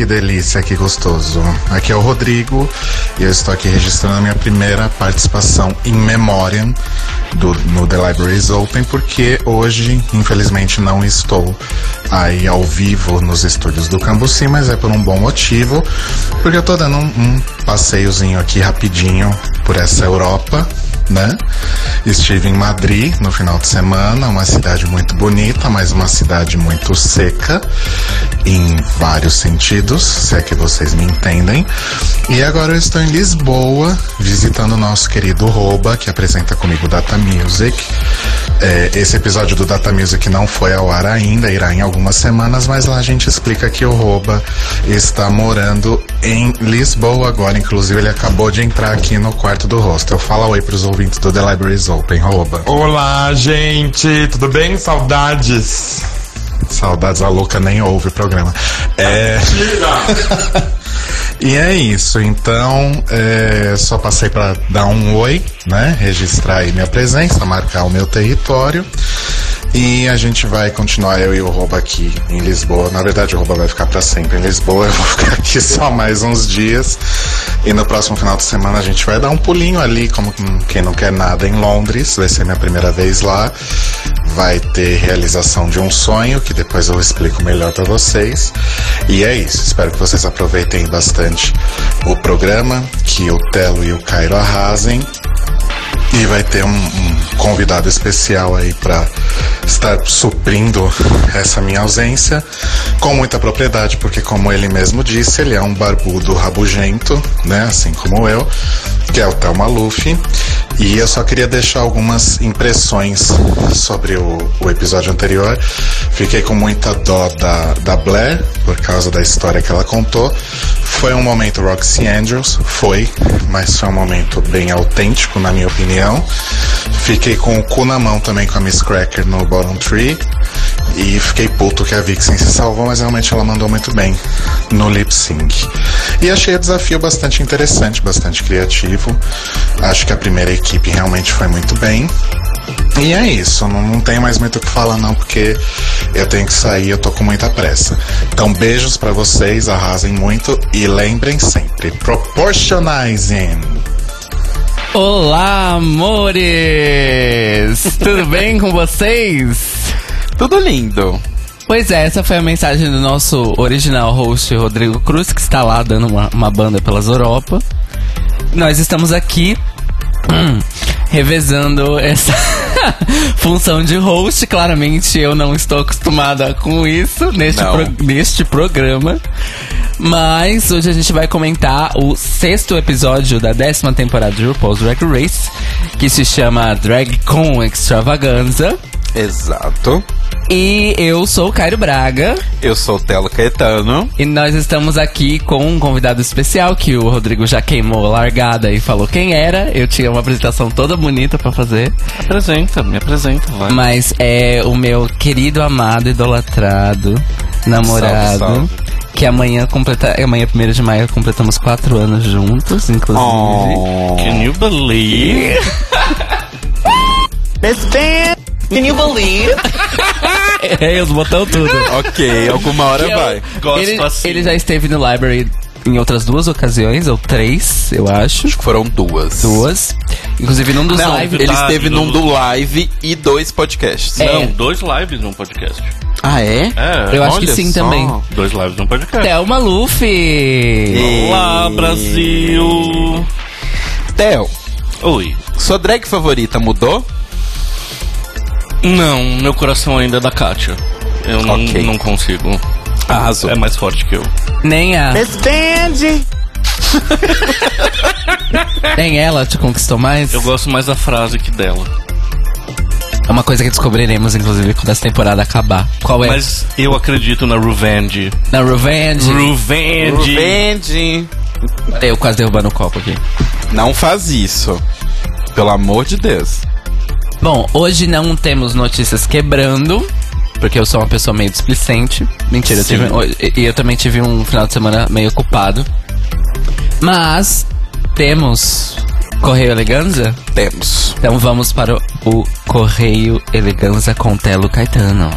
Que delícia, que gostoso. Aqui é o Rodrigo e eu estou aqui registrando a minha primeira participação em memória do, no The Libraries Open, porque hoje, infelizmente, não estou aí ao vivo nos estúdios do Cambuci, mas é por um bom motivo, porque eu tô dando um, um passeiozinho aqui rapidinho por essa Europa, né? Estive em Madrid no final de semana, uma cidade muito bonita, mas uma cidade muito seca em vários sentidos, se é que vocês me entendem. E agora eu estou em Lisboa, visitando o nosso querido Roba, que apresenta comigo Data Music. É, esse episódio do Data Music não foi ao ar ainda, irá em algumas semanas, mas lá a gente explica que o Roba está morando em Lisboa agora. Inclusive, ele acabou de entrar aqui no quarto do hostel. Fala oi pros ouvintes do The Libraries Open, Roba. Olá, gente, tudo bem? Saudades. Saudades, a louca nem ouve o programa. É. E é isso, então é, só passei para dar um oi, né? Registrar aí minha presença, marcar o meu território. E a gente vai continuar, eu e o Roba aqui em Lisboa. Na verdade, o Roba vai ficar para sempre em Lisboa. Eu vou ficar aqui só mais uns dias. E no próximo final de semana a gente vai dar um pulinho ali, como quem não quer nada, em Londres. Vai ser minha primeira vez lá. Vai ter realização de um sonho, que depois eu explico melhor para vocês. E é isso. Espero que vocês aproveitem bastante o programa, que o Telo e o Cairo arrasem. E vai ter um, um convidado especial aí para estar suprindo essa minha ausência com muita propriedade, porque como ele mesmo disse, ele é um barbudo rabugento, né, assim como eu, que é o Thelma Luffy. E eu só queria deixar algumas impressões sobre o, o episódio anterior. Fiquei com muita dó da, da Blair, por causa da história que ela contou. Foi um momento Roxy Andrews, foi, mas foi um momento bem autêntico, na minha opinião. Fiquei com o cu na mão também com a Miss Cracker no Bottom Tree. E fiquei puto que a Vixen se salvou, mas realmente ela mandou muito bem no lip sync. E achei o desafio bastante interessante, bastante criativo. Acho que a primeira equipe realmente foi muito bem. E é isso, não, não tenho mais muito o que falar não, porque eu tenho que sair, eu tô com muita pressa. Então beijos para vocês, arrasem muito e lembrem sempre, proportionizing. Olá, amores! Tudo bem com vocês? Tudo lindo. Pois é, essa foi a mensagem do nosso original host Rodrigo Cruz, que está lá dando uma, uma banda pelas Europa. Nós estamos aqui revezando essa função de host. Claramente eu não estou acostumada com isso neste, pro- neste programa. Mas hoje a gente vai comentar o sexto episódio da décima temporada de RuPaul's Drag Race, que se chama Drag Con Extravaganza. Exato. E eu sou o Cairo Braga. Eu sou o Telo Caetano. E nós estamos aqui com um convidado especial que o Rodrigo já queimou a largada e falou quem era. Eu tinha uma apresentação toda bonita pra fazer. Apresenta, me apresenta, vai. Mas é o meu querido, amado, idolatrado, namorado. Salve, salve. Que amanhã completa, amanhã, 1 de maio, completamos quatro anos juntos, inclusive. Oh. Can you believe? É, os botão tudo. ok, alguma hora eu- vai. Gosto ele, assim. ele já esteve no library em outras duas ocasiões, ou três, eu acho. Acho que foram duas. Duas. Inclusive num dos Não, live. ele verdade, esteve num do live e dois podcasts. É. Não, dois lives num podcast. Ah, é? É, Eu acho que sim só. também. dois lives num podcast. Thelma Luffy. E- Olá, Brasil! Theo, Oi. sua drag favorita mudou? Não, meu coração ainda é da Kátia. Eu não, Ok. não consigo. Arrasou. É mais forte que eu. Nem a. Nem ela te conquistou mais? Eu gosto mais da frase que dela. É uma coisa que descobriremos, inclusive, quando essa temporada acabar. Qual é? Mas eu acredito na Revenge. Na Revenge. Revenge! Vende. Eu quase derrubando o copo aqui. Não faz isso. Pelo amor de Deus. Bom, hoje não temos notícias quebrando, porque eu sou uma pessoa meio displicente. Mentira, eu Sim. tive, e eu também tive um final de semana meio ocupado. Mas temos Correio Eleganza? Temos. Então vamos para o, o Correio Eleganza com Telo Caetano.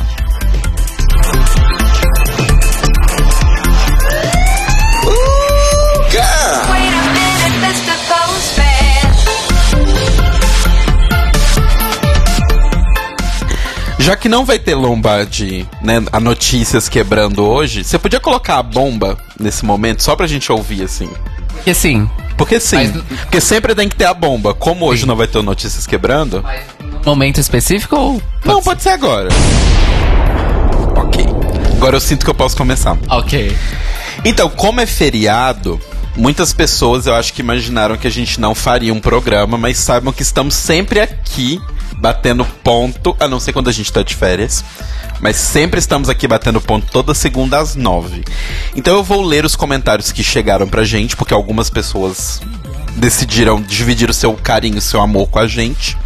Já que não vai ter lomba de né, a notícias quebrando hoje, você podia colocar a bomba nesse momento só pra gente ouvir assim. Porque assim, Porque sim, Mas- porque sempre tem que ter a bomba. Como hoje não vai ter notícias quebrando, momento específico ou. não pode ser agora. Ok. Agora eu sinto que eu posso começar. Ok. Então, como é feriado, muitas pessoas eu acho que imaginaram que a gente não faria um programa, mas saibam que estamos sempre aqui batendo ponto, a não ser quando a gente tá de férias. Mas sempre estamos aqui batendo ponto toda segunda às nove. Então eu vou ler os comentários que chegaram pra gente, porque algumas pessoas decidiram dividir o seu carinho, o seu amor com a gente.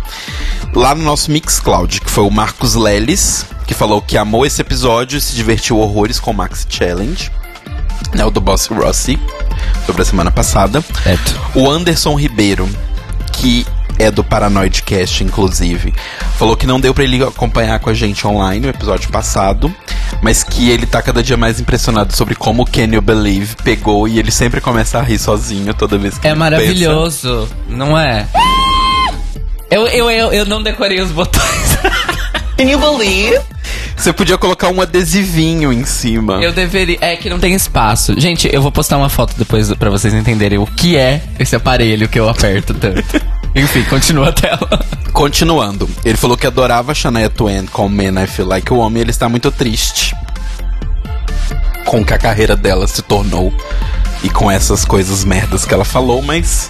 Lá no nosso Mixcloud, que foi o Marcos Leles, que falou que amou esse episódio e se divertiu horrores com o Max Challenge né, o do Boss Rossi, sobre a semana passada. Certo. O Anderson Ribeiro, que é do Paranoidcast, inclusive, falou que não deu pra ele acompanhar com a gente online o episódio passado, mas que ele tá cada dia mais impressionado sobre como o Can You Believe pegou e ele sempre começa a rir sozinho toda vez que É ele maravilhoso, não é? Eu, eu, eu, eu não decorei os botões. Can you believe? Você podia colocar um adesivinho em cima. Eu deveria. É que não tem espaço. Gente, eu vou postar uma foto depois pra vocês entenderem o que é esse aparelho que eu aperto tanto. Enfim, continua a tela. Continuando, ele falou que adorava Shania Twain com Man I Feel Like a Woman e ele está muito triste com o que a carreira dela se tornou e com essas coisas merdas que ela falou, mas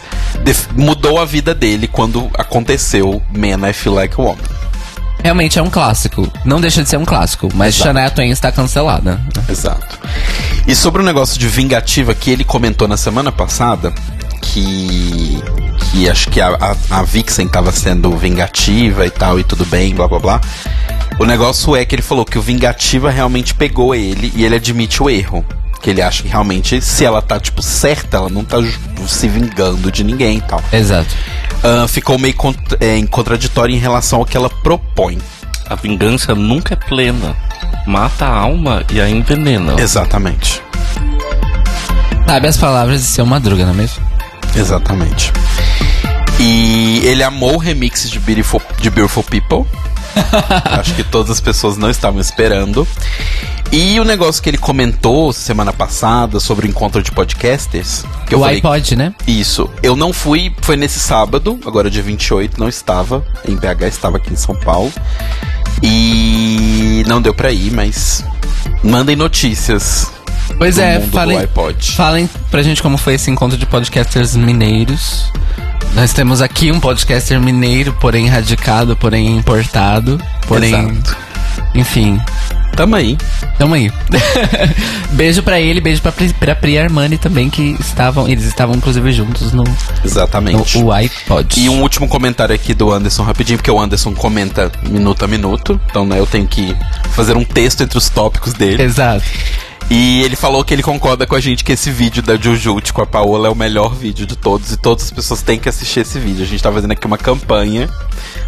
mudou a vida dele quando aconteceu Man I Feel Like a Woman. Realmente é um clássico. Não deixa de ser um clássico, mas Exato. Shania Twain está cancelada. Exato. E sobre o negócio de vingativa que ele comentou na semana passada, que. que acho que a, a, a Vixen tava sendo vingativa e tal, e tudo bem, blá blá blá. O negócio é que ele falou que o Vingativa realmente pegou ele e ele admite o erro. Que ele acha que realmente, se ela tá, tipo, certa, ela não tá se vingando de ninguém e tal. Exato. Ah, ficou meio cont- é, em contraditório em relação ao que ela propõe. A vingança nunca é plena. Mata a alma e a envenena. Exatamente. Sabe as palavras de seu Madruga, não é mesmo? Exatamente. E ele amou o remix de Beautiful, de Beautiful People. Acho que todas as pessoas não estavam esperando. E o negócio que ele comentou semana passada sobre o encontro de podcasters. Que eu o falei, iPod, né? Isso. Eu não fui, foi nesse sábado, agora dia 28, não estava em BH, estava aqui em São Paulo. E não deu pra ir, mas mandem notícias. Pois é, falem, falem pra gente como foi esse encontro de podcasters mineiros. Nós temos aqui um podcaster mineiro, porém radicado, porém importado, porém. Exato. Enfim, Tamo aí. tamo aí. beijo pra ele, beijo pra, Pri- pra Pri Armani também, que estavam. Eles estavam inclusive juntos no, no Exatamente. o iPod. E um último comentário aqui do Anderson rapidinho, porque o Anderson comenta minuto a minuto. Então, né, eu tenho que fazer um texto entre os tópicos dele. Exato. E ele falou que ele concorda com a gente que esse vídeo da Jujute com a Paola é o melhor vídeo de todos e todas as pessoas têm que assistir esse vídeo. A gente tá fazendo aqui uma campanha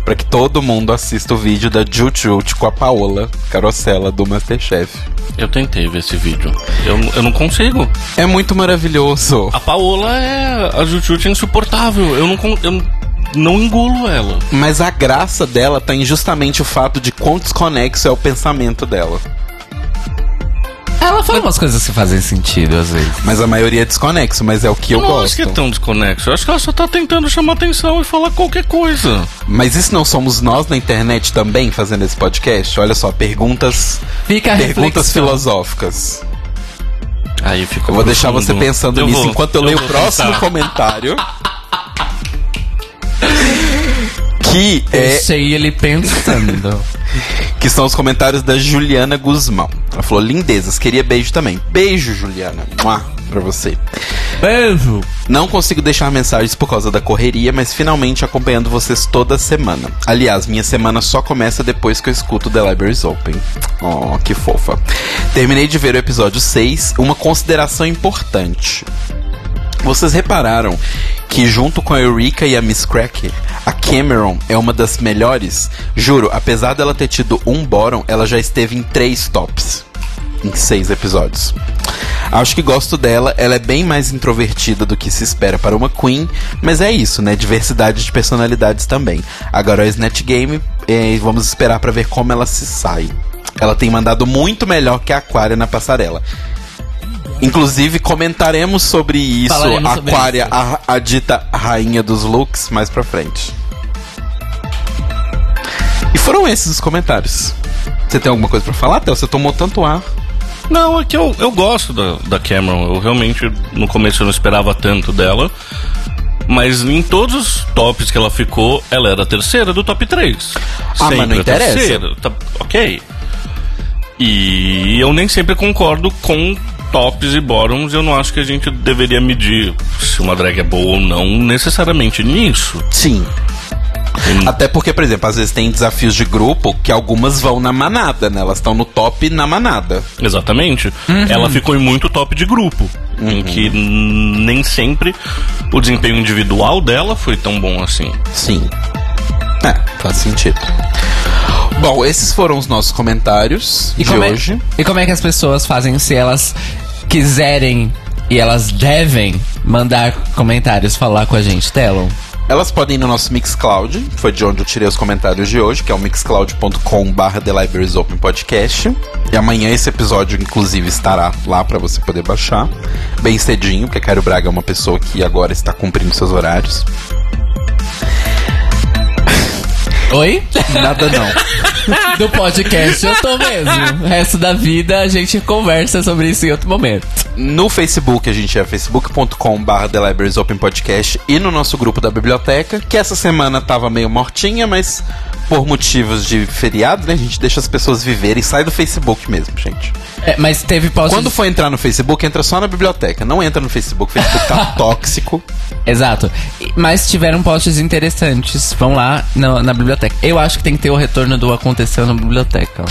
pra que todo mundo assista o vídeo da Jujute com a Paola Carosella do Masterchef. Eu tentei ver esse vídeo. Eu, eu não consigo. É muito maravilhoso. A Paola é. A Jujutsu é insuportável. Eu não, eu não engulo ela. Mas a graça dela tá em justamente o fato de quão desconexo é o pensamento dela. Ela fala umas coisas que fazem sentido às vezes. Mas a maioria é desconexo, mas é o que eu, não gosto. acho que é tão desconexo. Eu acho que ela só tá tentando chamar atenção e falar qualquer coisa. Mas isso não somos nós na internet também fazendo esse podcast? Olha só, perguntas, Fica a perguntas reflexão. filosóficas. Aí fica Eu vou deixar você pensando nisso enquanto eu, leio o vou próximo pensar. comentário. Que é Deixei ele pensando. Que são os comentários da Juliana Guzmão. Ela falou: "Lindezas, queria beijo também". Beijo, Juliana. Mua, pra você. Beijo! Não consigo deixar mensagens por causa da correria, mas finalmente acompanhando vocês toda semana. Aliás, minha semana só começa depois que eu escuto The Libraries Open. Oh, que fofa. Terminei de ver o episódio 6, uma consideração importante. Vocês repararam que junto com a Eureka e a Miss Cracker, a Cameron é uma das melhores? Juro, apesar dela ter tido um bottom, ela já esteve em três tops. Em seis episódios. Acho que gosto dela, ela é bem mais introvertida do que se espera para uma Queen, mas é isso, né? Diversidade de personalidades também. Agora a Snatch Game, eh, vamos esperar para ver como ela se sai. Ela tem mandado muito melhor que a Aquaria na passarela. Inclusive, comentaremos sobre isso, Falaremos sobre Aquaria, isso. a, a dita rainha dos looks, mais pra frente. E foram esses os comentários. Você tem alguma coisa pra falar, Théo? Você tomou tanto ar. Não, é que eu, eu gosto da, da Cameron. Eu realmente, no começo, eu não esperava tanto dela. Mas em todos os tops que ela ficou, ela era a terceira do top 3. Ah, mas não a interessa. terceira. Tá, ok. E eu nem sempre concordo com tops e bottoms. Eu não acho que a gente deveria medir se uma drag é boa ou não necessariamente nisso. Sim. Tem- Até porque, por exemplo, às vezes tem desafios de grupo que algumas vão na manada, né? Elas estão no top na manada. Exatamente. Ela ficou em muito top de grupo. Em que nem sempre o desempenho individual dela foi tão bom assim. Sim. É, faz sentido. Bom, esses foram os nossos comentários E de é, hoje. e como é que as pessoas fazem se elas quiserem e elas devem mandar comentários, falar com a gente, Telon? Elas podem ir no nosso Mixcloud, que foi de onde eu tirei os comentários de hoje, que é o mixcloud.com/barra The Libraries Open Podcast. E amanhã esse episódio, inclusive, estará lá pra você poder baixar. Bem cedinho, porque a Cairo Braga é uma pessoa que agora está cumprindo seus horários. Oi? Nada não. Do podcast eu tô mesmo. O resto da vida a gente conversa sobre isso em outro momento. No Facebook, a gente é facebook.com.br The Libraries Open Podcast e no nosso grupo da biblioteca, que essa semana tava meio mortinha, mas por motivos de feriado, né? A gente deixa as pessoas viverem e sai do Facebook mesmo, gente. É, mas teve posts... Quando for entrar no Facebook, entra só na biblioteca. Não entra no Facebook, o Facebook tá tóxico. Exato. Mas tiveram posts interessantes. Vão lá na, na biblioteca. Eu acho que tem que ter o retorno do aconteceu na biblioteca.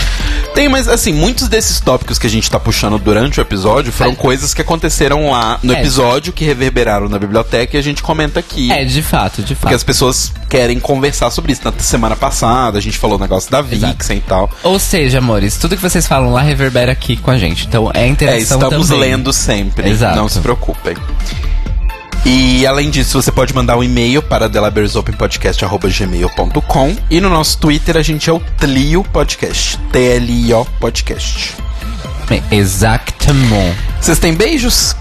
Tem, mas assim, muitos desses tópicos que a gente tá puxando durante o episódio foram É. coisas que aconteceram lá no É. episódio, que reverberaram na biblioteca e a gente comenta aqui. É, de fato, de Porque fato. as pessoas querem conversar sobre isso. Na semana passada, a gente falou o negócio da Exato. Vixen e tal. Ou seja, amores, tudo que vocês falam lá reverbera aqui com a gente. Então é É, interação estamos também. lendo sempre. Exato. Não se preocupem. E além disso, você pode mandar um e-mail para delabersOpenPodcast.gmail.com e no nosso Twitter a gente é o Tlio Podcast. T-L-I-O Podcast. Exatamente. Vocês têm beijos?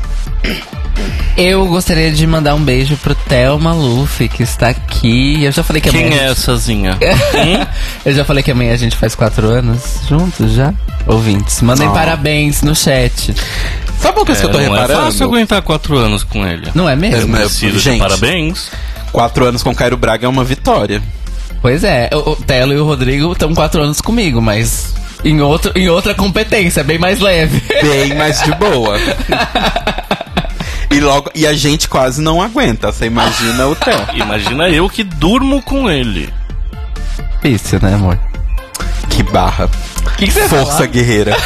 Eu gostaria de mandar um beijo pro Theo Maluf, que está aqui. Eu já falei que Quem amanhã. éessazinha? Eu já falei que amanhã a gente faz quatro anos juntos já. Ouvintes, mandem Oh. parabéns no chat. Sabe uma coisa que eu tô não é reparando? fácil aguentar quatro anos com ele. Não é mesmo? É, mas- Merecido gente. de parabéns. Quatro anos com Cairo Braga é uma vitória. Pois é, o, o Telo e o Rodrigo estão quatro anos comigo, mas em, outro, em outra competência, bem mais leve. Bem mais de boa. E, logo, e a gente quase não aguenta. Você imagina o Theo. Imagina eu que durmo com ele. Difícil, né, amor? Que barra. O que, que você ia Força falar? guerreira.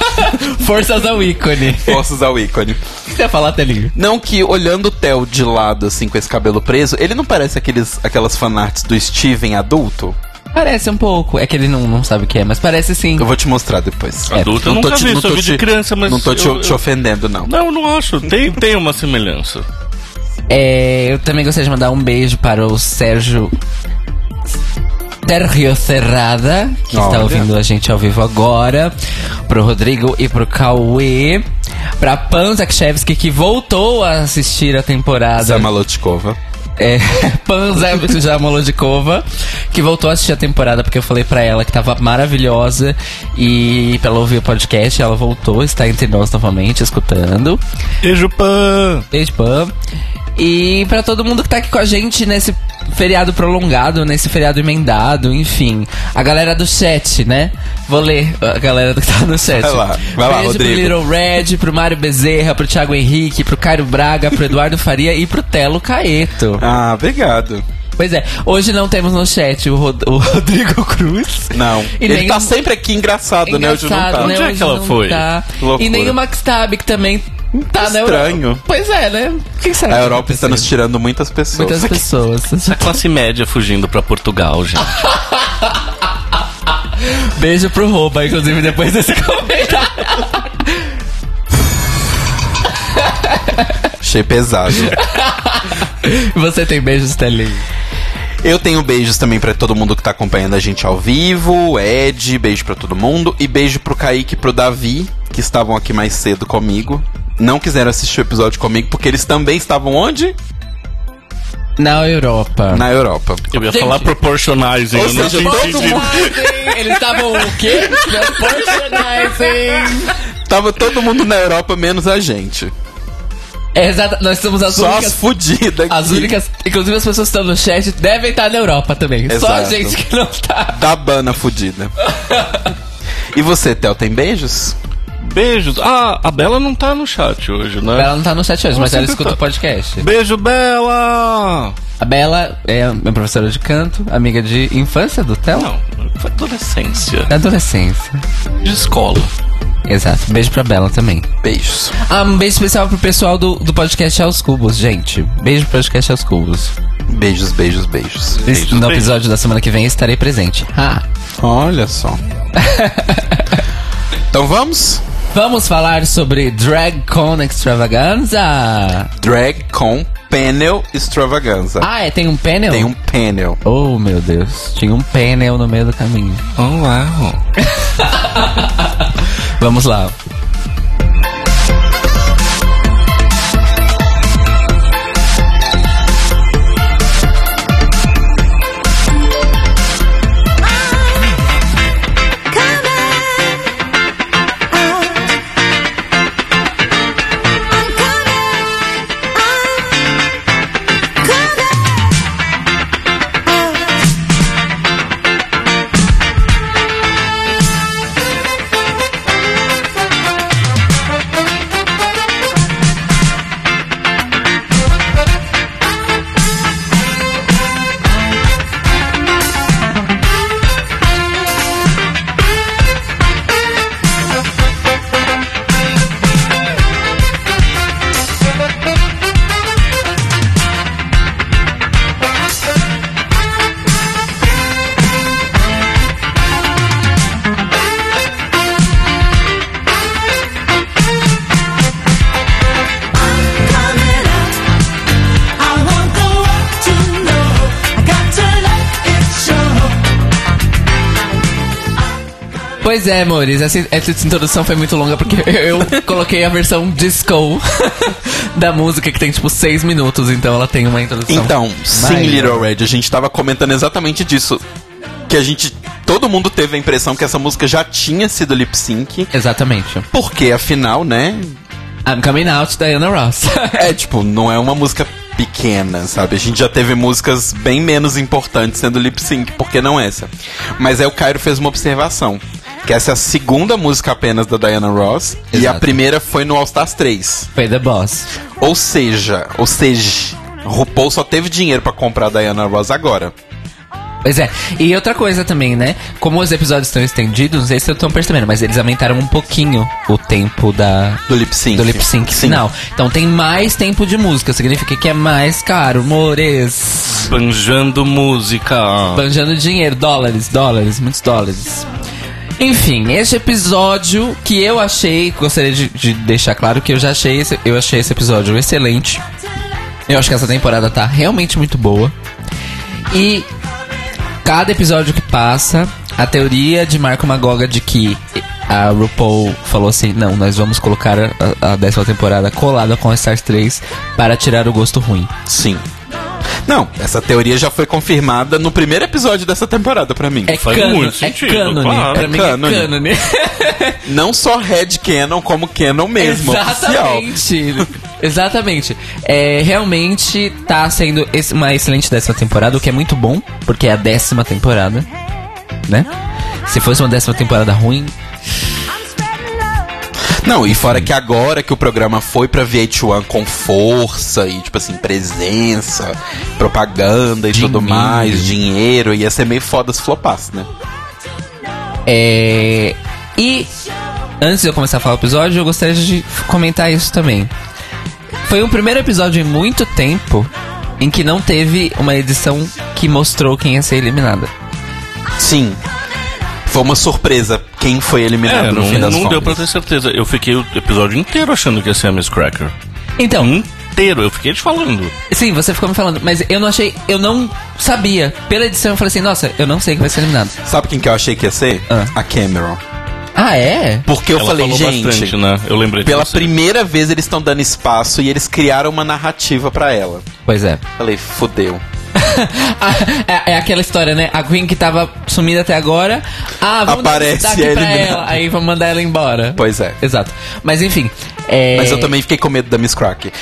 Forças ao ícone. O Forças ao ícone. que você ia falar, Telinho? Não que olhando o Theo de lado, assim, com esse cabelo preso, ele não parece aqueles, aquelas fanarts do Steven adulto? Parece um pouco. É que ele não, não sabe o que é, mas parece sim. Eu vou te mostrar depois. Adulto eu Não tô nunca te- vi, não só tô vi de te- criança, mas. Não tô te, eu- te ofendendo, não. Não, não acho. Tem, tem uma semelhança. É, eu também gostaria de mandar um beijo para o Sérgio Sérgio Serrada, que está Olha. ouvindo a gente ao vivo agora. Pro Rodrigo e pro Cauê. Pra Pan Zakshevsky, que voltou a assistir a temporada. Zamalotkova. É, Pan Zamolodikova, que voltou a assistir a temporada porque eu falei pra ela que tava maravilhosa. E pra ela ouvir o podcast, ela voltou, está entre nós novamente, escutando. Beijo, Pan! Beijo, Pan. E pra todo mundo que tá aqui com a gente nesse feriado prolongado, nesse feriado emendado, enfim. A galera do chat, né? Vou ler a galera que tá no chat. Vai lá, vai lá, Beijo Rodrigo. pro Little Red, pro Mário Bezerra, pro Thiago Henrique, pro Cairo Braga, pro Eduardo Faria e pro Telo Caeto. Ah, obrigado. Pois é, hoje não temos no chat o, Rod- o Rodrigo Cruz. Não. E Ele tá o- sempre aqui engraçado, né? Hoje não Engraçado, tá. né? Onde é que ela foi? Tá. E nem o Max Tab, que também tá na Europa. Estranho. Pois é, né? O que será A que Europa está nos tirando muitas pessoas. Muitas pessoas. A classe média fugindo pra Portugal, gente. Beijo pro Rouba, inclusive, depois desse comentário. Achei pesado. Você tem beijos, Telinho? Eu tenho beijos também pra todo mundo que tá acompanhando a gente ao vivo. Ed, beijo pra todo mundo. E beijo pro Kaique e pro Davi, que estavam aqui mais cedo comigo. Não quiseram assistir o episódio comigo, porque eles também estavam onde? Na Europa. Na Europa. Eu ia Gente. falar proporcionais, Ou eu não tinha todo entendido. Eles estavam o quê? Personalizing. Tava todo mundo na Europa, menos a gente. É, exato. Nós somos as Só únicas. as fudidas As únicas. Inclusive as pessoas que estão no chat devem estar na Europa também. Só a Exato. gente que não tá. Da bana fudida. e você, Theo, tem beijos? Beijos. Ah, a Bela não tá no chat hoje, né? Ela não tá no chat hoje, mas ela escuta tá. o podcast. Beijo, Bela! A Bela é minha professora de canto, amiga de infância do Theo? Não, foi adolescência. Da adolescência. De escola. Exato. Beijo pra Bela também. Beijos. Ah, um beijo especial pro pessoal do, do podcast Aos Cubos, gente. Beijo pro podcast Aos Cubos. Beijos, beijos, beijos. Beijos, no beijos. episódio da semana que vem estarei presente. Ah. Olha só. então vamos? Vamos falar sobre Drag Con Extravaganza. Drag com Panel Extravaganza. Ah, é, tem um panel? Tem um panel. Oh, meu Deus. Tinha um panel no meio do caminho. Oh, uau. Vamos lá. Pois é, amores, essa, essa introdução foi muito longa porque eu coloquei a versão disco da música que tem tipo seis minutos, então ela tem uma introdução. Então, sim, maior. Little Red, a gente tava comentando exatamente disso. Que a gente. Todo mundo teve a impressão que essa música já tinha sido lip sync. Exatamente. Porque, afinal, né? I'm coming out, Diana Ross. É, tipo, não é uma música pequena, sabe? A gente já teve músicas bem menos importantes sendo lip sync, porque não essa. Mas aí o Cairo fez uma observação. Que essa é a segunda música apenas da Diana Ross. E a Exato. primeira foi no All Stars 3. Foi The Boss. Ou seja, ou seja, RuPaul só teve dinheiro pra comprar a Diana Ross agora. Pois é. E outra coisa também, né? Como os episódios estão estendidos, não sei se vocês estão percebendo, mas eles aumentaram um pouquinho o tempo da, Do lip sync. do lip sync Sim. final. Então tem mais tempo de música, significa que é mais caro, mores. Banjando música. Banjando dinheiro, dólares, dólares, muitos dólares. Enfim, este episódio que eu achei, gostaria de, de deixar claro que eu já achei esse, eu achei esse episódio excelente. Eu acho que essa temporada tá realmente muito boa. E cada episódio que passa, a teoria de Marco Magoga de que a RuPaul falou assim: não, nós vamos colocar a, a décima temporada colada com a Stars 3 para tirar o gosto ruim. Sim. Não, essa teoria já foi confirmada no primeiro episódio dessa temporada pra mim. É Faz cano, muito é sentido, cânone. claro. Pra mim Cânone. é cânone. Não só Red Canon, como Canon mesmo. Exatamente. Exatamente. É, realmente tá sendo esse- uma excelente décima temporada, o que é muito bom, porque é a décima temporada, né? Se fosse uma décima temporada ruim, Não, e fora que agora que o programa foi pra VH1 com força e, tipo assim, presença, propaganda e tudo Dinheiro. mais, dinheiro, ia ser meio foda se flopasse, né? É... E antes de eu começar a falar o episódio, eu gostaria de comentar isso também. Foi o primeiro episódio em muito tempo em que não teve uma edição que mostrou quem ia ser eliminada. Sim. Foi uma surpresa quem foi eliminado É, no não, fim das não deu pra contas. ter certeza. Eu fiquei o episódio inteiro achando que ia ser a Miss Cracker. Então, Inteiro, eu fiquei te falando. sim, você ficou me falando, mas eu não achei, eu não sabia. Pela edição eu falei assim, nossa, eu não sei quem vai ser eliminado. Sabe quem que eu achei que ia ser? Ah. A Cameron. Ah, é? Porque eu Ela falei, falou gente, bastante, né? Eu lembrei pela você. primeira vez eles estão dando espaço e eles criaram uma narrativa pra ela. Pois é. Falei, fudeu. é, é aquela história, né? A Queen que tava sumida até agora. Ah, vamos Aparece dar a pra ela. Aí vamos mandar ela embora. Pois é. Exato. Mas enfim. é- Mas eu também fiquei com medo da Miss Crack.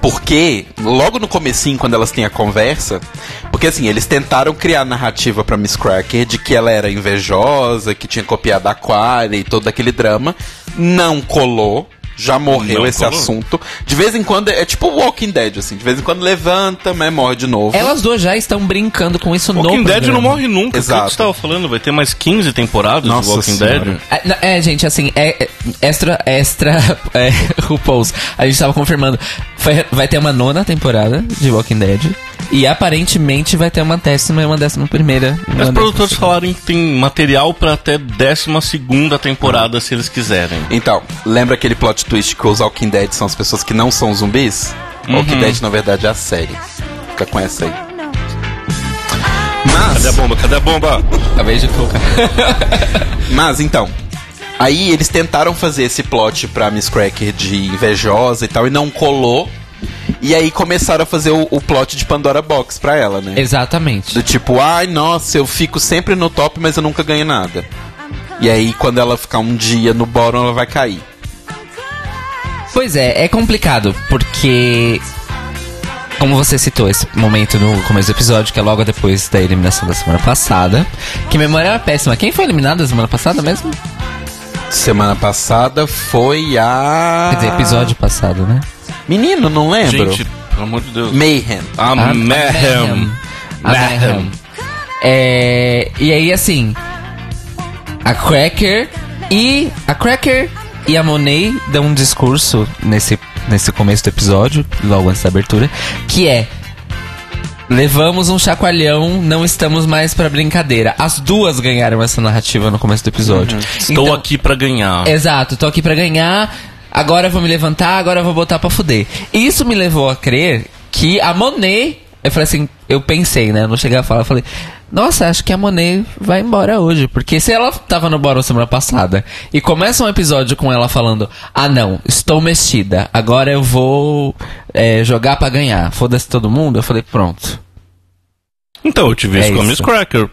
Porque, logo no comecinho, quando elas têm a conversa, porque assim, eles tentaram criar a narrativa pra Miss Cracker de que ela era invejosa, que tinha copiado a Aquaria e todo aquele drama. Não colou. Já morreu Não esse colou. assunto. De vez em quando, é tipo Walking Dead, assim. De vez em quando levanta, mas morre de novo. Elas duas já estão brincando com isso no Walking Dead programa. não morre nunca. Exato. O que você tava falando? Vai ter mais 15 temporadas Nossa de Walking Senhora. Dead? É, não, É, gente, assim, é, é extra, extra, é, RuPaul's. A gente tava confirmando. Vai, vai ter uma nona temporada de Walking Dead. E aparentemente vai ter uma décima e uma décima primeira. e uma Os décima produtores segunda. falaram que tem material pra até 12 temporada se eles quiserem. Então, lembra aquele plot twist que os Walking Dead são as pessoas que não são zumbis? Uhum. Walking Dead, na verdade, é a série. Fica com essa aí. Mas, Cadê a bomba? Cadê a bomba? Acabei de colocar. mas então, aí eles tentaram fazer esse plot pra Miss Cracker de invejosa e tal, e não colou. E aí começaram a fazer o, o plot de Pandora Box pra ela, né? Exatamente. Do tipo, ai, nossa, eu fico sempre no top, mas eu nunca ganho nada. E aí, quando ela ficar um dia no bottom, ela vai cair. Pois é, é complicado, porque. Como você citou esse momento no começo do episódio, que é logo depois da eliminação da semana passada. Que memória era péssima. Quem foi eliminado da semana passada mesmo? Semana passada foi a. Quer dizer, episódio passado, né? Menino, não lembro. Gente, pelo amor de Deus. Mayhem. A A- Mayhem. A Mayhem. É, e aí, assim. A Cracker e. A Cracker e a Monet dão um discurso nesse, nesse começo do episódio, logo antes da abertura, que é. Levamos um chacoalhão, não estamos mais pra brincadeira. As duas ganharam essa narrativa no começo do episódio. Estou Então- aqui pra ganhar. Exato, tô aqui pra ganhar. Agora eu vou me levantar, agora eu vou botar pra fuder. Isso me levou a crer que a Monet. Eu falei assim, eu pensei, né? Eu não cheguei a falar, eu falei, nossa, acho que a Monet vai embora hoje. Porque se ela tava no Bottom semana passada e começa um episódio com ela falando, ah não, estou mexida, agora eu vou é, jogar pra ganhar, foda-se todo mundo, eu falei, pronto. Então, eu tive É isso com a. Miss Cracker.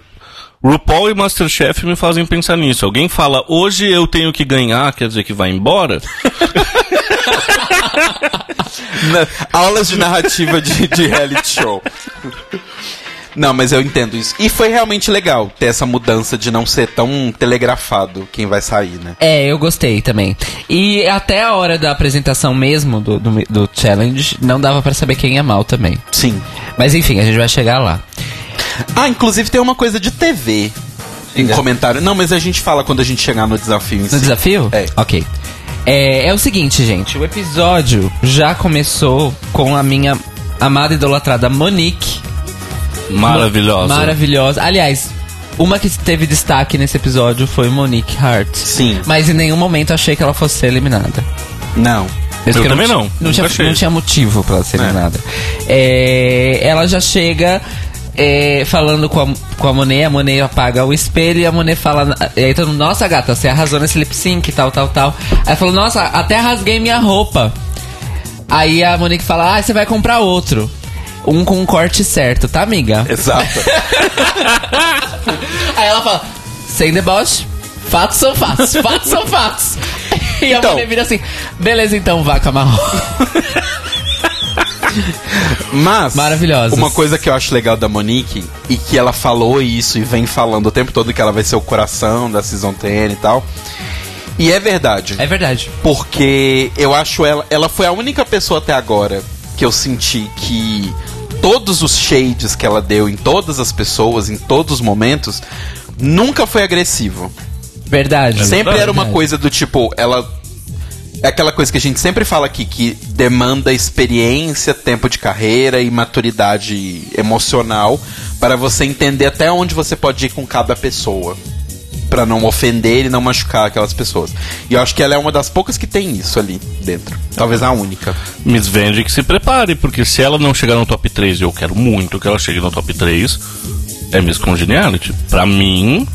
RuPaul e Masterchef me fazem pensar nisso. Alguém fala, hoje eu tenho que ganhar, quer dizer que vai embora? Na- aulas de narrativa de, de reality show. Não, mas eu entendo isso. E foi realmente legal ter essa mudança de não ser tão telegrafado quem vai sair, né? É, eu gostei também. E até a hora da apresentação mesmo do, do, do challenge, não dava pra saber quem ia mal também. Sim. Mas enfim, a gente vai chegar lá. Ah, inclusive tem uma coisa de TV. Em comentário. Não, mas a gente fala quando a gente chegar no desafio em No si. desafio? É. Ok. É, é o seguinte, gente. O episódio já começou com a minha amada e idolatrada Monique. Maravilhosa. Maravilhosa. Aliás, uma que teve destaque nesse episódio foi Monique Hart. Sim. Mas em nenhum momento achei que ela fosse ser eliminada. Não. Eu que também não, Não nunca tinha, achei. não tinha motivo pra ela ser É. eliminada. É, ela já chega é, falando com a, com a Monet, a Monet apaga o espelho e a Monet fala. E aí todo mundo, nossa gata, você arrasou nesse lip sync, tal, tal, tal. Aí falou, nossa, até rasguei minha roupa. Aí a Monique fala, ah, você vai comprar outro. um com um corte certo, tá, amiga? Exato. Aí ela fala, sem deboche, fatos são fatos, fatos são fatos. E a Então. mulher vira assim, beleza então, vaca marrom. Mas, Maravilhosas. uma coisa que eu acho legal da Monique, e que ela falou isso e vem falando o tempo todo que ela vai ser o coração da Season 10 e tal. E é verdade. É verdade. Porque eu acho ela. Ela foi a única pessoa até agora que eu senti que todos os shades que ela deu em todas as pessoas, em todos os momentos, nunca foi agressivo. Verdade. Sempre era uma Verdade. coisa do tipo, ela. É aquela coisa que a gente sempre fala aqui, que demanda experiência, tempo de carreira e maturidade emocional para você entender até onde você pode ir com cada pessoa. Pra não ofender e não machucar aquelas pessoas. E eu acho que ela é uma das poucas que tem isso ali dentro. Talvez a única. Miss Vende que se prepare, porque se ela não chegar no top 3, e eu quero muito que ela chegue no top 3, é Miss Congeniality. Pra mim,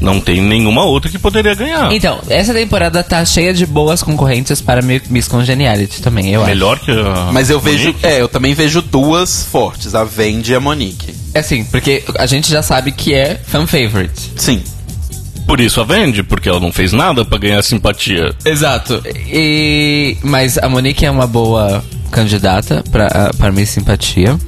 não tem nenhuma outra que poderia ganhar. Então, essa temporada tá cheia de boas concorrentes para Mi- Miss Congeniality também, eu Melhor que a. Mas eu vejo. Monique? É, eu também vejo duas fortes, a Vendi e a Monique. acho. É assim, porque a gente já sabe que é fan favorite. Sim. Por isso a vende, porque ela não fez nada pra ganhar simpatia. Exato. E mas a Monique é uma boa candidata para para Miss Simpatia.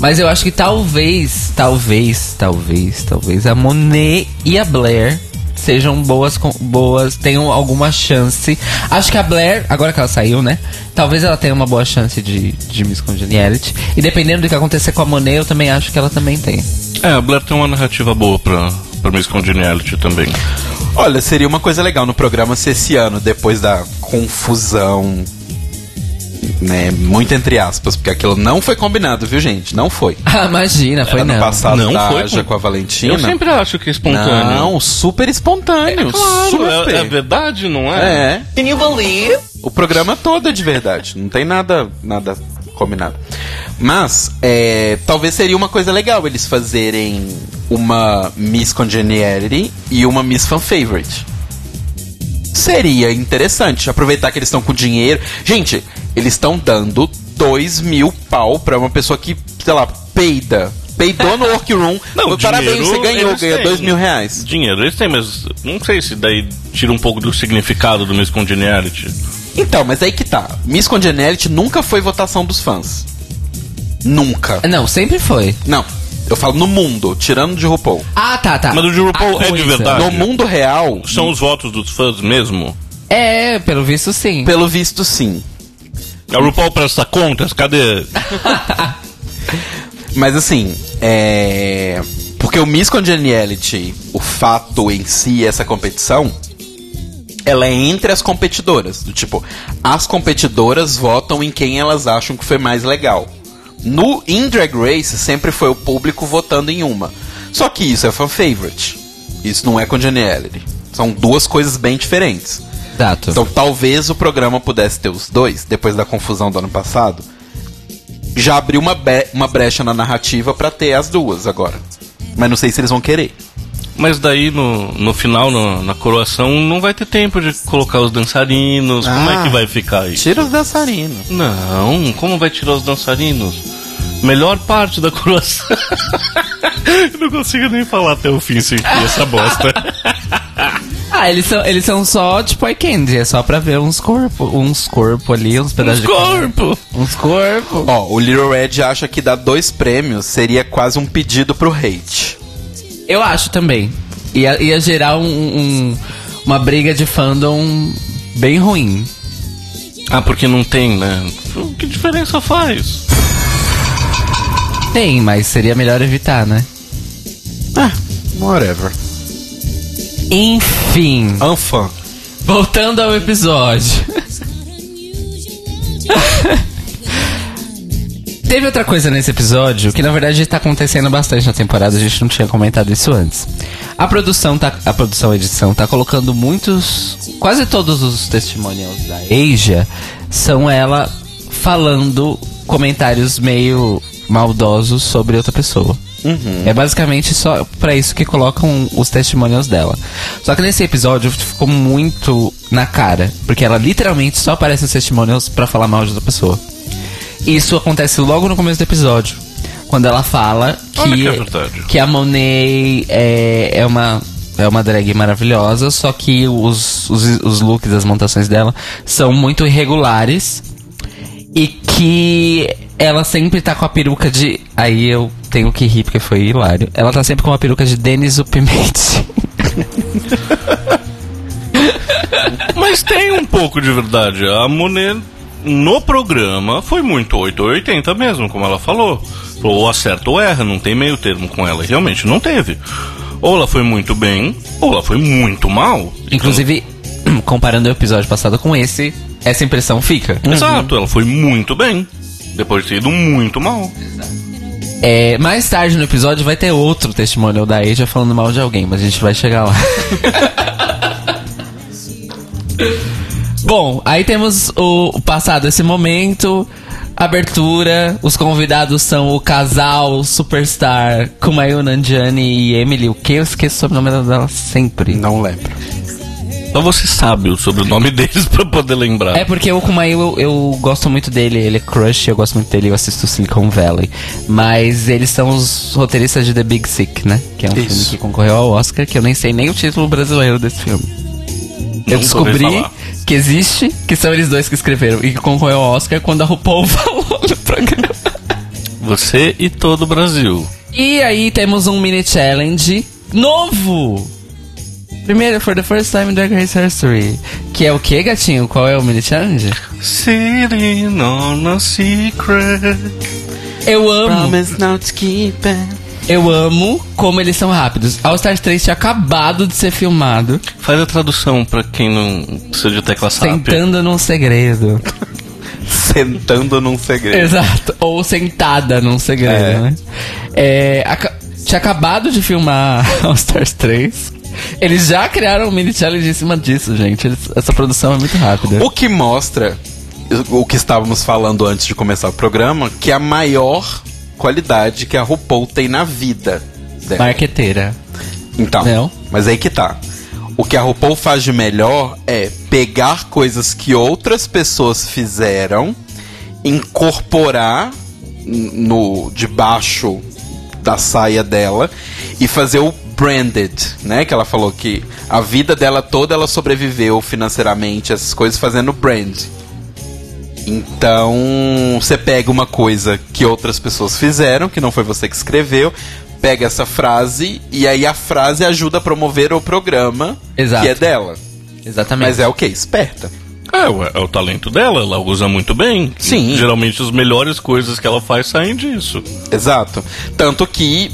Mas eu acho que talvez, talvez, talvez, talvez a Monet e a Blair sejam boas com- boas, tenham alguma chance. Acho que a Blair, agora que ela saiu, né? Talvez ela tenha uma boa chance de, de Miss Congeniality. E dependendo do que acontecer com a Monet, eu também acho que ela também tem. É, a Blair tem uma narrativa boa pra, pra Miss Congeniality também. Olha, seria uma coisa legal no programa se esse ano, depois da confusão, né, muito entre aspas, porque aquilo não foi combinado, viu, gente? Não foi. Ah, imagina, foi ano não. passado Não da foi com- com a Valentina. Eu sempre acho que é espontâneo. Não, super espontâneo. Claro, super. é, é verdade, não é? É. Can you believe? O programa todo é de verdade. Não tem nada, nada combinado. Mas, é, talvez seria uma coisa legal eles fazerem uma Miss Congeniality e uma Miss Fan Favorite. Seria interessante aproveitar que eles estão com dinheiro. Gente, eles estão dando dois mil pau pra uma pessoa que, sei lá, peida. Peidou no workroom. Não, Parabéns, dinheiro você ganhou, ganhou dois mil reais. Dinheiro eles têm, mas não sei se daí tira um pouco do significado do Miss Congeniality. Então, mas aí que tá. Miss Congeniality nunca foi votação dos fãs. Nunca. Não, sempre foi. Não, eu falo no mundo, tirando de RuPaul. Ah, tá, tá. Mas o de RuPaul A é de coisa. verdade. No mundo real, São os votos dos fãs mesmo? É, pelo visto sim. pelo visto, sim. A RuPaul presta contas? Cadê? Mas assim, é. Porque o Miss Congeniality, o fato em si, essa competição, ela é entre as competidoras. Do tipo, as competidoras votam em quem elas acham que foi mais legal. No In Drag Race, sempre foi o público votando em uma. Só que isso é fan favorite. Isso não é Congeniality. São duas coisas bem diferentes. Exato. Então talvez o programa pudesse ter os dois, depois da confusão do ano passado. Já abriu uma, uma brecha na narrativa pra ter as duas agora. Mas não sei se eles vão querer. Mas daí no, no final, no- na coroação, não vai ter tempo de colocar os dançarinos. Como é Ah. que vai ficar isso? Tira os dançarinos. Não, como vai tirar os dançarinos? Melhor parte da coroação. Eu não consigo nem falar até o fim sem essa bosta. Ah, eles são, eles são só tipo eye candy, é só pra ver uns corpos, uns corpos ali, uns pedaços de Corpo! Uns corpos. Ó, o Little Red acha que dar dois prêmios seria quase um pedido pro hate. Eu acho também. Ia, ia gerar um, um- uma briga de fandom bem ruim. Ah, porque não tem, né? Que diferença faz? Tem, mas seria melhor evitar, né? Ah, whatever. Enfim, Anfã. voltando ao episódio. Teve outra coisa nesse episódio que na verdade tá acontecendo bastante na temporada, a gente não tinha comentado isso antes. A produção tá a produção a edição tá colocando muitos, quase todos os testimonials da Asia são ela falando comentários meio maldosos sobre outra pessoa. É basicamente só pra isso que colocam os testimonials dela. Só que nesse episódio ficou muito na cara, porque ela literalmente só aparece nos testimonials pra falar mal de outra pessoa. Isso acontece logo no começo do episódio. quando ela fala Olha que, que é que a Monet é, é uma. É uma drag maravilhosa, só que os, os, os looks, as montações dela são muito irregulares. E que ela sempre tá com a peruca de. Aí eu tenho que rir porque foi hilário. Ela tá sempre com uma peruca de Denis o Pimente. Mas tem um pouco de verdade. A Monet no programa foi muito 8 ou 80 mesmo, como ela falou. Ou acerta ou erra, não tem meio termo com ela. E realmente não teve. Ou ela foi muito bem, ou ela foi muito mal. Inclusive, comparando o episódio passado com esse, essa impressão fica. Exato, ela foi muito bem. Depois de ter ido muito mal. É, mais tarde no episódio vai ter outro testemunho da Asia falando mal de alguém, mas a gente vai chegar lá. Bom, aí temos o, o passado esse momento, abertura, os convidados são o casal superstar Kumail Nanjiani e Emily, o que? Eu esqueço o sobrenome dela sempre. Não lembro. Só você sabe o sobrenome deles pra poder lembrar. É porque o Kumail eu, eu gosto muito dele, ele é crush, eu gosto muito dele, eu assisto Silicon Valley. Mas eles são os roteiristas de The Big Sick, né? Que é um filme Isso. que concorreu ao Oscar, que eu nem sei nem o título brasileiro desse filme. Eu ouvi descobri que existe, que são eles dois que escreveram e que concorreu ao Oscar quando a RuPaul falou no programa. Você e todo o Brasil. E aí temos um mini challenge novo! Primeiro, for the first time in Drag Race History. Que é o que, gatinho? Qual é o mini challenge? Sitting on a secret. Eu amo. not to keep it. Eu amo como eles são rápidos. All Stars 3 tinha acabado de ser filmado, Faz a tradução pra quem não precisa de tecla SAP. sentando num segredo. Sentando num segredo. Exato. Ou sentada num segredo, É. né? É, tinha acabado de filmar All Stars 3. Eles já criaram um mini challenge em cima disso, gente. Eles- essa produção é muito rápida. O que mostra o que estávamos falando antes de começar o programa, que é a maior qualidade que a RuPaul tem na vida dela. Marqueteira. Então, Não. mas aí que tá. O que a RuPaul faz de melhor é pegar coisas que outras pessoas fizeram, incorporar no debaixo da saia dela e fazer o branded, né? Que ela falou que a vida dela toda ela sobreviveu financeiramente, essas coisas fazendo brand. Então, você pega uma coisa que outras pessoas fizeram, que não foi você que escreveu, pega essa frase e aí a frase ajuda a promover o programa Exato. que é dela. Exatamente. Mas é o que? Esperta. É, ué, é o talento dela, ela usa muito bem. Sim. Geralmente as melhores coisas que ela faz saem disso. Exato. Tanto que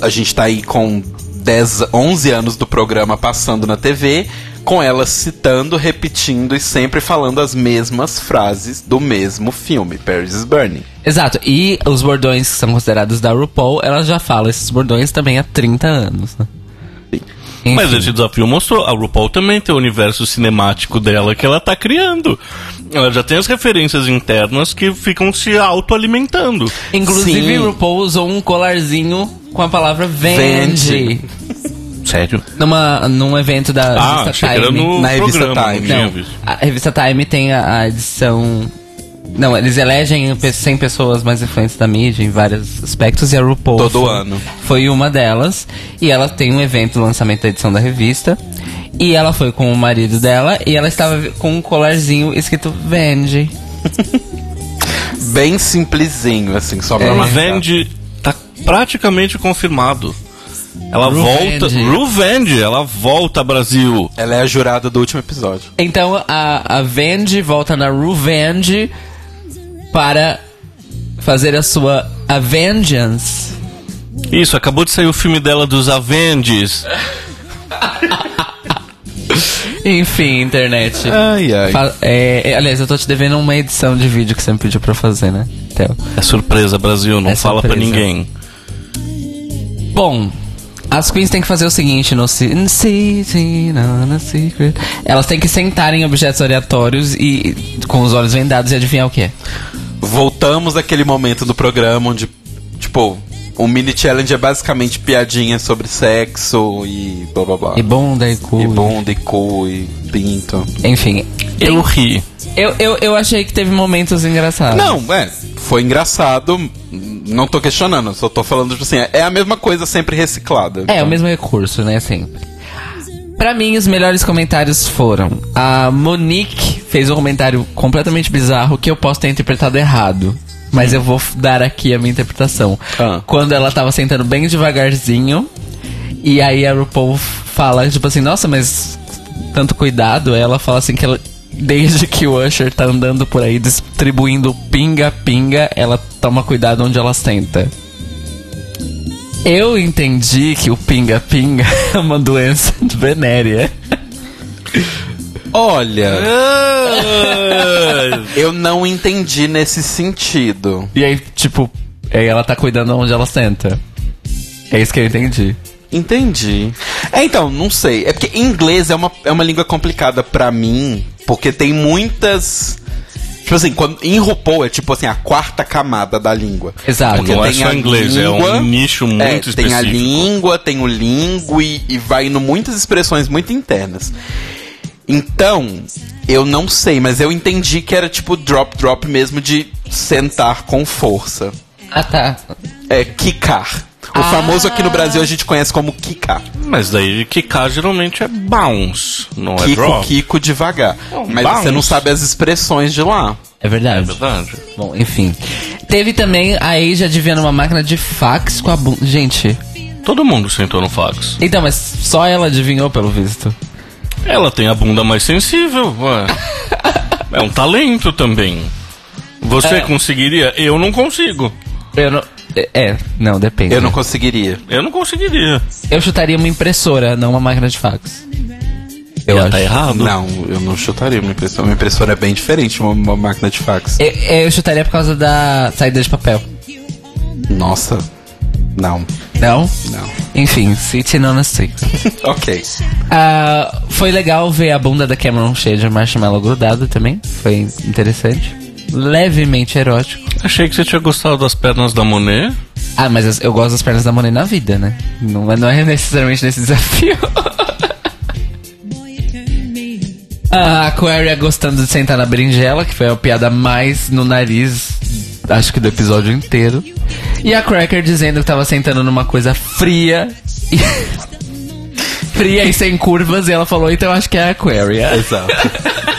a gente tá aí com 10, 11 anos do programa passando na TV, com ela citando, repetindo e sempre falando as mesmas frases do mesmo filme, Paris is Burning. Exato. E os bordões que são considerados da RuPaul, ela já fala esses bordões também há 30 anos, né? Enfim. Mas esse desafio mostrou, a RuPaul também tem o universo cinemático dela que ela tá criando. Ela já tem as referências internas que ficam se autoalimentando. Inclusive, Sim. o RuPaul usou um colarzinho com a palavra vende. Vende. Sério? Numa, num evento da Ah, revista Time. no Na revista programa, Time. não a revista Time tem a, a edição. Não, eles elegem pe- 100 pessoas mais influentes da mídia em vários aspectos e a RuPaul. Todo foi, ano. Foi uma delas. E ela tem um evento de lançamento da edição da revista. E ela foi com o marido dela e ela estava com um colarzinho escrito Vende. Bem simplesinho, assim, só pra A marcar. Vende tá praticamente confirmado. Ela Revenge. volta. Revenge, ela volta Brasil. Ela é a jurada do último episódio. Então a, a Vende volta na Revenge para fazer a sua Avengeance. Isso, acabou de sair o filme dela dos Avengers. Enfim, internet. Ai, ai. Fa- é, é, aliás, eu tô te devendo uma edição de vídeo que você me pediu pra fazer, né? Theo? É surpresa, Brasil, não É fala pra surpresa. ninguém. Bom, as queens têm que fazer o seguinte no Secret. Elas têm que sentar em objetos aleatórios e com os olhos vendados e adivinhar o que é. Voltamos àquele momento do programa onde, tipo, um mini challenge é basicamente piadinha sobre sexo e blá blá blá. E bunda e cu. E bunda e cu e pinto. Enfim, Eu ri. eu, eu, eu achei que teve momentos engraçados. Não, é, foi engraçado, não tô questionando, só tô falando, tipo assim, é a mesma coisa sempre reciclada. É, o mesmo recurso, né? Sempre. Pra mim, os melhores comentários foram. A Monique fez um comentário completamente bizarro que eu posso ter interpretado errado. Mas eu vou dar aqui a minha interpretação. Ah. Quando ela tava sentando bem devagarzinho. E aí a RuPaul fala, tipo assim, nossa, mas tanto cuidado. Ela fala assim que ela. Desde que o Usher tá andando por aí distribuindo pinga-pinga, ela toma cuidado onde ela senta. Eu entendi que o pinga-pinga é uma doença venérea. Olha, eu não entendi nesse sentido. E aí, tipo, aí ela tá cuidando onde ela senta. É isso que eu entendi. Entendi. É, então, não sei. É porque inglês é uma, é uma língua complicada pra mim, porque tem muitas. Tipo assim, quando, em RuPaul é tipo assim, a quarta camada da língua. Exato. Porque Não é só a inglês, é língua, um nicho muito é, específico. Tem a língua, tem o lingue e, e vai indo muitas expressões muito internas. Então, eu não sei, mas eu entendi que era tipo drop drop mesmo de sentar com força. Ah, tá. É, quicar. O Ah. famoso aqui no Brasil a gente conhece como quicar. Mas daí quicar geralmente é bounce, não é Kiko, drop. Kiko devagar. um Mas bounce. você não sabe as expressões de lá. É verdade. É verdade. Bom, enfim. Teve também a Asia adivinhando uma máquina de fax com a bunda. Gente. Todo mundo sentou no fax. Então, mas só ela adivinhou, pelo visto. Ela tem a bunda mais sensível, ué. É um talento também. Você É. conseguiria? Eu não consigo. Eu não. É- É, não, depende. Eu não conseguiria. Eu não conseguiria. Eu chutaria uma impressora, não uma máquina de fax. Eu Já acho. tá errado. Não, eu não chutaria uma impressora. Uma impressora é bem diferente de uma, uma máquina de fax. Eu, eu chutaria por causa da saída de papel. Nossa. Não. Não? Não. Enfim, sitting on a stick. Ok. Ah, foi legal ver a bunda da Cameron cheia de marshmallow grudado também. Foi interessante. Levemente erótico. Achei que você tinha gostado das pernas da Monet. Ah, mas eu- gosto das pernas da Monet na vida, né? Não, é- não é necessariamente nesse desafio. a Aquaria gostando de sentar na berinjela, que foi a piada mais no nariz, acho que do episódio inteiro. E a Cracker dizendo que tava sentando numa coisa fria. E fria e sem curvas, e ela falou, então acho que é a Aquaria. Exato.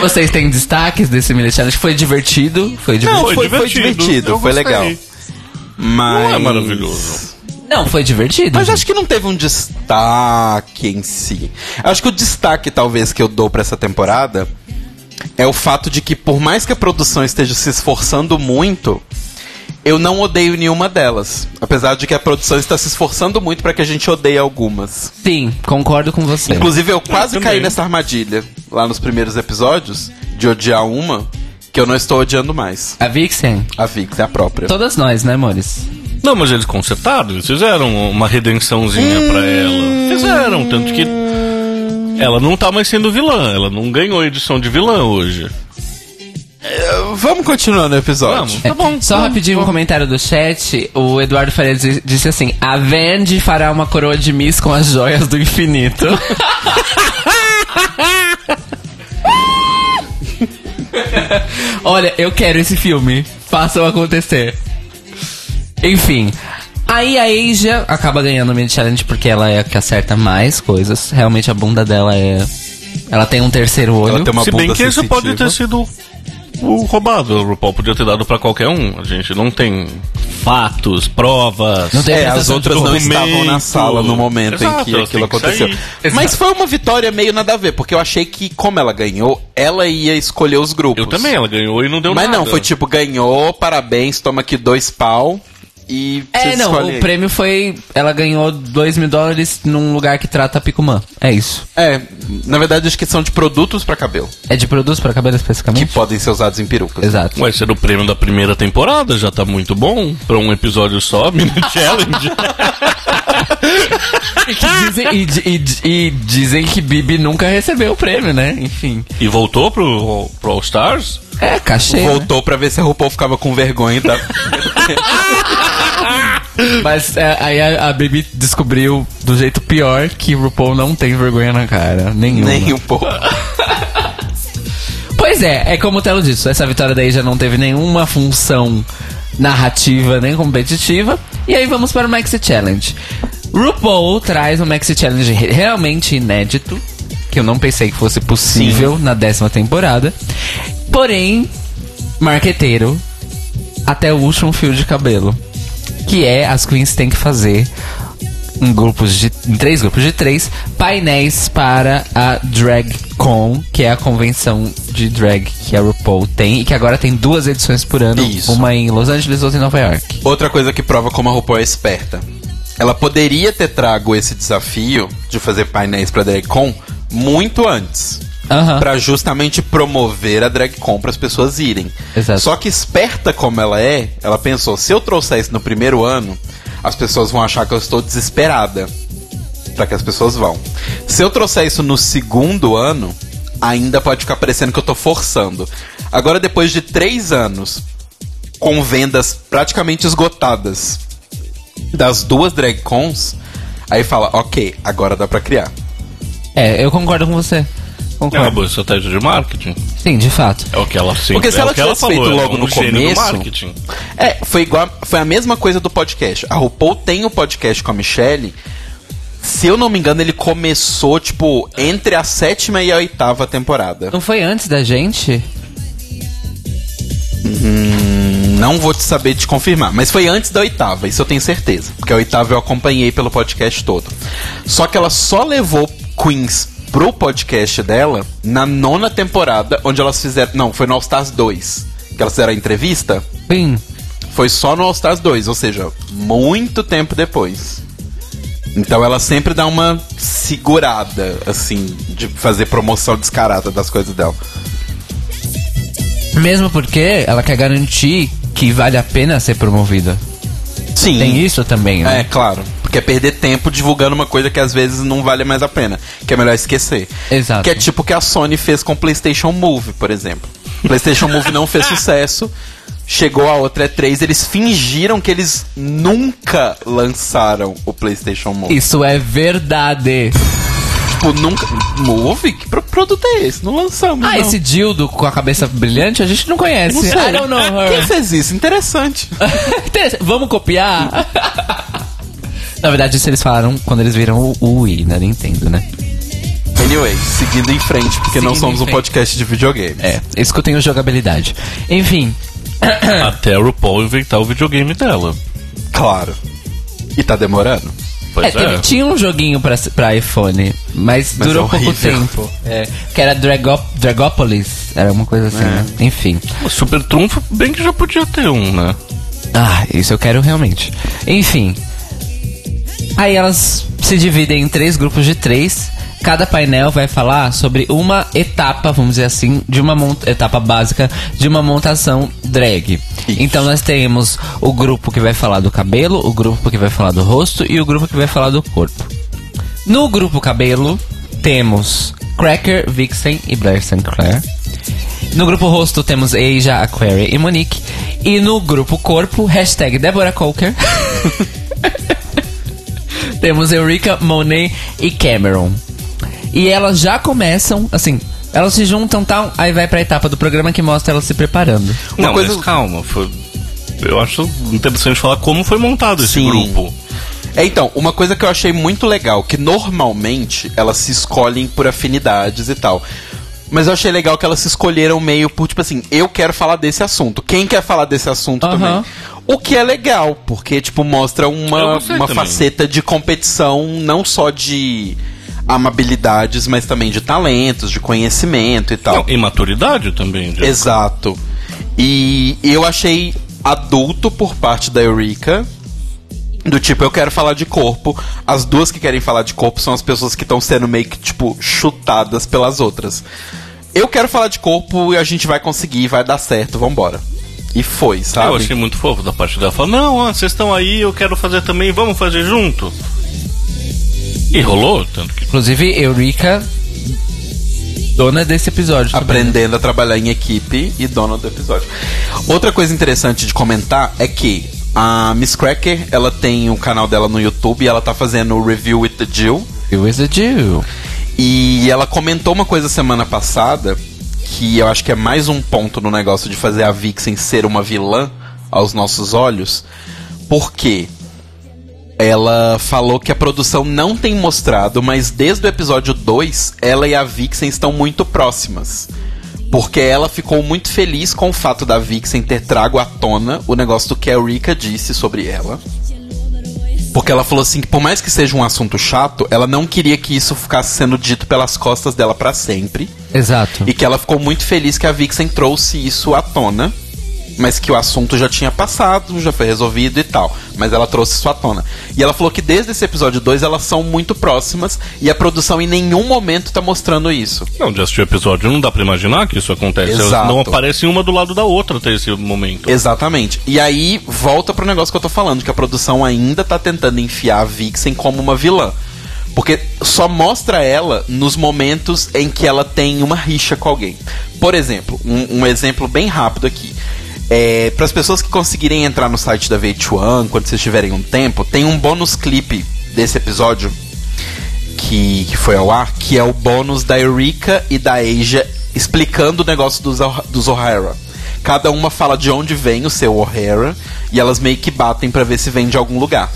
Vocês têm destaques desse mini challenge? Foi divertido? Foi divertido? Não, foi, foi divertido, foi gostei. legal. Mas. Não é maravilhoso. Não, foi divertido. Mas acho que não teve um destaque em si. Acho que o destaque, talvez, que eu dou pra essa temporada é o fato de que, por mais que a produção esteja se esforçando muito, eu não odeio nenhuma delas. Apesar de que a produção está se esforçando muito pra que a gente odeie algumas. Sim, concordo com você. Inclusive, eu quase também. caí nessa armadilha lá nos primeiros episódios de odiar uma que eu não estou odiando mais. A Vixen? A Vix, é a própria. Todas nós, né, amores? Não, mas eles consertaram, eles fizeram uma redençãozinha pra ela. Fizeram, tanto que ela não tá mais sendo vilã, ela não ganhou edição de vilã hoje. Vamos continuar no episódio. Vamos. Tá bom, Só tá rapidinho um comentário do chat. O Eduardo Faria di- disse assim: A Vendi fará uma coroa de Miss com as joias do infinito. Olha, eu quero esse filme. Façam acontecer. Enfim. Aí a Asia acaba ganhando o mini challenge porque ela é a que acerta mais coisas. Realmente a bunda dela é. Ela tem um terceiro olho. Ela tem uma Se bem bunda que isso pode sensitiva. ter sido roubado. O RuPaul podia ter dado pra qualquer um. A gente não tem fatos, provas. Não tem É, as outras não estavam na sala no momento em Exato, que elas aquilo que aconteceu. Mas foi uma vitória meio nada a ver, porque eu achei que, como ela ganhou, ela ia escolher os grupos. Eu também, ela ganhou e não deu Mas nada. não, foi tipo, ganhou, parabéns, toma aqui dois pau e É, não, escolhe o aí. prêmio foi. Ela ganhou 2 mil dólares num lugar que trata Picumã. É isso. É, na verdade acho que são de produtos pra cabelo, É de produtos para cabelo que especificamente? podem ser usados em perucas. Exato. Vai ser o prêmio da primeira temporada, já tá muito bom. Pra um episódio só, mini challenge. E, que dizem, e, e e dizem que Bibi nunca recebeu o prêmio, né? Enfim. e voltou pro, pro All Stars? É, cachê. né? Voltou pra ver se a RuPaul ficava com vergonha da... Mas é, aí a, a Bibi descobriu do jeito pior que o RuPaul não tem vergonha na cara. Nenhuma. nem um pouco. Pois é, é como o Telo disse, essa vitória daí já não teve nenhuma função narrativa nem competitiva. E aí vamos para o Maxi Challenge. RuPaul traz um Maxi Challenge re- realmente inédito, que eu não pensei que fosse possível na décima temporada. Porém, marqueteiro até o último fio de cabelo. Que é as queens têm que fazer em grupos de em três grupos de três painéis para a DragCon, que é a convenção de drag que a RuPaul tem e que agora tem duas edições por ano, Isso. uma em Los Angeles e outra em Nova York. Outra coisa que prova como a RuPaul é esperta. Ela poderia ter trago esse desafio de fazer painéis pra DragCon muito antes. Aham. Pra justamente promover a DragCon para as pessoas irem. Exato. Só que esperta como ela é, ela pensou, se eu trouxer isso no primeiro ano, as pessoas vão achar que eu estou desesperada. Pra que as pessoas vão. Se eu trouxer isso no segundo ano, ainda pode ficar parecendo que eu tô forçando. Agora, depois de três anos, com vendas praticamente esgotadas das duas drag cons, aí fala, ok, agora dá pra criar. É, eu concordo com você. É uma Concordo. boa estratégia de marketing. Sim, de fato. É o que ela sempre Porque se é ela ela tivesse falou, feito ela logo é um no começo- marketing. É, foi igual. Foi a mesma coisa do podcast. A RuPaul tem o podcast com a Michelle. Se eu não me engano, ele começou, tipo, entre a sétima e a oitava temporada. Não foi antes da gente? Não vou te saber te confirmar, mas foi antes da oitava, isso eu tenho certeza. Porque a oitava eu acompanhei pelo podcast todo. Só que ela só levou Queens pro podcast dela na nona temporada, onde elas fizeram. Não, foi no All Stars 2. Que elas fizeram a entrevista. Sim. Foi só no All Stars 2, ou seja, muito tempo depois. Então ela sempre dá uma segurada, assim, de fazer promoção descarada das coisas dela. Mesmo porque ela quer garantir que vale a pena ser promovida. Sim. Tem isso também, né? É, claro. Porque é perder tempo divulgando uma coisa que às vezes não vale mais a pena. Que é melhor esquecer. Exato. Que é tipo o que a Sony fez com o PlayStation Move, por exemplo. O PlayStation Move não fez sucesso. Chegou a outra E3, eles fingiram que eles nunca lançaram o PlayStation Move. Isso é verdade. Tipo, nunca. Move? Que pro- produto é esse? Não lançamos. Ah, não. esse dildo com a cabeça brilhante a gente não conhece. Não sei. I don't know her. Quem fez isso? Interessante. Vamos copiar? Na verdade, isso eles falaram quando eles viram o, o Wii na Nintendo, né? Anyway, seguindo em frente, porque não Seguindo somos em um frente. podcast de videogame. É, escutem o jogabilidade. Enfim, Até a RuPaul inventar o videogame dela. Claro. E tá demorando. Pois é, teve- tinha um joguinho pra, pra iPhone, mas, Mas durou é pouco horrível. tempo. É, que era Dragop, Dragopolis, era uma coisa assim, É. né? Enfim. O Super Trunfo, bem que já podia ter um, né? Ah, isso eu quero realmente. Enfim. Aí elas se dividem em três grupos de três. Cada painel vai falar sobre uma etapa, vamos dizer assim, de uma etapa básica de uma montação drag. Então nós temos o grupo que vai falar do cabelo, o grupo que vai falar do rosto e o grupo que vai falar do corpo. No grupo cabelo, temos Cracker, Vixen e Blair St. Clair. No grupo rosto temos Asia, Aquaria e Monique. E no grupo corpo, hashtag Deborah Coker. temos Eureka, Monet e Cameron. E elas já começam, assim, elas se juntam tal, aí vai pra etapa do programa que mostra elas se preparando. Uma não, coisa- mas calma. Foi... Eu acho interessante falar como foi montado esse Sim. grupo. É, então, uma coisa que eu achei muito legal, que normalmente elas se escolhem por afinidades e tal. Mas eu achei legal que elas se escolheram meio por, tipo assim, eu quero falar desse assunto. Quem quer falar desse assunto também? O que é legal, porque, tipo, mostra uma, uma também. faceta de competição, não só de amabilidades, mas também de talentos, de conhecimento e tal. Não, e maturidade também. de- Exato. E eu achei adulto por parte da Eureka. Do tipo, eu quero falar de corpo. As duas que querem falar de corpo são as pessoas que estão sendo meio que, tipo, chutadas pelas outras. Eu quero falar de corpo e a gente vai conseguir, vai dar certo, vambora. E foi, sabe? Eu achei muito fofo da parte dela. Falou, não, ó, vocês estão aí, eu quero fazer também, vamos fazer junto. E rolou, tanto que... Inclusive, Eureka, dona desse episódio. também, né? aprendendo a trabalhar em equipe e dona do episódio. Outra coisa interessante de comentar é que a Miss Cracker, ela tem o canal dela no YouTube e ela tá fazendo o Review with the Jill. Who is a Jew? E ela comentou uma coisa semana passada que eu acho que é mais um ponto no negócio de fazer a Vixen ser uma vilã aos nossos olhos, porque ela falou que a produção não tem mostrado, mas desde o episódio 2, ela e a Vixen estão muito próximas. Porque ela ficou muito feliz com o fato da Vixen ter trago à tona o negócio do que a Rika disse sobre ela. Porque ela falou assim que por mais que seja um assunto chato, ela não queria que isso ficasse sendo dito pelas costas dela pra sempre. Exato. E que ela ficou muito feliz que a Vixen trouxe isso à tona. Mas que o assunto já tinha passado, já foi resolvido e tal. Mas ela trouxe isso à tona. E ela falou que desde esse episódio 2 elas são muito próximas e a produção em nenhum momento tá mostrando isso. Não, de assistir o episódio, não dá pra imaginar que isso acontece. Elas Exato. não aparecem uma do lado da outra até esse momento. Exatamente. E aí volta pro negócio que eu tô falando, que a produção ainda tá tentando enfiar a Vixen como uma vilã. Porque só mostra ela nos momentos em que ela tem uma rixa com alguém. Por exemplo, um, um exemplo bem rápido aqui. É, Para as pessoas que conseguirem entrar no site da VH1, quando vocês tiverem um tempo, tem um bônus clipe desse episódio que, que foi ao ar, que é o bônus da Eureka e da Asia explicando o negócio dos, dos O'Hara. Cada uma fala de onde vem o seu O'Hara e elas meio que batem pra ver se vem de algum lugar.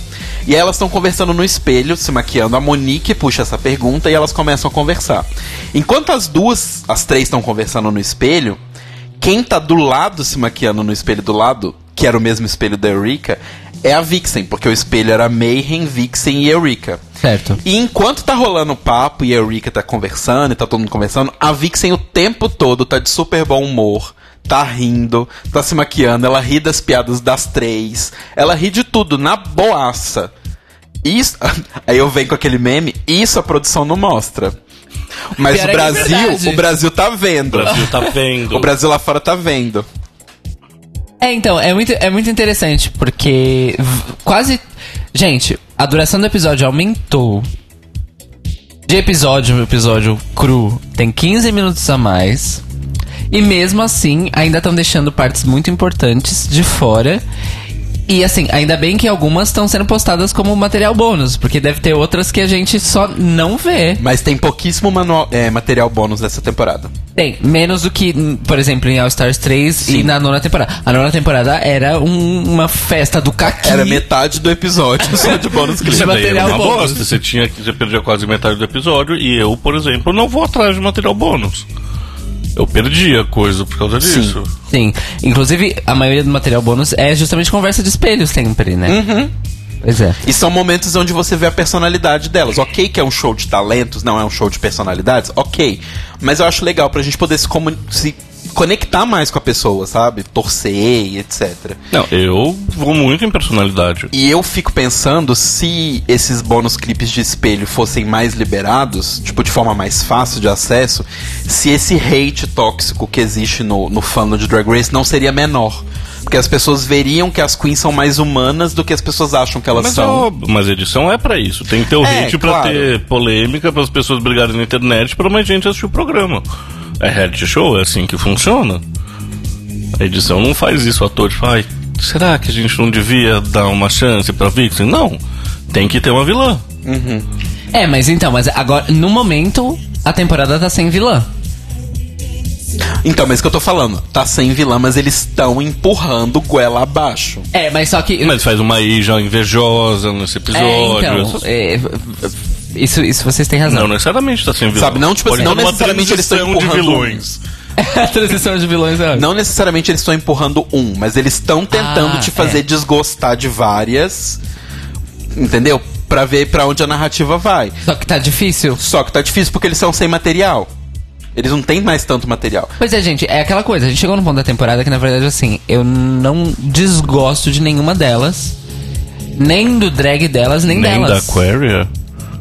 E aí elas estão conversando no espelho, se maquiando. A Monique puxa essa pergunta e elas começam a conversar. Enquanto as duas, as três estão conversando no espelho, quem tá do lado se maquiando no espelho do lado, que era o mesmo espelho da Eureka, é a Vixen, porque o espelho era Mayhem, Vixen e Eureka. Certo. E enquanto tá rolando o papo e a Eureka tá conversando e tá todo mundo conversando, a Vixen o tempo todo tá de super bom humor, tá rindo, tá se maquiando, ela ri das piadas das três, ela ri de tudo, na boaça. Isso, aí eu venho com aquele meme, isso a produção não mostra. Mas Pior o é é Brasil, verdade. o Brasil tá O vendo. Brasil tá vendo. O Brasil lá fora tá vendo. É, então, é muito, é muito interessante, porque quase. Gente, a duração do episódio aumentou. De episódio em episódio cru, tem 15 minutos a mais. E mesmo assim, ainda estão deixando partes muito importantes de fora. E assim, ainda bem que algumas estão sendo postadas como material bônus, porque deve ter outras que a gente só não vê. Mas tem pouquíssimo manual- é, material bônus nessa temporada. Tem, menos do que, por exemplo, em All Stars 3 e Sim. na nona temporada. A nona temporada era um- uma festa do Kaki. Era metade do episódio só de bônus clipe. Material uma bônus. bosta. Você tinha que você perdia quase metade do episódio e eu, por exemplo, não vou atrás de material bônus. Eu perdi a coisa por causa Sim. disso. Sim. Inclusive, a maioria do material bônus é justamente conversa de espelho sempre, né? Uhum. Pois é. E são momentos onde você vê a personalidade delas. Ok que é um show de talentos, não é um show de personalidades, ok. Mas eu acho legal pra gente poder se, se conectar mais com a pessoa, sabe? Torcer e etc. Não, eu vou muito em personalidade. E eu fico pensando se esses bônus clipes de espelho fossem mais liberados, tipo, de forma mais fácil de acesso, se esse hate tóxico que existe no, no fandom de Drag Race não seria menor. Porque as pessoas veriam que as queens são mais humanas do que as pessoas acham que elas Mas, são. ó, mas edição é pra isso. Tem que ter o É, hate pra claro. ter polêmica, para as pessoas brigarem na internet, pra mais gente assistir o programa. É reality show, é assim que funciona. A edição não faz isso à toa, tipo, ai, será que a gente não devia dar uma chance pra Vixen? Não. Tem que ter uma vilã. É, mas então, mas agora, no momento, a temporada tá sem vilã. Então, mas o que eu tô falando, tá sem vilã, mas eles estão empurrando goela abaixo. É, mas só que. Mas faz uma Ija invejosa nesse é, episódio. então. essas- é, isso, isso vocês têm razão. Não necessariamente tá sem vilã. Sabe, não, tipo Pode assim, não ter uma necessariamente eles estão transição de empurrando um. vilões. a transição de vilões é. Não necessariamente eles estão empurrando um, mas eles estão tentando Ah, te fazer é. desgostar de várias. Entendeu? Pra ver pra onde a narrativa vai. Só que tá difícil. Só que tá difícil porque eles são sem material. Eles não têm mais tanto material. Pois é, gente, é aquela coisa. A gente chegou num ponto da temporada que, na verdade, assim, eu não desgosto de nenhuma delas. Nem do drag delas, nem, Nem da delas. Aquaria?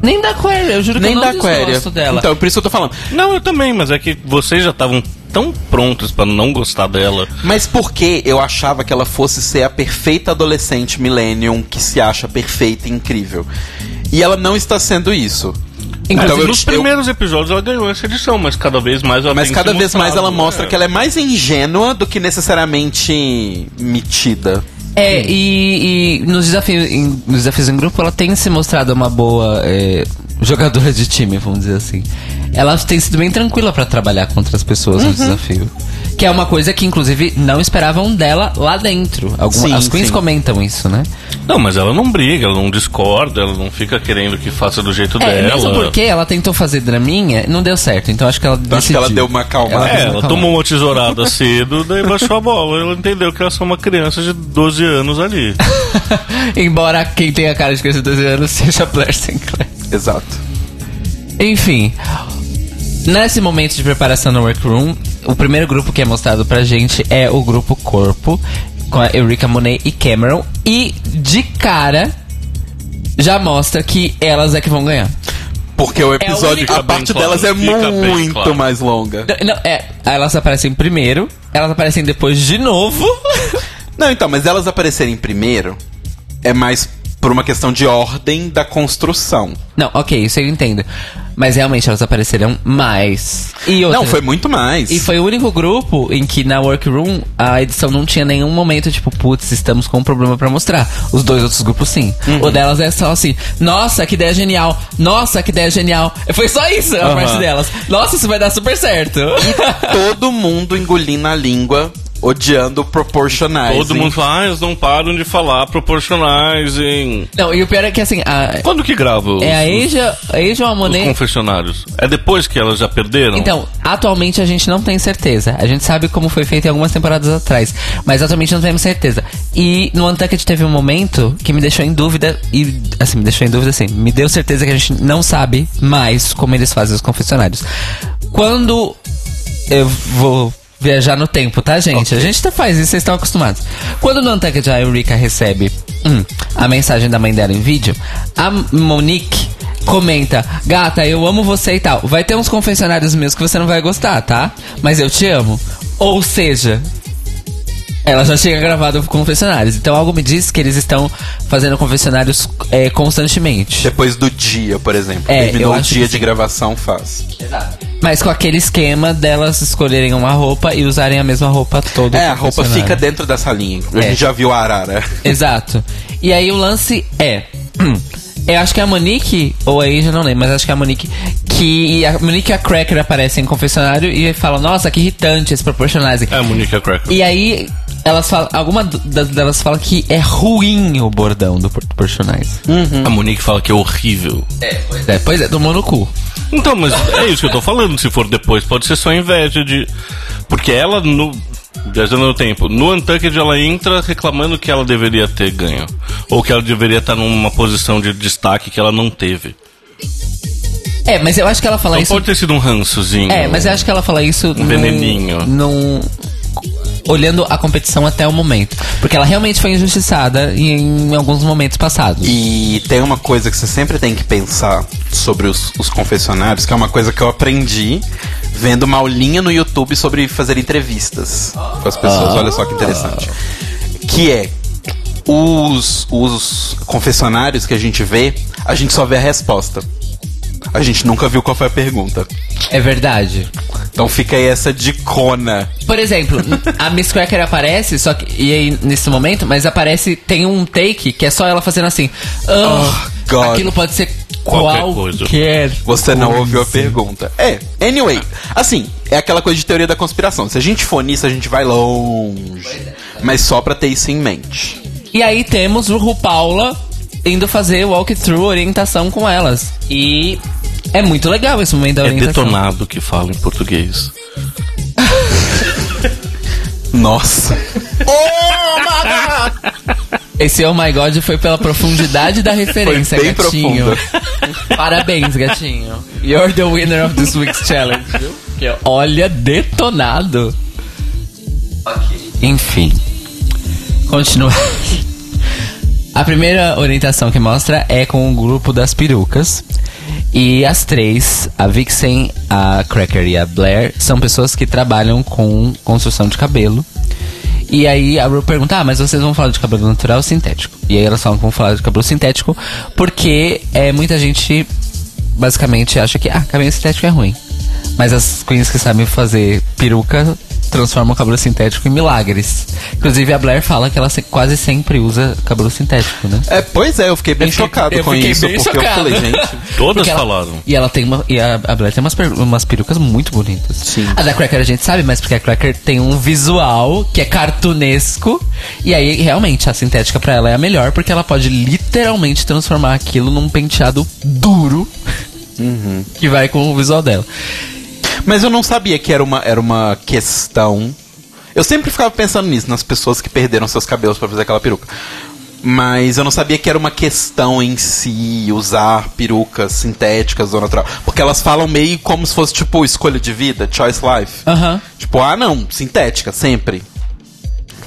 Nem da Aquaria, eu juro que Nem eu não da Aquaria. desgosto dela. Então, por isso que eu tô falando. Não, eu também, mas é que vocês já estavam tão prontos pra não gostar dela. Mas por que eu achava que ela fosse ser a perfeita adolescente millennium que se acha perfeita e incrível? E ela não está sendo isso. Inclusive, Então, eu- Nos eu- primeiros episódios ela ganhou essa edição, mas cada vez mais ela Mas tem cada vez mais ela mostra é. que ela é mais ingênua do que necessariamente metida. É, e, e nos, desafios, em, nos desafios em grupo ela tem se mostrado uma boa é, jogadora de time, vamos dizer assim. Ela tem sido bem tranquila pra trabalhar com outras pessoas Uhum. no desafio. Que é uma coisa que, inclusive, não esperavam dela lá dentro. Alguma- Sim, as queens sim. comentam isso, né? Não, mas ela não briga, ela não discorda, ela não fica querendo que faça do jeito É, dela. mesmo porque ela tentou fazer draminha, não deu certo. Então acho que ela Acho que decidiu. ela deu uma acalmada. É, ela tomou uma tesourada cedo, daí baixou a bola. Ela entendeu que ela é só uma criança de 12 anos ali. Embora quem tenha cara de criança de 12 anos seja Blair Sinclair. Exato. Enfim, nesse momento de preparação no workroom, o primeiro grupo que é mostrado pra gente é o grupo Corpo, com a Eureka Monet e Cameron. E de cara já mostra que elas é que vão ganhar. Porque o episódio, único- a bem parte claro, delas é muito claro. mais longa. Não, é, elas aparecem primeiro, elas aparecem depois de novo. Não, então, mas elas aparecerem primeiro é mais por uma questão de ordem da construção. Não, ok, isso eu entendo. Mas realmente elas apareceram mais. E outra, Não, foi muito mais. E foi o único grupo em que na Workroom a edição não tinha nenhum momento tipo, putz, estamos com um problema pra mostrar. Os dois outros grupos sim. Uhum. O delas é só assim, nossa, que ideia genial. Nossa, que ideia genial. Foi só isso a Aham. parte delas. Nossa, isso vai dar super certo. Todo mundo engolindo a língua, odiando proporcionais. Todo mundo fala, ah, eles não param de falar proporcionais não, e o pior é que assim, a, Quando que grava os, é a os- Asia, a Asia ou a os Monet confessionários? É depois que elas já perderam? Então, atualmente a gente não tem certeza. A gente sabe como foi feito em algumas temporadas atrás, mas atualmente não temos certeza. E no Untucked teve um momento que me deixou em dúvida, e assim, me deixou em dúvida assim, me deu certeza que a gente não sabe mais como eles fazem os confessionários. Quando eu vou viajar no tempo, tá, gente? A gente tá faz isso, vocês estão acostumados. Quando no Untucked a Eureka recebe hum, a mensagem da mãe dela em vídeo, a Monique comenta, gata, eu amo você e tal. Vai ter uns confessionários meus que você não vai gostar, tá? Mas eu te amo. Ou seja, ela já chega gravado com confessionários. Então algo me diz que eles estão fazendo confessionários é, constantemente. Depois do dia, por exemplo. É, Terminou o dia de sim. gravação, faz. Mas com aquele esquema delas escolherem uma roupa e usarem a mesma roupa toda. É, a roupa fica dentro dessa linha. A É. gente já viu a Arara. Exato. E aí o lance é. Eu acho que é a Monique, ou a Asia, não lembro, mas acho que é a Monique. Que a Monique e a Cracker aparecem em confessionário e falam, nossa, que irritante esse proporcionais. É a Monica Cracker. E aí, elas falam, alguma das- delas fala que é ruim o bordão do proporcionais. A Monique fala que é horrível. Pois é, pois é, tomou no cu. Então, mas é isso que eu tô falando. Se for depois, pode ser só inveja de. Porque ela, no. Viajando no tempo, no Untucked ela entra reclamando que ela deveria ter ganho. Ou que ela deveria estar numa posição de destaque que ela não teve. É, mas eu acho que ela fala Então isso. pode ter sido um rançozinho. É, mas eu acho que ela fala isso num- veneninho. num- olhando a competição até o momento. Porque ela realmente foi injustiçada em, em alguns momentos passados. E tem uma coisa que você sempre tem que pensar sobre os, os confessionários, que é uma coisa que eu aprendi vendo uma aulinha no YouTube sobre fazer entrevistas com as pessoas. Olha só que interessante. Que é os, os confessionários que a gente vê, a gente só vê a resposta. A gente nunca viu qual foi a pergunta. É verdade. Então fica aí essa dicona. Por exemplo, a Miss Cracker aparece, só que. E aí, nesse momento, mas aparece. Tem um take que é só ela fazendo assim. "Ah, Oh, God." aquilo pode ser Qualquer qualquer. coisa. Você não coisa. ouviu a pergunta. É, anyway, assim, é aquela coisa de teoria da conspiração. Se a gente for nisso, a gente vai longe. Mas só pra ter isso em mente. E aí temos o RuPaula indo fazer walkthrough orientação com elas. E é muito legal esse momento da É orientação. detonado que fala em português. Nossa. Esse Oh My God foi pela profundidade da referência, Foi bem gatinho. profunda. Parabéns, gatinho. You're the winner of this week's challenge, viu? Que, Olha, detonado. Enfim. Continua. A primeira orientação que mostra é com o grupo das perucas. E as três, a Vixen, a Cracker e a Blair, são pessoas que trabalham com construção de cabelo. E aí a Ru pergunta, ah, mas vocês vão falar de cabelo natural ou sintético? E aí elas falam que vão falar de cabelo sintético porque é, muita gente basicamente acha que, ah, cabelo sintético é ruim. Mas as queens que sabem fazer peruca transformam o cabelo sintético em milagres. Inclusive, a Blair fala que ela se- quase sempre usa cabelo sintético, né? É, pois é, eu fiquei bem Eu fiquei- chocado eu com fiquei isso, bem porque chocado. eu falei, gente. Todas ela- falaram. E ela tem uma. E a, a Blair tem umas, per- umas perucas muito bonitas. Sim. A da Cracker a gente sabe, mas porque a Cracker tem um visual que é cartunesco. E aí, realmente, a sintética pra ela é a melhor, porque ela pode literalmente transformar aquilo num penteado duro. Uhum. Que vai com o visual dela. Mas eu não sabia que era uma, era uma questão. Eu sempre ficava pensando nisso, nas pessoas que perderam seus cabelos pra fazer aquela peruca. Mas eu não sabia que era uma questão em si usar perucas sintéticas ou natural. Porque elas falam meio como se fosse, tipo, escolha de vida, choice life. Tipo, ah não, sintética, sempre.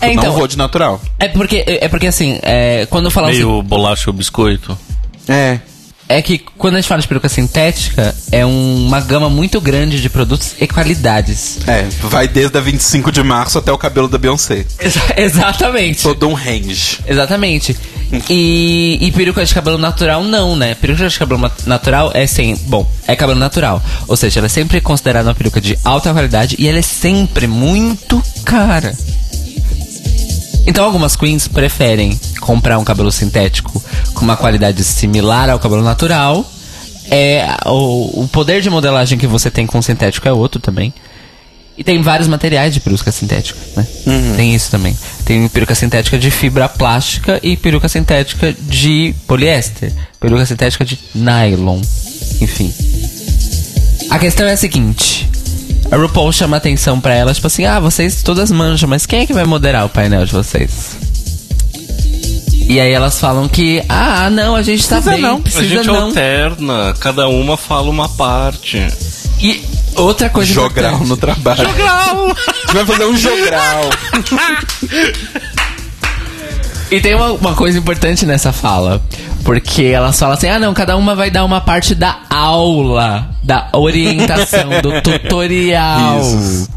É, não então. vou de natural. É porque, é porque assim, é, quando falamos. Meio bolacha ou biscoito. É. É que quando a gente fala de peruca sintética, é um- uma gama muito grande de produtos e qualidades. É, vai desde a 25 de março até o cabelo da Beyoncé. Exa- exatamente. Todo um range. Exatamente. E, e peruca de cabelo natural, não, né? Peruca de cabelo natural é sem. Bom, é cabelo natural. Ou seja, ela é sempre considerada uma peruca de alta qualidade e ela é sempre muito cara. Então algumas queens preferem comprar um cabelo sintético com uma qualidade similar ao cabelo natural. É, o, o poder de modelagem que você tem com o sintético é outro também. E tem vários materiais de peruca sintética, né? Tem isso também. Tem peruca sintética de fibra plástica e peruca sintética de poliéster. Peruca sintética de nylon. Enfim. A questão é a seguinte. A RuPaul chama atenção pra elas, tipo assim, ah, vocês todas manjam, mas quem é que vai moderar o painel de vocês? E aí elas falam que, ah, não, a gente tá Precisa bem, não. A precisa gente não. alterna, cada uma fala uma parte. E outra coisa Jogral importante. no trabalho. Jogral! A gente vai fazer um jogral. E tem uma, uma coisa importante nessa fala. Porque elas falam assim: ah, não, cada uma vai dar uma parte da aula, da orientação, do tutorial. Isso.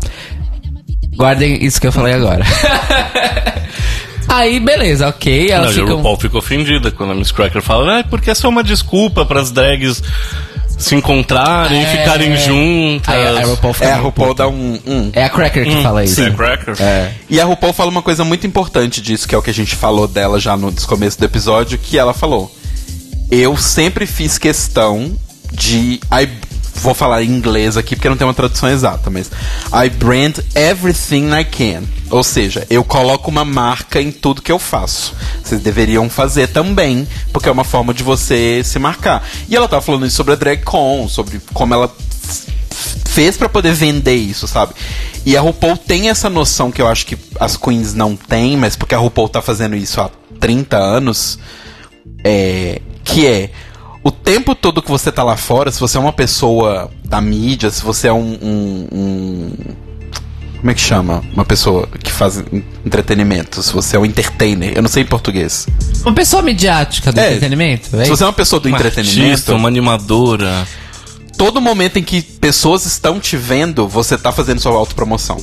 Guardem isso que eu falei agora. Aí, beleza, ok. Não, Elas e a ficam. RuPaul ficou ofendida quando a Miss Cracker fala, ah, porque é só uma desculpa para as drags se encontrarem e É. ficarem juntas. Aí a RuPaul fica. É, a RuPaul dá um. um. É a Cracker que fala isso. Sim. Cracker? É. E a RuPaul fala uma coisa muito importante disso, que é o que a gente falou dela já no começo do episódio, que ela falou. Eu sempre fiz questão de. I, vou falar em inglês aqui porque não tem uma tradução exata, mas. I brand everything I can. Ou seja, eu coloco uma marca em tudo que eu faço. Vocês deveriam fazer também, porque é uma forma de você se marcar. E ela tava falando isso sobre a Drag Con, sobre como ela fez pra poder vender isso, sabe? E a RuPaul tem essa noção que eu acho que as queens não têm, mas porque a RuPaul tá fazendo isso há 30 anos, é, que é o tempo todo que você tá lá fora, se você é uma pessoa da mídia, se você é um, um- um- como é que chama? Uma pessoa que faz en- entretenimento, se você é um entertainer, eu não sei em português. Uma pessoa midiática do É, entretenimento. É Se você é uma pessoa do Uma entretenimento, artista, uma animadora. todo momento em que pessoas estão te vendo, você tá fazendo sua autopromoção.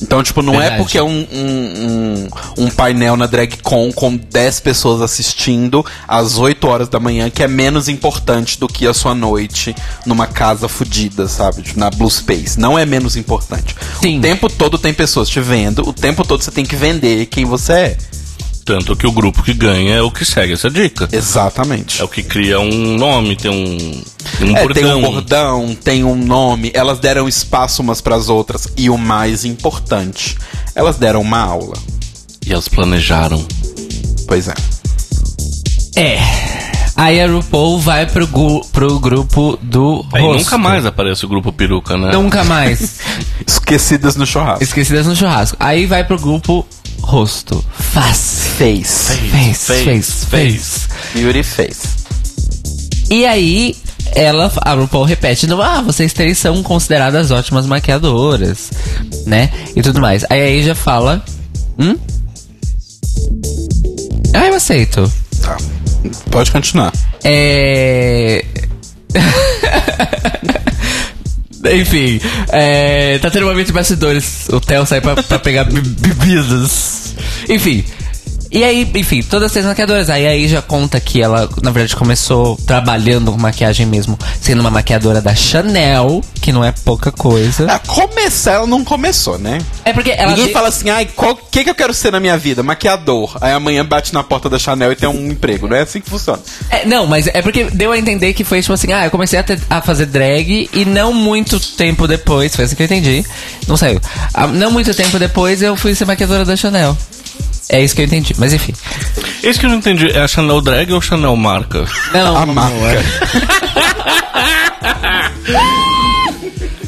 Então, tipo, não é Verdade. porque é um, um, um, um painel na DragCon com 10 pessoas assistindo às 8 horas da manhã que é menos importante do que a sua noite numa casa fodida, sabe? Tipo, na Blue Space. Não é menos importante. Sim. O tempo todo tem pessoas te vendo, o tempo todo você tem que vender quem você é. Tanto que o grupo que ganha é o que segue essa dica. Exatamente. É o que cria um nome, tem um, tem um É, bordão. tem um bordão, tem um nome, elas deram espaço umas pras outras. E o mais importante, elas deram uma aula. E elas planejaram. Pois é. É. Aí a RuPaul vai pro, gu- pro grupo do Aí rosto. nunca mais aparece o grupo peruca, né? Nunca mais. Esquecidas no churrasco. Esquecidas no churrasco. Aí vai pro grupo rosto. Face. Face. Face, face, face. Beauty face. E aí, ela, a RuPaul repete, não, ah, vocês três são consideradas ótimas maquiadoras, né? E tudo mais. Aí a Asia fala, hum? Ah, eu aceito. Tá. Pode continuar. É. Enfim, é, tá tendo um momento de bastidores. O Theo sai pra, pra pegar be- bebidas. Enfim. E aí, enfim, todas as três maquiadoras. Aí aí já conta que ela, na verdade, começou trabalhando com maquiagem mesmo, sendo uma maquiadora da Chanel, que não é pouca coisa. Ah, começar, ela não começou, né? É porque ela. Ninguém de- fala assim, ai, o que, que eu quero ser na minha vida? Maquiador. Aí amanhã bate na porta da Chanel e tem um emprego. Não é assim que funciona. É, não, mas é porque deu a entender que foi tipo assim, ah, eu comecei a, ter- a fazer drag e não muito tempo depois, foi assim que eu entendi. Não saiu. Ah, não muito tempo depois eu fui ser maquiadora da Chanel. É isso que eu entendi, mas enfim. Esse que eu não entendi, é a Chanel Drag ou Chanel Marca? Não, A marca.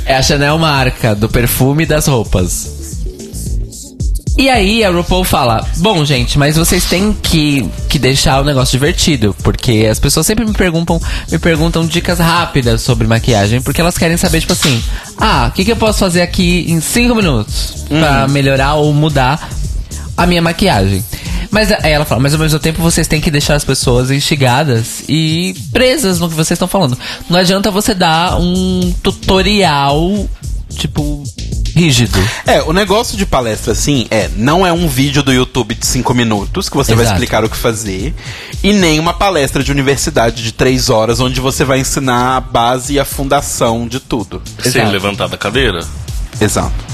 É a Chanel marca do perfume e das roupas. E aí a RuPaul fala: Bom, gente, mas vocês têm que, que deixar o negócio divertido. Porque as pessoas sempre me perguntam, me perguntam dicas rápidas sobre maquiagem. Porque elas querem saber, tipo assim, ah, o que, que eu posso fazer aqui em 5 minutos pra melhorar ou mudar a minha maquiagem. Mas aí ela fala, mas ao mesmo tempo vocês têm que deixar as pessoas instigadas e presas no que vocês estão falando. Não adianta você dar um tutorial, tipo, rígido. É, o negócio de palestra, assim, é, não é um vídeo do YouTube de 5 minutos que você vai Exato. explicar o que fazer, e nem uma palestra de universidade de 3 horas onde você vai ensinar a base e a fundação de tudo. Sem Exato. levantar da cadeira? Exato.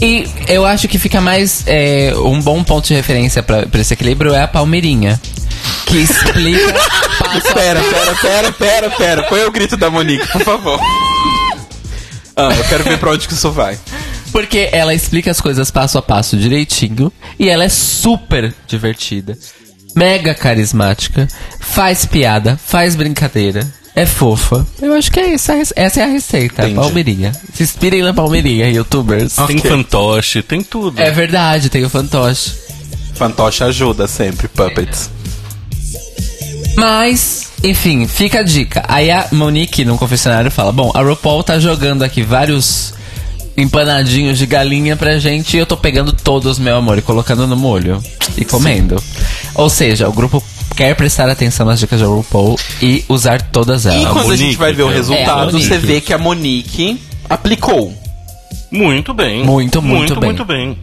E eu acho que fica mais. é, um bom ponto de referência pra, pra esse equilíbrio é a Palmeirinha. Que explica passo Pera, pera, pera, pera, pera. Põe o grito da Monique, por favor. Ah, eu quero ver pra onde que isso vai. Porque ela explica as coisas passo a passo direitinho. E ela é super divertida. Mega carismática. Faz piada, faz brincadeira. É fofa. Eu acho que é isso. a rece- Essa é a receita. Entendi. Palmeirinha. Se inspirem na Palmeirinha, youtubers. Tem fantoche, tem tudo. É verdade, tem o fantoche. Fantoche ajuda sempre, puppets. Mas, enfim, fica a dica. Aí a Monique, no confessionário, fala: Bom, a RuPaul tá jogando aqui vários empanadinhos de galinha pra gente e eu tô pegando todos, meu amor, e colocando no molho e comendo. Ou seja, o grupo quer prestar atenção nas dicas da RuPaul e usar todas E elas. quando a Monique, gente vai ver o resultado, É, a você vê que a Monique aplicou. Muito bem. Muito, muito bem. Muito bem.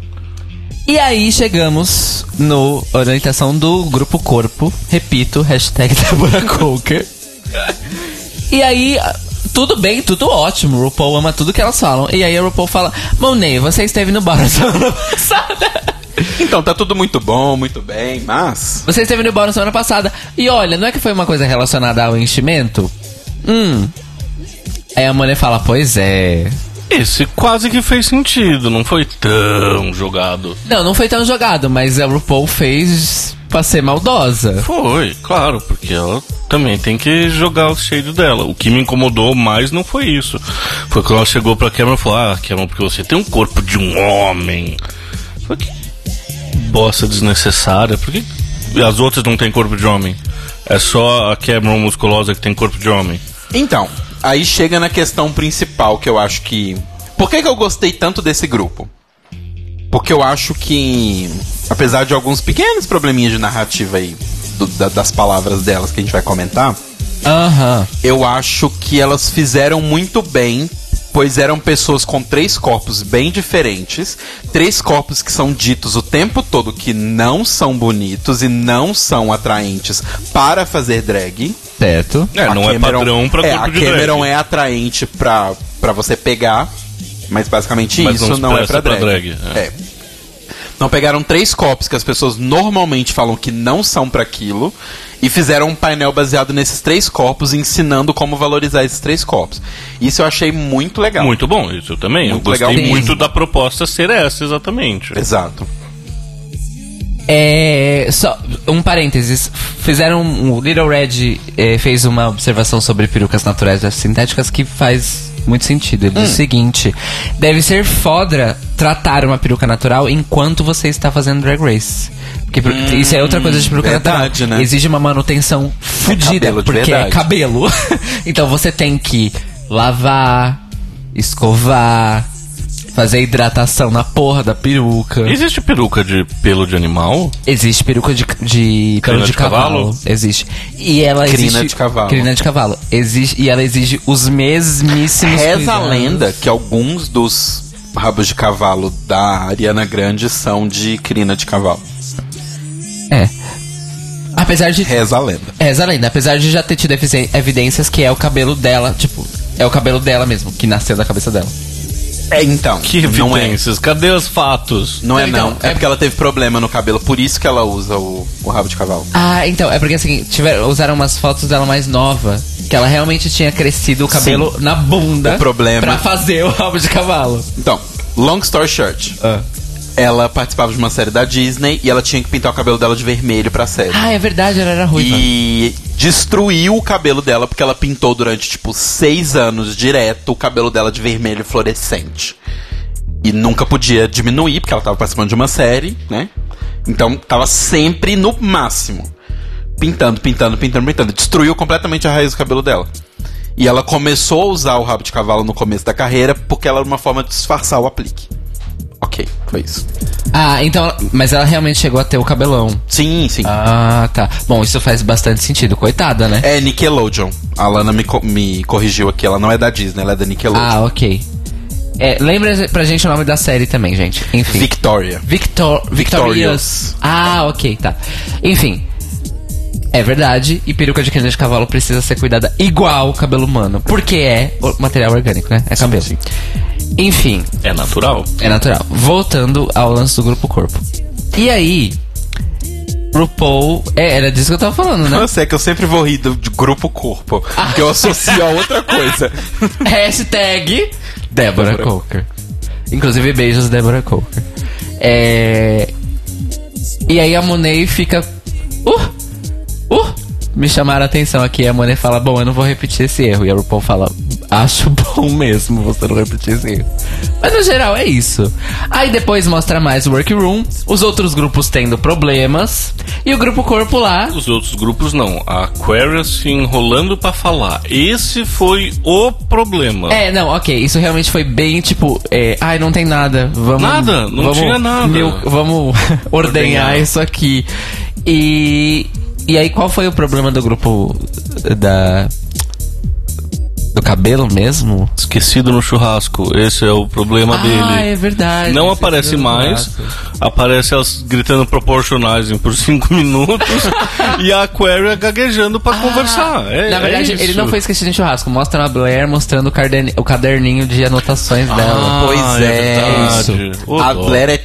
E aí chegamos no orientação do grupo Corpo. Repito, hashtag Deborah Coker. e aí, tudo bem, tudo ótimo. RuPaul ama tudo que elas falam. E aí a RuPaul fala: Monet, você esteve no bar semana passada. Então, tá tudo muito bom, muito bem, mas. Você esteve no bar semana passada. E olha, não é que foi uma coisa relacionada ao enchimento? Hum. Aí a Monet fala: Pois é. Esse quase que fez sentido, não foi tão jogado. Não, não foi tão jogado, mas a RuPaul fez pra ser maldosa. Foi, claro, porque ela também tem que jogar o shade dela. O que me incomodou mais não foi isso. Foi quando ela chegou pra Cameron e falou: Ah, Cameron, porque você tem um corpo de um homem. Foi que bosta desnecessária. Por que as outras não têm corpo de homem? É só a Cameron musculosa que tem corpo de homem. Então, aí chega na questão principal que eu acho que. Por que, que eu gostei tanto desse grupo? Porque eu acho que, apesar de alguns pequenos probleminhas de narrativa aí, do- da- das palavras delas que a gente vai comentar, eu acho que elas fizeram muito bem, pois eram pessoas com três corpos bem diferentes, três corpos que são ditos o tempo todo que não são bonitos e não são atraentes para fazer drag. Certo. É, A não é Cameron- padrão pra é, corpo A de Cameron drag. é atraente pra, pra você pegar, mas basicamente Mas isso não não é pra pra drag. drag, é. É. Então pegaram três copos que as pessoas normalmente falam que não são pra aquilo e fizeram um painel baseado nesses três corpos, ensinando como valorizar esses três corpos. Isso eu achei muito legal. Muito bom, isso eu também. Muito eu gostei legal muito mesmo. da proposta ser essa, exatamente. Exato. É. Só um parênteses. Fizeram. O Little Red eh, fez uma observação sobre perucas naturais e sintéticas que faz muito sentido. Ele diz o seguinte: deve ser foda tratar uma peruca natural enquanto você está fazendo drag race. Porque peru- isso é outra coisa de peruca verdade, natural. né? Exige uma manutenção fodida, cabelo de porque é verdade. cabelo. então você tem que lavar, escovar, fazer hidratação na porra da peruca. Existe peruca de pelo de animal? Existe peruca de, de pelo de, de cavalo. cavalo? Existe. E ela Crina existe. de cavalo. Crina de cavalo. Existe, e ela exige os mesmíssimos. Reza a cuidados. lenda que alguns dos rabos de cavalo da Ariana Grande são de crina de cavalo. É. Apesar de. Reza a lenda. É, essa lenda. Apesar de já ter tido evidências que é o cabelo dela, tipo, é o cabelo dela mesmo, que nasceu da cabeça dela. É, então. Que não é. evidências? Cadê os fatos? Não é Então, não. é- É porque ela teve problema no cabelo, por isso que ela usa o, o rabo de cavalo. Ah, então, é porque assim, tiveram, usaram umas fotos dela mais nova, que ela realmente tinha crescido o cabelo na bunda O problema- pra fazer o rabo de cavalo. Então, long story short. Ela participava de uma série da Disney e ela tinha que pintar o cabelo dela de vermelho pra série. Ah, é verdade, ela era ruiva. E destruiu o cabelo dela porque ela pintou durante, tipo, seis anos direto o cabelo dela de vermelho fluorescente. E nunca podia diminuir, porque ela tava participando de uma série, né? Então tava sempre no máximo. Pintando, pintando, pintando, pintando. Destruiu completamente a raiz do cabelo dela. E ela começou a usar o rabo de cavalo no começo da carreira porque ela era uma forma de disfarçar o aplique. Ok, foi isso. Ah, então, mas ela realmente chegou a ter o cabelão. Sim, sim. Ah, tá. Bom, isso faz bastante sentido, coitada, né? É Nickelodeon. A Lana me, co- me corrigiu aqui. Ela não é da Disney, ela é da Nickelodeon. Ah, ok. É, lembra pra gente o nome da série também, gente. Enfim. Victoria. Victor, Victorious. Ah, ok, tá. Enfim. É verdade, e peruca de crina de cavalo precisa ser cuidada igual o cabelo humano. Porque é material orgânico, né? É cabelo. Enfim, É natural. é natural. Voltando ao lance do grupo corpo. E aí, RuPaul. É, era disso que eu tava falando, né? Eu sei que eu sempre vou rir do, de grupo corpo. Porque eu associo a outra coisa. Hashtag Débora Coker. Inclusive, beijos, Débora Coker. É... E aí a Monet fica. Uh! Uh! Me chamaram a atenção aqui. E a Monet fala: Bom, eu não vou repetir esse erro. E a RuPaul fala: Acho bom mesmo você não repetir esse erro. Mas no geral é isso. Aí depois mostra mais o workroom, os outros grupos tendo problemas. E o grupo corpo lá. Os outros grupos não. A Aquarius se enrolando pra falar. Esse foi o problema. É, não, ok. Isso realmente foi bem tipo. É, Ai, não tem nada. Vamos. Nada, não vamos, tinha nada. meu- vamos ordenhar Ordenhar. isso aqui. E. E aí, qual foi o problema do grupo da. Do cabelo mesmo? Esquecido no churrasco. Esse é o problema Ah, dele. é verdade. Não aparece é mais. Aparece elas gritando proportionalizing por 5 minutos. e a Aquaria gaguejando pra conversar. É, Na verdade, é ele isso. não foi esquecido em churrasco. Mostra a Blair mostrando o, caderni- o caderninho de anotações dela. Ah, pois é. verdade. Ô, a dó. Blair é.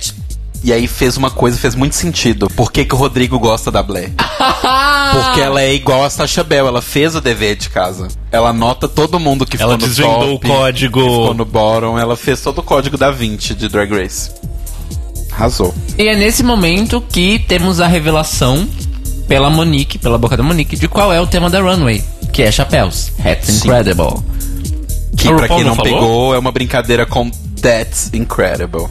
E aí fez uma coisa, fez muito sentido. Por que, que o Rodrigo gosta da Blair? Porque ela é igual a Sasha Bell, ela fez o dever de casa. Ela anota todo mundo que Ela ficou no desvendou top, o código. que ficou no bottom, ela fez todo o código da 20 de Drag Race. Arrasou. E é nesse momento que temos a revelação pela Monique, pela boca da Monique, de qual é o tema da runway, que é chapéus. Hats Sim. Incredible. Que pra quem não não pegou, é uma brincadeira com That's Incredible.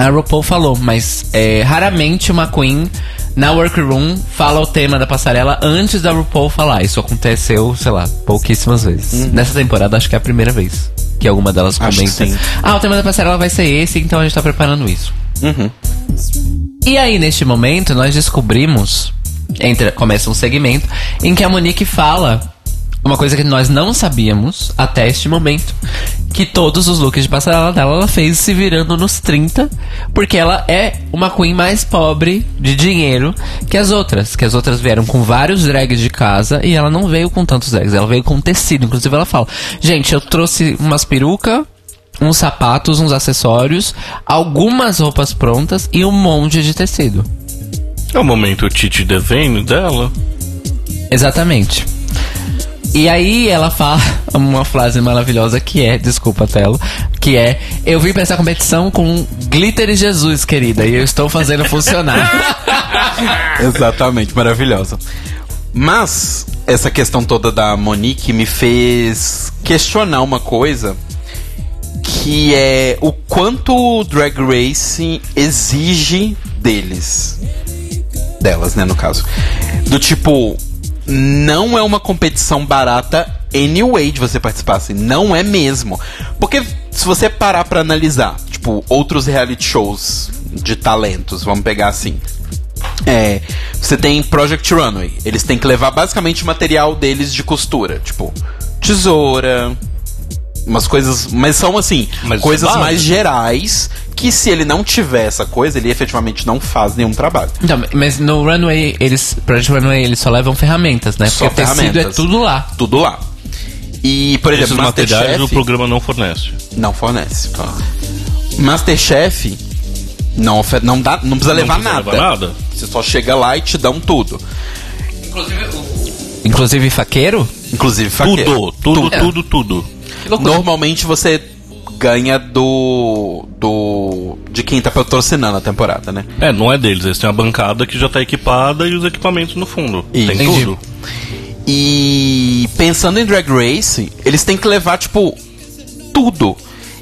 A RuPaul falou, mas é, raramente uma Queen na workroom fala o tema da passarela antes da RuPaul falar. Isso aconteceu, sei lá, pouquíssimas vezes. Nessa temporada acho que é a primeira vez que alguma delas Uhum. Comenta. Ah, o tema da passarela vai ser esse, então a gente tá preparando isso. Uhum. E aí, neste momento, nós descobrimos. Entra, começa um segmento em que a Monique fala uma coisa que nós não sabíamos até este momento. Que todos os looks de passarela dela ela fez se virando nos 30, porque ela é uma queen mais pobre de dinheiro que as outras. Que as outras vieram com vários drags de casa e ela não veio com tantos drags, ela veio com tecido. Inclusive, ela fala: Gente, eu trouxe umas perucas uns sapatos, uns acessórios, algumas roupas prontas e um monte de tecido. É o momento Titi Devane dela. Exatamente. E aí ela fala uma frase maravilhosa que é, desculpa, Telo, que é: Eu vim pra essa competição com glitter e Jesus, querida, e eu estou fazendo funcionar. Exatamente, maravilhosa. Mas essa questão toda da Monique me fez questionar uma coisa que é o quanto o Drag Race exige deles. Delas, né, no caso. Do tipo, não é uma competição barata anyway de você participar assim, não é mesmo. Porque se você parar pra analisar, tipo, outros reality shows de talentos, vamos pegar assim. É, você tem Project Runway. Eles têm que levar basicamente o material deles de costura, tipo tesoura, Umas coisas. Mas são assim, Mas coisas mais gerais que se ele não tiver essa coisa, ele efetivamente não faz nenhum trabalho. Então, mas no Runway, eles. Project Runway, eles só levam ferramentas, né? Só Porque o tecido é ferramentas. tudo lá. Tudo lá. E, por exemplo, Esses materiais o Masterchef programa não fornece. não fornece. Masterchef não, não, dá, não precisa levar precisa nada. levar nada? Você só chega lá e te dão tudo. Inclusive faqueiro? Inclusive faqueiro. Tudo, tudo, tudo, tudo. Normalmente você ganha do. do. de quem tá patrocinando a temporada, né? É, não é deles. Eles têm a bancada que já tá equipada e os equipamentos no fundo. Isso. Tem Entendi. tudo. E pensando em Drag Race, eles têm que levar, tipo, tudo.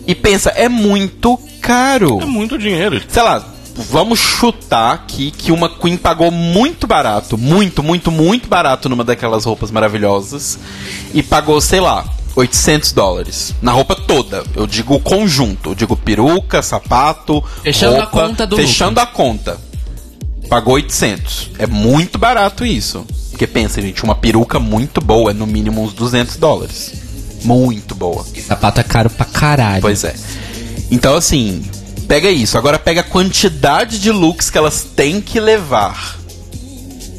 E pensa, é muito caro. É muito dinheiro. Sei lá, vamos chutar aqui que uma Queen pagou muito barato, muito, muito, muito barato numa daquelas roupas maravilhosas. E pagou, sei lá, 800 dólares. Na roupa toda. Eu digo o conjunto. Eu digo peruca, sapato. Fechando a roupa, conta do Fechando a conta. Pagou 800. É muito barato isso. Porque pensa, gente, uma peruca muito boa é no mínimo uns 200 dólares. Muito boa. Sapato é caro pra caralho. Pois é. Então, assim, pega isso. Agora pega a quantidade de looks que elas têm que levar.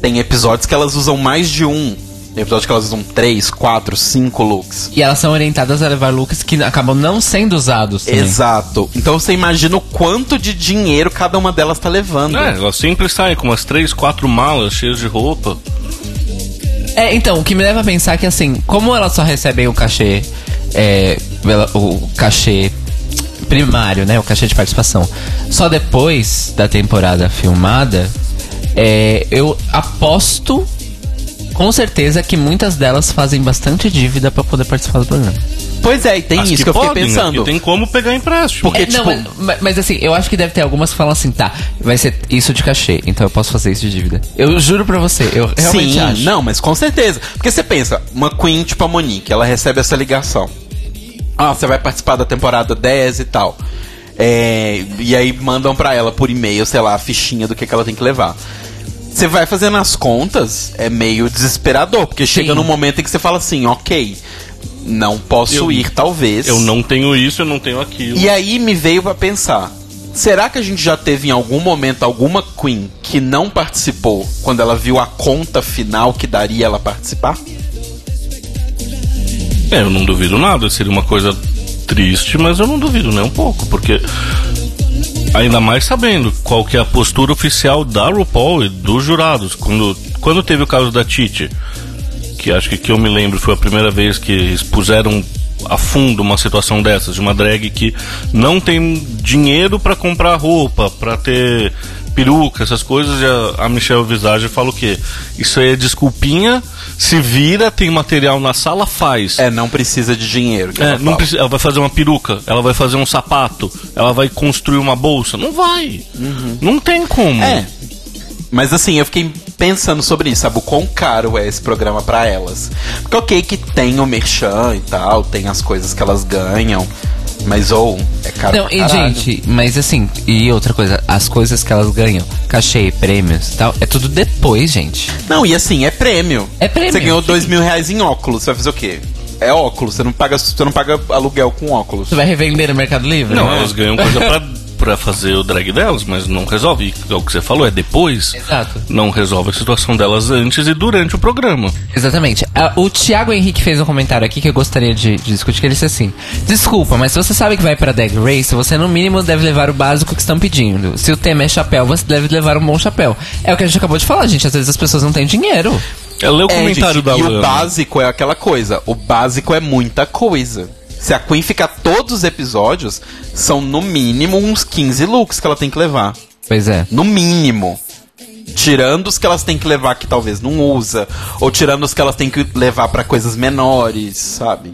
Tem episódios que elas usam mais de um. Tem episódios que elas usam três, quatro, cinco looks. E elas são orientadas a levar looks que acabam não sendo usados também. Exato. Então você imagina o quanto de dinheiro cada uma delas tá levando. É, elas sempre saem com umas três, quatro malas cheias de roupa. É, então, o que me leva a pensar que assim, como elas só recebem o cachê, é, o cachê primário, né, o cachê de participação, só depois da temporada filmada, é, eu aposto com certeza que muitas delas fazem bastante dívida pra poder participar do programa. Pois é, e tem As isso que, eu fiquei podem, pensando. E tem como pegar empréstimo. Porque, É, não, tipo, mas, mas assim, eu acho que deve ter algumas que falam assim, tá, vai ser isso de cachê, então eu posso fazer isso de dívida. Eu juro pra você, eu realmente Sim, acho. não, mas com certeza. Porque você pensa, uma Queen tipo a Monique, ela recebe essa ligação. Ah, você vai participar da temporada 10 e tal. É, e aí mandam pra ela por e-mail, sei lá, a fichinha do que, que ela tem que levar. Você vai fazendo as contas, é meio desesperador, porque chega num momento em que você fala assim, ok, não posso Eu- ir, talvez. Eu não tenho isso, eu não tenho aquilo. E aí me veio pra pensar. Será que a gente já teve em algum momento alguma Queen que não participou quando ela viu a conta final que daria ela participar? É, eu não duvido nada, seria uma coisa triste, mas eu não duvido nem um pouco, porque ainda mais sabendo qual que é a postura oficial da RuPaul e dos jurados. Quando, quando teve o caso da Titi, que acho que que eu me lembro foi a primeira vez que expuseram a fundo uma situação dessas, de uma drag que não tem dinheiro pra comprar roupa, pra ter peruca, essas coisas, a, a Michelle Visage fala o quê? Isso aí é desculpinha, se vira, tem material na sala, faz. É, não precisa de dinheiro. É, ela não precisa, ela vai fazer uma peruca, ela vai fazer um sapato, ela vai construir uma bolsa. Não vai. Não tem como. É. Mas assim, eu fiquei pensando sobre isso, sabe? O quão caro é esse programa pra elas. Porque ok que tem o merchan e tal, tem as coisas que elas ganham, mas ou é caro Não, pra e gente, mas assim, e outra coisa, as coisas que elas ganham, cachê, prêmios e tal, é tudo depois, gente. Não, e assim, é prêmio. É prêmio, Você ganhou dois mil reais em óculos, você vai fazer o quê? É óculos, você não paga, você não paga aluguel com óculos. Você vai revender no Mercado Livre? Não, né? elas ganham coisa pra, pra fazer o drag delas, mas não resolve. É o que você falou, é depois. Exato. Não resolve a situação delas antes e durante o programa. Exatamente. O Thiago Henrique fez um comentário aqui que eu gostaria de, de discutir, que ele disse assim, Desculpa, mas se você sabe que vai pra Drag Race, você no mínimo deve levar o básico que estão pedindo. Se o tema é chapéu, você deve levar um bom chapéu. É o que a gente acabou de falar, gente. Às vezes as pessoas não têm dinheiro. É ler o É, comentário gente, da e o Lana. básico é aquela coisa. O básico é muita coisa. Se a Queen ficar todos os episódios, são no mínimo uns 15 looks que ela tem que levar. Pois é. No mínimo. Tirando os que elas têm que levar que talvez não usa. Ou tirando os que elas têm que levar pra coisas menores, sabe?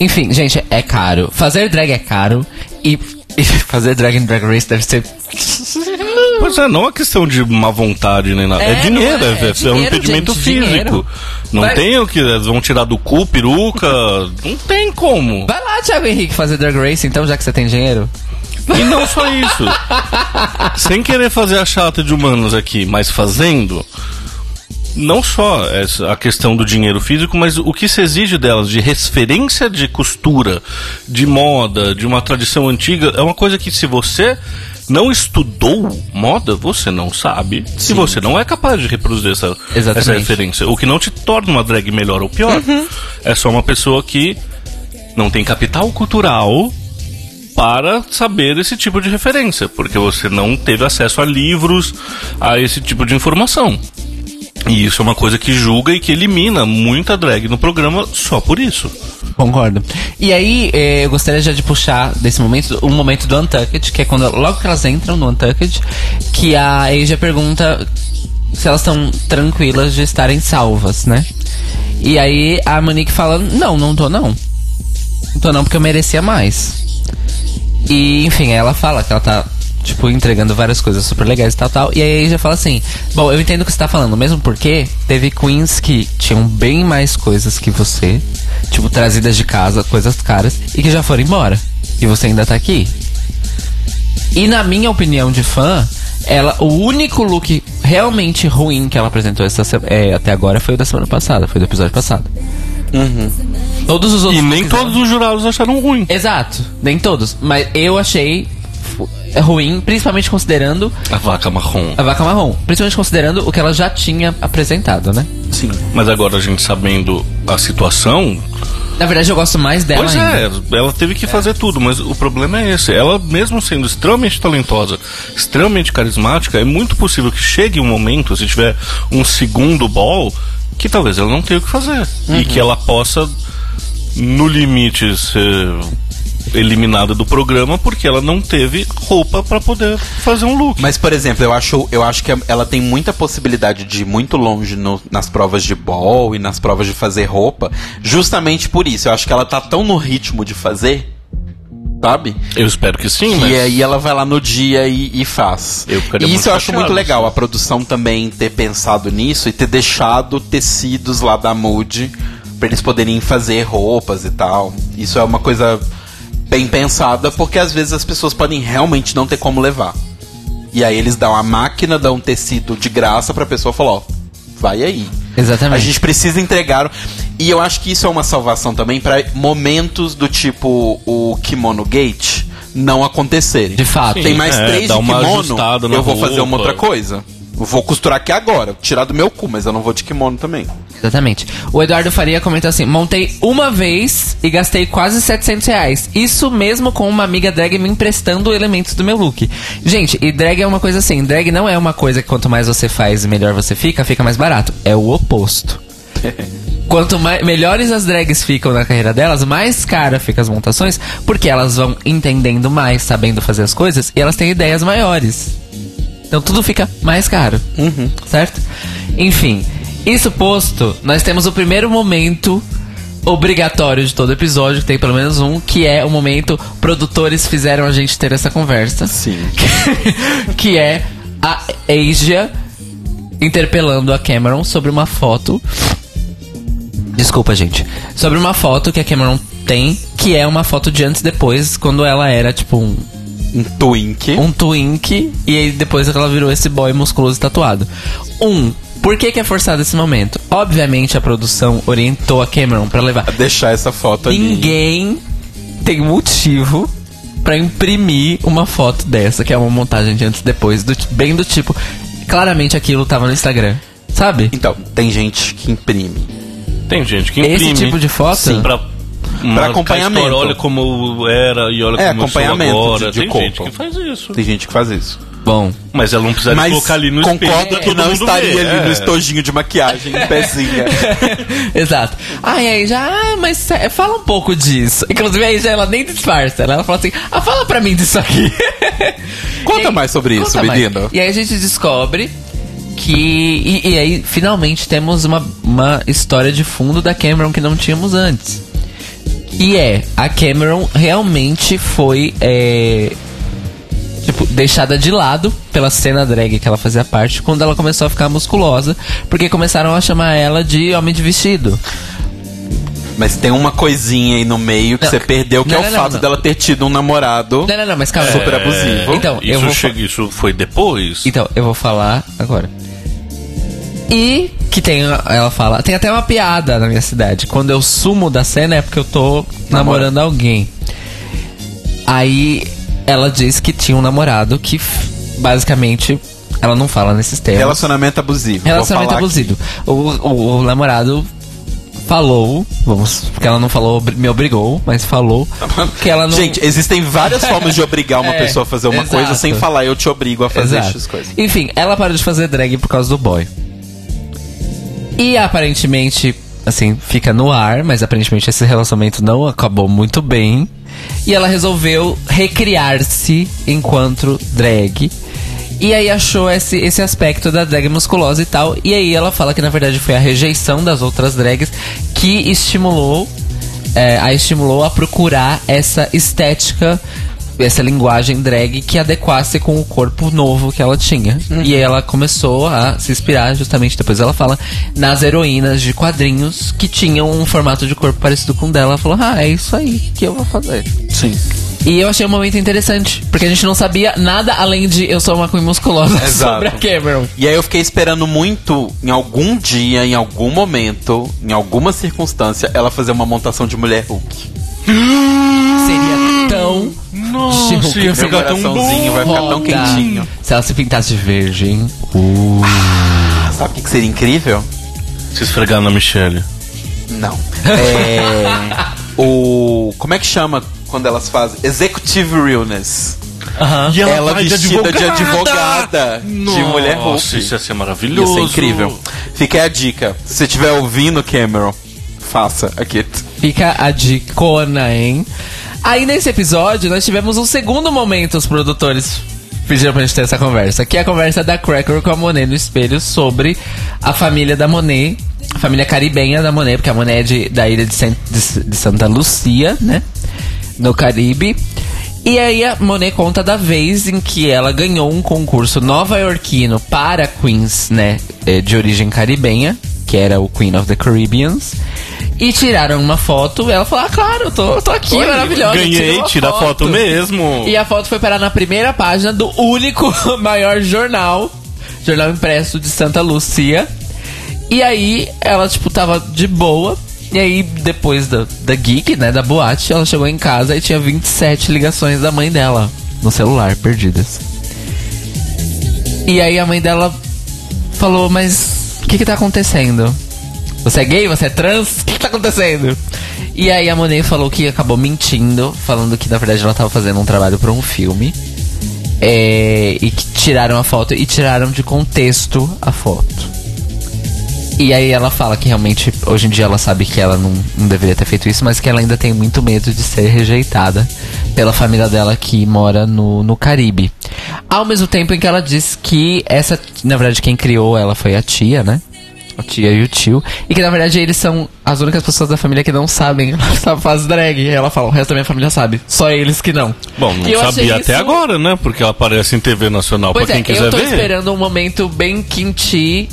Enfim, gente, é caro. Fazer drag é caro. E, e fazer drag em Drag Race deve ser. Pois é, não é questão de má vontade nem nada. É, É, dinheiro, é, é, é é um dinheiro, impedimento gente, físico. dinheiro. Não Vai- tem o que eles vão tirar do cu, peruca. não tem como. Vai lá, Thiago Henrique, fazer Drag Race, então, já que você tem dinheiro. E não só isso. Sem querer fazer a chata de humanos aqui, mas fazendo. Não só essa, a questão do dinheiro físico, mas o que se exige delas de referência de costura, de moda, de uma tradição antiga, é uma coisa que se você não estudou moda, você não sabe. Se você não é capaz de reproduzir essa, Exatamente. essa referência. O que não te torna uma drag melhor ou pior. É só uma pessoa que não tem capital cultural para saber esse tipo de referência, porque você não teve acesso a livros, a esse tipo de informação. E isso é uma coisa que julga e que elimina muita drag no programa só por isso. Concordo. E aí, eh, eu gostaria já de puxar desse momento, um momento do Untucked, que é quando logo que elas entram no Untucked, que a Asia pergunta se elas estão tranquilas de estarem salvas, né? E aí a Monique fala: Não, não tô não. Não tô não, porque eu merecia mais. E, enfim, ela fala que ela tá, tipo, entregando várias coisas super legais e tal, tal. E aí já fala assim: Bom, eu entendo o que você tá falando, mesmo porque teve queens que tinham bem mais coisas que você, tipo, trazidas de casa, coisas caras, e que já foram embora. E você ainda tá aqui. E na minha opinião de fã, ela, o único look realmente ruim que ela apresentou essa, é, até agora foi o da semana passada, foi do episódio passado. Todos os outros E nem todos os jurados acharam ruim. Exato, nem todos. Mas eu achei ruim, principalmente considerando A vaca marrom. a vaca marrom. Principalmente considerando o que ela já tinha apresentado, né? Sim. Mas agora a gente sabendo a situação, Na verdade, eu gosto mais dela Pois ainda. é, ela teve que fazer tudo, mas o problema é esse. Ela, mesmo sendo extremamente talentosa, extremamente carismática, é muito possível que chegue um momento, se tiver um segundo ball, que talvez ela não tenha o que fazer. E que ela possa, no limite, ser eliminada do programa porque ela não teve roupa pra poder fazer um look. Mas, por exemplo, eu acho, eu acho que ela tem muita possibilidade de ir muito longe no- nas provas de ball e nas provas de fazer roupa, justamente por isso. Eu acho que ela tá tão no ritmo de fazer, sabe? Eu espero que sim, E mas... aí ela vai lá no dia e, e faz. Eu e isso eu acho muito legal, a produção também ter pensado nisso e ter deixado tecidos lá da Mood pra eles poderem fazer roupas e tal. Isso é uma coisa bem pensada, porque às vezes as pessoas podem realmente não ter como levar. E aí eles dão a máquina, dão um tecido de graça pra pessoa falar, ó, vai aí. Exatamente. A gente precisa entregar. E eu acho que isso é uma salvação também pra momentos do tipo o Kimono Gate não acontecerem. De fato. Tem mais é, três de kimono, eu vou fazer uma outra coisa. Vou costurar aqui agora, tirar do meu cu, mas eu não vou de kimono também. Exatamente. O Eduardo Faria comenta assim: montei uma vez e gastei quase 700 reais. Isso mesmo com uma amiga drag me emprestando elementos do meu look. Gente, e drag é uma coisa assim: drag não é uma coisa que quanto mais você faz e melhor você fica, fica mais barato. É o oposto. Quanto mais, melhores as drags ficam na carreira delas, mais cara ficam as montações, porque elas vão entendendo mais, sabendo fazer as coisas e elas têm ideias maiores. Então tudo fica mais caro. Certo? Enfim, isso posto, nós temos o primeiro momento obrigatório de todo episódio, que tem pelo menos um, que é o momento produtores fizeram a gente ter essa conversa. Sim. que é a Asia interpelando a Cameron sobre uma foto. Desculpa, gente. Sobre uma foto que a Cameron tem, que é uma foto de antes e depois, quando ela era tipo um, Um twink. um twink e aí depois ela virou esse boy musculoso e tatuado. Um, por que, que é forçado esse momento? Obviamente a produção orientou a Cameron pra levar. a Deixar essa foto ali. Ninguém tem motivo pra imprimir uma foto dessa, que é uma montagem de antes e depois, do, bem do tipo. Claramente aquilo tava no Instagram. Sabe? Então, tem gente que imprime. Tem gente que Esse imprime. tipo de foto? Sim. Pra, marcar a acompanhamento. Olha como era e olha É, como eu sou acompanhamento agora. de- de Tem corpo. gente que faz isso. Tem gente que faz isso. Bom. Mas ela não precisa Mas colocar ali no concordo pra que não estaria ver. ali É. no estojinho de maquiagem, em pezinha. Exato. Ai, aí já, ah, mas fala um pouco disso. Inclusive aí já ela nem disfarça. Ela, ela fala assim: ah, fala pra mim disso aqui. Conta aí- mais sobre isso, conta mais. menino. E aí a gente descobre que. E, e aí, finalmente, temos uma, uma história de fundo da Cameron que não tínhamos antes. E é, a Cameron realmente foi. é, Tipo, deixada de lado pela cena drag que ela fazia parte quando ela começou a ficar musculosa, porque começaram a chamar ela de homem de vestido. Mas tem uma coisinha aí no meio que Não. você perdeu, que Não, é o não, fato não. dela ter tido um namorado. Não, não, não, mas calma. Super abusivo. Então, eu Isso, vou. chega- isso foi depois? Então, eu vou falar agora. E que tem, ela fala, tem até uma piada na minha cidade. Quando eu sumo da cena é porque eu tô namorando alguém. Aí ela diz que tinha um namorado que basicamente ela não fala nesses termos. Relacionamento abusivo. Relacionamento abusivo. O, o- o namorado falou, vamos, porque ela não falou, me obrigou, mas falou que ela não. Gente, existem várias formas de obrigar uma É, pessoa a fazer uma exato. coisa sem falar eu te obrigo a fazer essas coisas. Enfim, ela parou de fazer drag por causa do boy. E aparentemente, assim, fica no ar, mas aparentemente esse relacionamento não acabou muito bem. E ela resolveu recriar-se enquanto drag. E aí achou esse, esse aspecto da drag musculosa e tal. E aí ela fala que na verdade foi a rejeição das outras drags que estimulou é, a estimulou a procurar essa estética, essa linguagem drag que adequasse com o corpo novo que ela tinha. E aí ela começou a se inspirar, justamente depois ela fala, nas heroínas de quadrinhos que tinham um formato de corpo parecido com o dela. Ela falou, ah, é isso aí que eu vou fazer. Sim. E eu achei um momento interessante, porque a gente não sabia nada além de eu sou uma queen musculosa Exato. sobre a Cameron. E aí eu fiquei esperando muito, em algum dia, em algum momento, em alguma circunstância, ela fazer uma montação de mulher Hulk. Seria tão Nossa, Chico, ia ficar tão coraçãozinho vai ficar tão Roda. quentinho. Se ela se pintasse de verde, hein? Sabe o que, que seria incrível? Se esfregar na Michelle. Não. É. o. Como é que chama quando elas fazem? Executive Realness. E Ela, vai vestida de advogada, de mulher Hulk. Nossa, isso ia ser Ia maravilhoso. ser incrível. Fica aí a dica. Se você estiver ouvindo, Cameron, faça aqui. Fica a dicona, hein? Aí nesse episódio nós tivemos um segundo momento, os produtores pediram pra gente ter essa conversa, que é a conversa da Cracker com a Monet no espelho sobre a família da Monet, a família caribenha da Monet, porque a Monet é de, da ilha de, de- de Santa Lucia, né? No Caribe. E aí a Monet conta da vez em que ela ganhou um concurso nova-iorquino para queens, né, eh, de origem caribenha, que era o Queen of the Caribbeans. E tiraram uma foto, e ela falou: Ah, claro, eu tô, tô aqui, maravilhosa. tirei Ganhei, tira a foto mesmo. E a foto foi parar na primeira página do único maior jornal, jornal impresso de Santa Lucia. E aí ela, tipo, tava de boa. E aí, depois da, da gig, né, da boate, ela chegou em casa e tinha 27 ligações da mãe dela no celular, perdidas. E aí a mãe dela falou, mas o que que tá acontecendo? Você é gay? Você é trans? O que, que tá acontecendo? E aí a Monet falou que acabou mentindo, falando que na verdade ela tava fazendo um trabalho pra um filme. É, e que tiraram a foto e tiraram de contexto a foto. E aí ela fala que realmente hoje em dia ela sabe que ela não, não deveria ter feito isso, mas que ela ainda tem muito medo de ser rejeitada pela família dela que mora no, no Caribe. Ao mesmo tempo em que ela diz que essa, na verdade, quem criou ela foi a tia, né? A tia e o tio. E que na verdade eles são as únicas pessoas da família que não sabem que ela faz drag. E ela fala, o resto da minha família sabe. Só eles que não. Bom, não eu sabia até isso- agora, né? Porque ela aparece em TV nacional Pois pra quem é, quiser eu tô ver. esperando um momento bem quinti.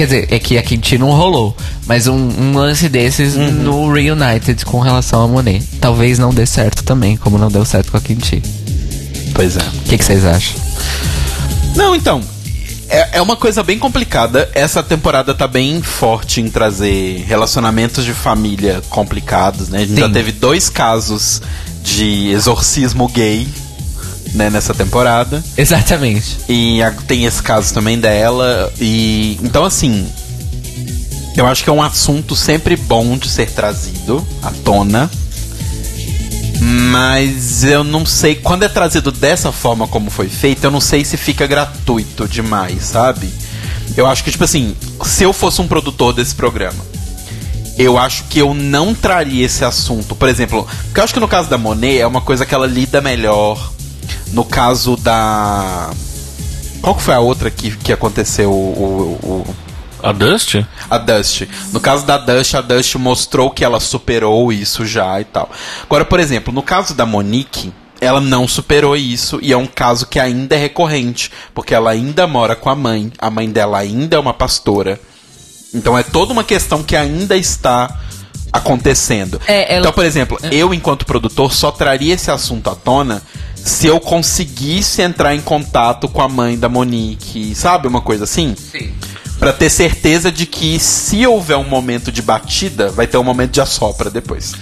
Quer dizer, é que a Quinti não rolou. Mas um, um lance desses Uhum. no Reunited com relação a Monet. Talvez não dê certo também, como não deu certo com a Quinti. Pois é. O que que vocês acham? Não, então. É, é uma coisa bem complicada. Essa temporada tá bem forte em trazer relacionamentos de família complicados, né? A gente Sim. já teve dois casos de exorcismo gay, né, nessa temporada. Exatamente. E a- tem esse caso também dela. E. Então, assim. Eu acho que é um assunto sempre bom de ser trazido à tona. Mas eu não sei. Quando é trazido dessa forma como foi feito, eu não sei se fica gratuito demais, sabe? Eu acho que, tipo assim, se eu fosse um produtor desse programa, eu acho que eu não traria esse assunto. Por exemplo, porque eu acho que no caso da Monet é uma coisa que ela lida melhor. No caso da. Qual que foi a outra que, que aconteceu? O, o- o- A Dust? a Dust. No caso da Dust, a Dust mostrou que ela superou isso já e tal. Agora, por exemplo, no caso da Monique, ela não superou isso e é um caso que ainda é recorrente, porque ela ainda mora com a mãe, a mãe dela ainda é uma pastora. Então é toda uma questão que ainda está acontecendo. É, ela- Então, por exemplo, eu enquanto produtor só traria esse assunto à tona se eu conseguisse entrar em contato com a mãe da Monique, sabe? Uma coisa assim? Sim. Pra ter certeza de que se houver um momento de batida, vai ter um momento de assopra depois.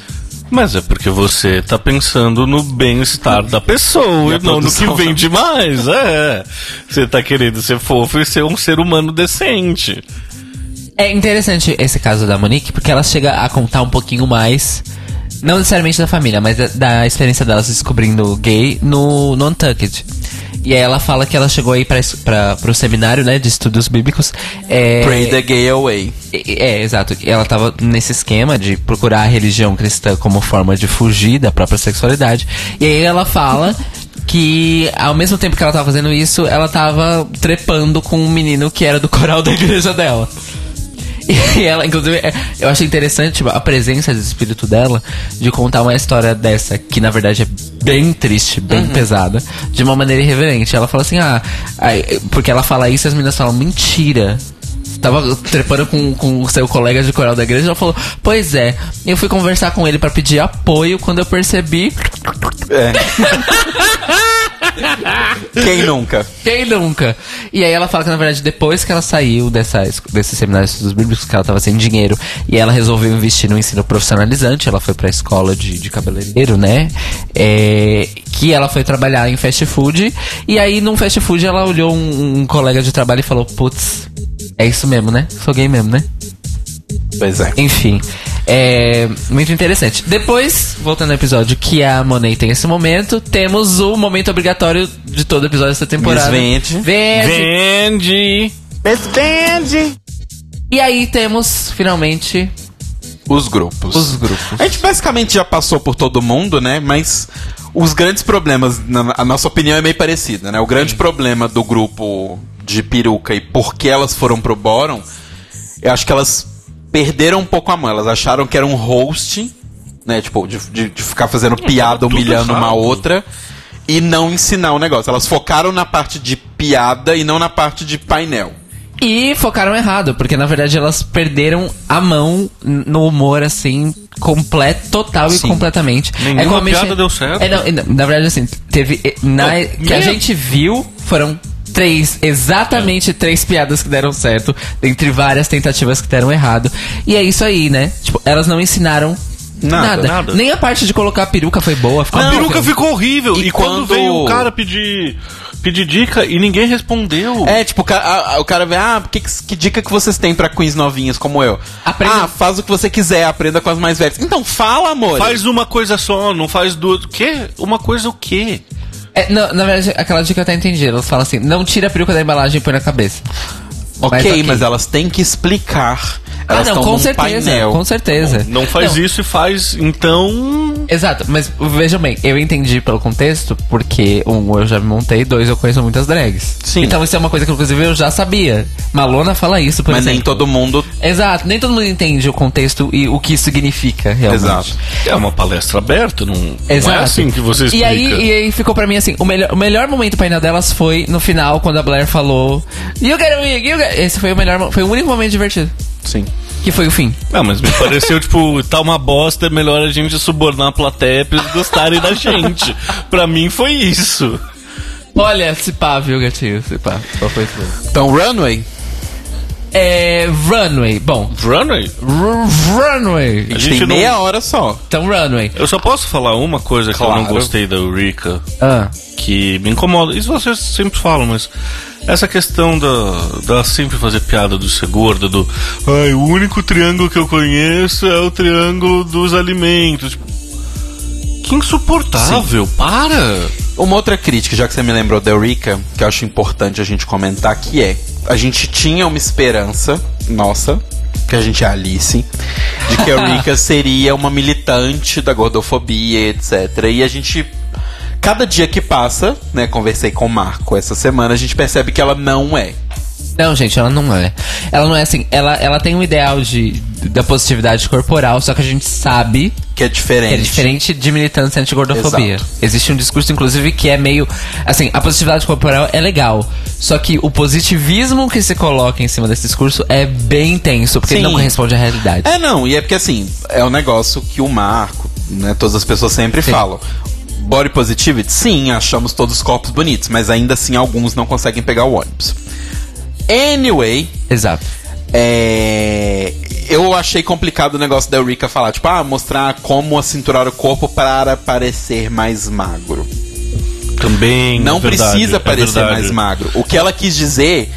Mas é porque você tá pensando no bem-estar da pessoa E e não no que produção. vende mais. É. Você tá querendo ser fofo e ser um ser humano decente. É interessante esse caso da Monique, porque ela chega a contar um pouquinho mais, não necessariamente da família, mas da, da experiência delas descobrindo gay no, no Untucked. E aí ela fala que ela chegou aí pra, pra, pro seminário, né, de estudos bíblicos. É, Pray the gay away. É, é, exato. Ela tava nesse esquema de procurar a religião cristã como forma de fugir da própria sexualidade. E aí ela fala que ao mesmo tempo que ela tava fazendo isso, ela tava trepando com um menino que era do coral da igreja dela. E ela, inclusive, é- eu achei interessante tipo, a presença do espírito dela de contar uma história dessa, que na verdade é bem triste, bem pesada, de uma maneira irreverente. Ela fala assim, ah, porque ela fala isso e as meninas falam, mentira. Tava trepando com, com o seu colega de coral da igreja ela falou, pois é, eu fui conversar com ele pra pedir apoio quando eu percebi. É. Quem nunca? Quem nunca? E aí ela fala que, na verdade, depois que ela saiu dessa, es- desse seminário de estudos bíblicos, que ela tava sem dinheiro, e ela resolveu investir no ensino profissionalizante, ela foi pra escola de, de cabeleireiro, né? É, que ela foi trabalhar em fast food, e aí num fast food ela olhou um, um colega de trabalho e falou, putz, é isso mesmo, né? Sou gay mesmo, né? Pois é. Enfim, é muito interessante. Depois, voltando ao episódio que a Monet tem esse momento, temos o momento obrigatório de todo episódio dessa temporada. Miss Vende. Vende! E aí temos, finalmente, Os grupos. os grupos. A gente basicamente já passou por todo mundo, né? Mas os grandes problemas, na, a nossa opinião é meio parecida, né? O grande problema do grupo de peruca e por que elas foram pro Boron, eu acho que elas perderam um pouco a mão. Elas acharam que era um host, né? Tipo, de, de- de ficar fazendo piada, tudo humilhando uma outra. E não ensinar o negócio. Elas focaram na parte de piada e não na parte de painel. E focaram errado, porque na verdade elas perderam a mão no humor, assim, completo, total e Sim. completamente. Nenhuma como a piada deu certo. É, não, e na verdade, assim, teve. Na, Não, que a meia- gente viu foram três, exatamente três piadas que deram certo, entre várias tentativas que deram errado. E é isso aí, né? Tipo, elas não ensinaram. Nada, Nada, nada. Nem a parte de colocar a peruca foi boa. Ficou A peruca ficou horrível. E E, quando, quando- veio o cara pedir, pedir dica e ninguém respondeu. É, tipo, o ca- a- a- o cara vê, ah, que, que dica que vocês têm pra queens novinhas como eu? Aprenda- Ah, faz o que você quiser, aprenda com as mais velhas. Então fala, amor. Faz uma coisa só, não faz duas. O quê? Uma coisa o quê? É, não, na verdade, aquela dica eu até entendi. Elas falam assim: não tira a peruca da embalagem e põe na cabeça. Ok, mas, elas têm que explicar. Ah, Elas não, estão com certeza. painel. Com certeza. Não faz isso e faz, então. Exato, mas vejam bem, eu entendi pelo contexto, porque um, eu já me montei, dois, eu conheço muitas drags. Sim. Então isso é uma coisa que, inclusive, eu já sabia. Malona fala isso, por Mas nem exemplo. todo mundo. Exato, nem todo mundo entende o contexto e o que isso significa, realmente. Exato. É uma palestra aberta, não, não Exato. é assim que você e explica. aí, e aí ficou pra mim assim, o melhor, o melhor momento do painel delas foi no final, quando a Blair falou You get a wig, you get... Esse foi o melhor, foi o único momento divertido. Sim. Que foi o fim. Não, mas me pareceu, tipo, tá uma bosta, é melhor a gente subornar a plateia pra eles gostarem da gente. Pra mim foi isso. Olha, se pá, viu, gatinho? Se pá. Qual foi isso? Então, Runway. É. Runway. Bom, Runway? Runway. A gente, tem não- meia hora só. Então, Runway. Eu só posso falar uma coisa que eu não Claro. gostei da Eureka, Ah. que me incomoda. Isso vocês sempre falam, mas essa questão da, da sempre fazer piada do ser gorda, do ai, o único triângulo que eu conheço é o triângulo dos alimentos. Tipo, que insuportável, para! Uma outra crítica, já que você me lembrou da Eureka, que eu acho importante a gente comentar, que é: a gente tinha uma esperança, nossa, que a gente é Alice, de que a Eureka seria uma militante da gordofobia, etc. E a gente. Cada dia que passa, né, conversei com o Marco essa semana, a gente percebe que ela não é. Não, gente, ela não é. Ela não é assim. Ela, ela tem um ideal de, da positividade corporal, só que a gente sabe Que é diferente. que é diferente de militância anti-gordofobia. Existe um discurso, inclusive, que é meio. Assim, a positividade corporal é legal. Só que o positivismo que se coloca em cima desse discurso é bem intenso, porque ele Sim. não corresponde à realidade. É, não, e é porque assim, é um negócio que o Marco, né, todas as pessoas sempre Sim. falam. Body positivity? Sim, achamos todos os corpos bonitos, mas ainda assim alguns não conseguem pegar o ônibus. Anyway, Exato. é, eu achei complicado o negócio da Eureka falar, tipo, ah, mostrar como cinturar o corpo para parecer mais magro. Também. Não é verdade, precisa é parecer verdade. mais magro. O que ela quis dizer.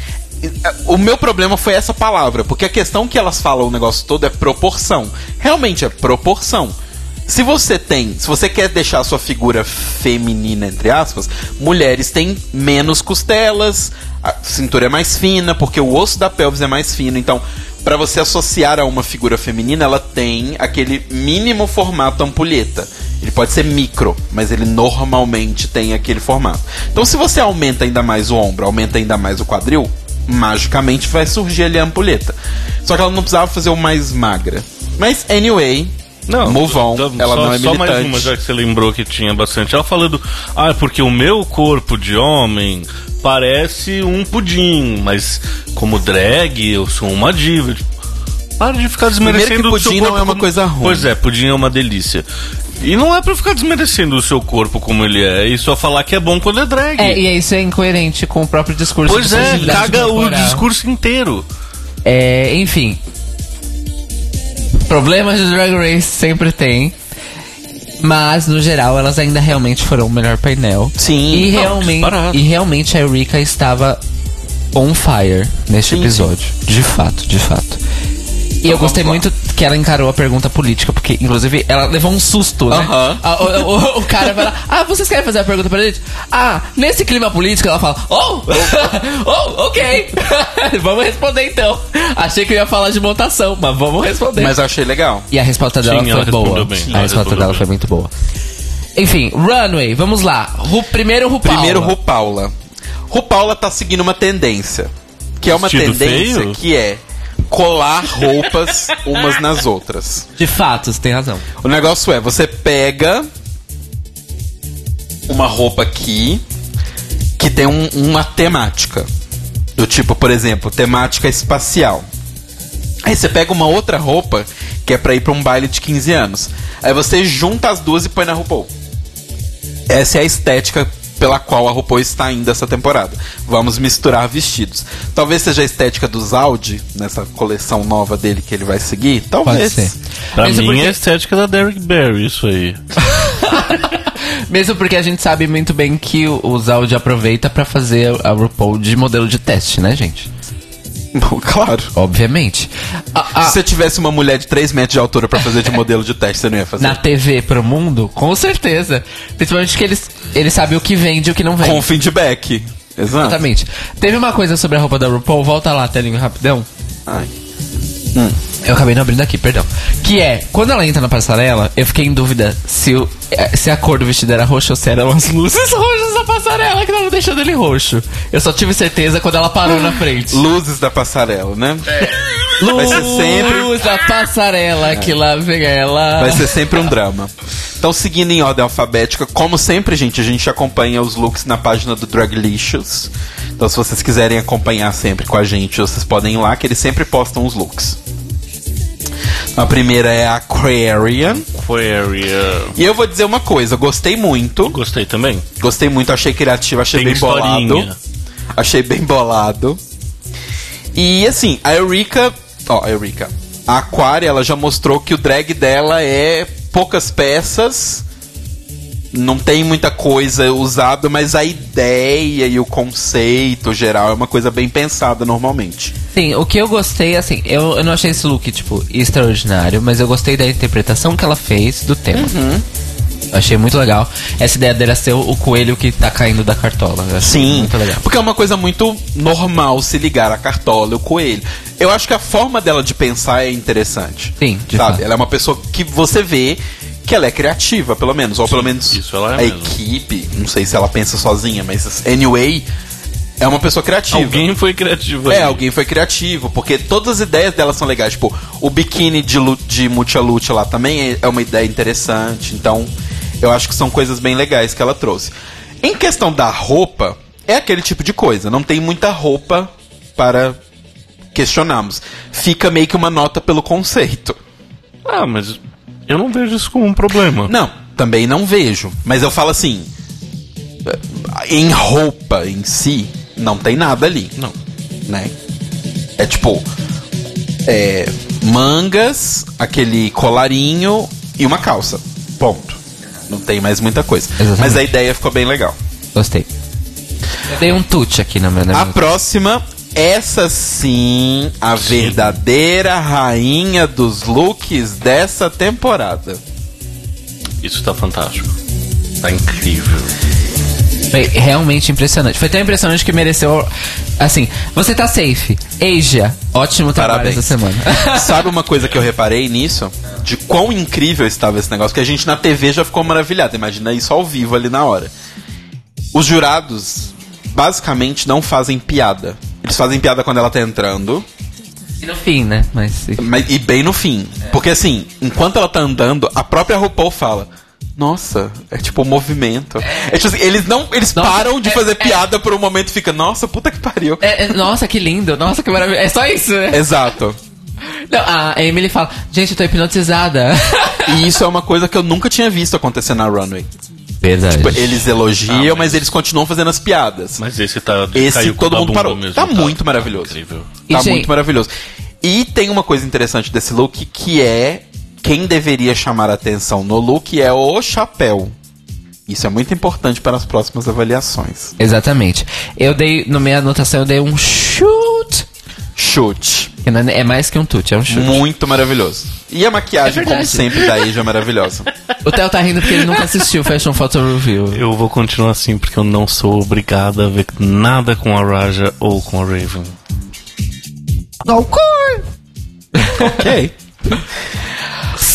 O meu problema foi essa palavra, porque a questão que elas falam o negócio todo é proporção. Realmente é proporção. Se você tem, se você quer deixar a sua figura feminina, entre aspas, mulheres têm menos costelas, a cintura é mais fina, porque o osso da pelvis é mais fino. Então, para você associar a uma figura feminina, ela tem aquele mínimo formato ampulheta. Ele pode ser micro, mas ele normalmente tem aquele formato. Então, se você aumenta ainda mais o ombro, aumenta ainda mais o quadril, magicamente vai surgir ali a ampulheta. Só que ela não precisava fazer o mais magra. Mas, anyway, on. só- ela não é Só mais militante. uma, já que você lembrou que tinha bastante. Ela falando, ah, é porque o meu corpo de homem parece um pudim, mas como drag eu sou uma diva. Tipo, Para de ficar desmerecendo o seu pudim não corpo é uma como- coisa ruim. Pois é, pudim é uma delícia. E não é pra ficar desmerecendo o seu corpo como ele é, e só falar que é bom quando é drag. É, e isso é incoerente com o próprio discurso. Pois é, caga o discurso inteiro. É, enfim. Problemas de Drag Race sempre tem. Mas, no geral, elas ainda realmente foram o melhor painel. Sim. E, Não, realmente, e realmente a Eureka estava on fire neste Sim, episódio. De fato, de fato. E eu gostei muito que ela encarou a pergunta política, porque, inclusive, ela levou um susto, né? A- o, o- o cara vai lá, ah, vocês querem fazer a pergunta pra gente? Ah, nesse clima político, ela fala, oh, oh, ok. vamos responder então. Achei que eu ia falar de montação, mas vamos responder. Mas eu achei legal. E a resposta dela Sim, foi boa. bem. A ela resposta dela bem. foi muito boa. Enfim, Runway, vamos lá. Ru, primeiro Rupaula. Primeiro, Rupaula. Rupaula tá seguindo uma tendência. Que é uma Vestido tendência feio? que é colar roupas umas nas outras. De fato, você tem razão. O negócio é, você pega uma roupa aqui que tem um- uma temática. Do tipo, por exemplo, temática espacial. Aí você pega uma outra roupa que é pra ir pra um baile de 15 anos. Aí você junta as duas e põe na RuPaul. Essa é a estética pela qual a RuPaul está indo essa temporada. Vamos misturar vestidos. Talvez seja a estética do Zaldi, nessa coleção nova dele que ele vai seguir. Talvez. ser. Pra é mim porque- é a estética da Derek Barry, isso aí. Mesmo porque a gente sabe muito bem que o, o Zaldi aproveita pra fazer a RuPaul de modelo de teste, né, gente? Claro. Obviamente. A- a- Se você tivesse uma mulher de 3 metros de altura pra fazer de modelo de teste, você não ia fazer? na TV pro mundo, com certeza. Principalmente que eles, eles sabem o que vende e o que não vende. Com feedback. Exato. Exatamente. Teve uma coisa sobre a roupa da RuPaul, volta lá, telinho, rapidão. Ai. Eu acabei não abrindo aqui, perdão. Que é, quando ela entra na passarela, eu fiquei em dúvida se, o- eh, se a cor do vestido era roxa ou se eram as luzes roxas da passarela que estavam deixando ele roxo. Eu só tive certeza quando ela parou na frente. Luzes da passarela, né? Vai ser sempre- Luz da passarela, que lá vem ela. Vai ser sempre um drama. Então, seguindo em ordem alfabética, como sempre, gente, a gente acompanha os looks na página do Draglicious. Então, se vocês quiserem acompanhar sempre com a gente, vocês podem ir lá, que eles sempre postam os looks. A primeira é a Aquarian. Aquaria. E eu vou dizer uma coisa, gostei muito. Gostei também. Gostei muito, achei criativo, achei Tem bem bolado. historinha. Achei bem bolado. E assim, a Eureka. Ó, a Eureka. A Aquaria, ela já mostrou que o drag dela é poucas peças. Não tem muita coisa usada, mas a ideia e o conceito geral é uma coisa bem pensada normalmente. Sim, o que eu gostei, assim, eu, eu não achei esse look, tipo, extraordinário, mas eu gostei da interpretação que ela fez do tema. Eu achei muito legal. Essa ideia dela ser o, coelho que tá caindo da cartola. Achei Sim, Muito legal. porque é uma coisa muito normal se ligar a cartola e o coelho. Eu acho que a forma dela de pensar é interessante. Sim, de sabe? fato. Ela é uma pessoa que você vê que ela é criativa, pelo menos, ou pelo menos isso ela é a mesmo. equipe, não sei se ela pensa sozinha, mas anyway, é uma pessoa criativa. Alguém foi criativo É, alguém foi criativo, porque todas as ideias dela são legais. Tipo, o biquíni de, de multi-lute lá também é- é uma ideia interessante. Então, eu acho que são coisas bem legais que ela trouxe. Em questão da roupa, é aquele tipo de coisa. Não tem muita roupa para questionarmos. Fica meio que uma nota pelo conceito. Ah, mas eu não vejo isso como um problema. Não, também não vejo. Mas eu falo assim: em roupa em si, não tem nada ali. Não. né? É tipo. É, mangas, aquele colarinho e uma calça. Ponto. Não tem mais muita coisa. Exatamente. Mas a ideia ficou bem legal. Gostei. Eu dei um tute aqui na minha. na A minha- próxima, essa sim, a verdadeira rainha dos looks dessa temporada. Isso tá fantástico. Tá incrível. Foi realmente impressionante. Foi tão impressionante que mereceu. Assim, você tá safe. Asia, ótimo trabalho Parabéns. essa semana. Sabe uma coisa que eu reparei nisso? De quão incrível estava esse negócio, que a gente na TV já ficou maravilhado. Imagina isso ao vivo ali na hora. Os jurados basicamente não fazem piada. Eles fazem piada quando ela tá entrando, e no fim, né? Mas. mas, e bem no fim. Porque assim, enquanto ela tá andando, a própria RuPaul fala. Nossa, é tipo um movimento. É tipo assim, eles não. Eles Nossa, param de é- fazer é- piada por um momento e fica, nossa, puta que pariu. É, é- nossa, que lindo. Nossa, que maravilha. É só isso, né? Exato. Não, a Emily fala, gente, eu tô hipnotizada. E isso é uma coisa que eu nunca tinha visto acontecer na runway. Verdade. Tipo, eles elogiam, Ah, mas... mas- eles continuam fazendo as piadas. Mas esse tá. Esse todo mundo parou. Mesmo, Tá muito maravilhoso. Incrível. E, Tá gente- muito maravilhoso. E tem uma coisa interessante desse look que é quem deveria chamar a atenção no look é o chapéu. Isso é muito importante para as próximas avaliações. Exatamente. Eu dei, no minha anotação, eu dei um shoot. Chute. Que não é, é mais que um tute, é um chute. Muito maravilhoso. E a maquiagem, É como sempre, da Asia é maravilhosa. O Theo tá rindo porque ele nunca assistiu Fashion Photo Review. Eu vou continuar assim porque eu não sou obrigada a ver nada com a Raja ou com a Raven. ok.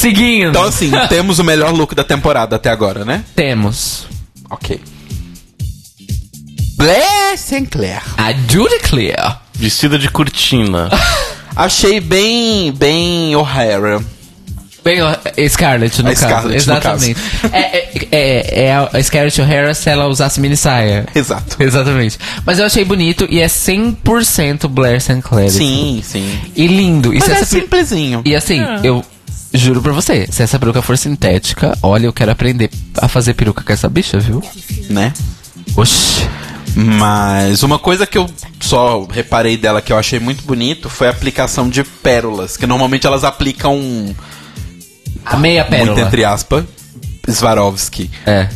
Seguindo. Então, assim, temos o melhor look da temporada até agora, né? Temos Ok. Blair Sinclair. a Judy Clear. Vestida de cortina. Achei bem, bem O'Hara. Bem, Scarlett, no A caso. Scarlett, no Exatamente. É, é, é, é a Scarlett O'Hara se ela usasse mini saia. Exato. Exatamente. Mas eu achei bonito e é 100% Blair Sinclair. Sim, sim. E lindo. E, Mas é simplesinho. e assim, eu juro pra você, se essa peruca for sintética, olha, eu quero aprender a fazer peruca com essa bicha, viu? Né? Oxi. Mas uma coisa que eu só reparei dela que eu achei muito bonito foi a aplicação de pérolas, que normalmente elas aplicam A meia pérola. muito entre aspas Swarovski É.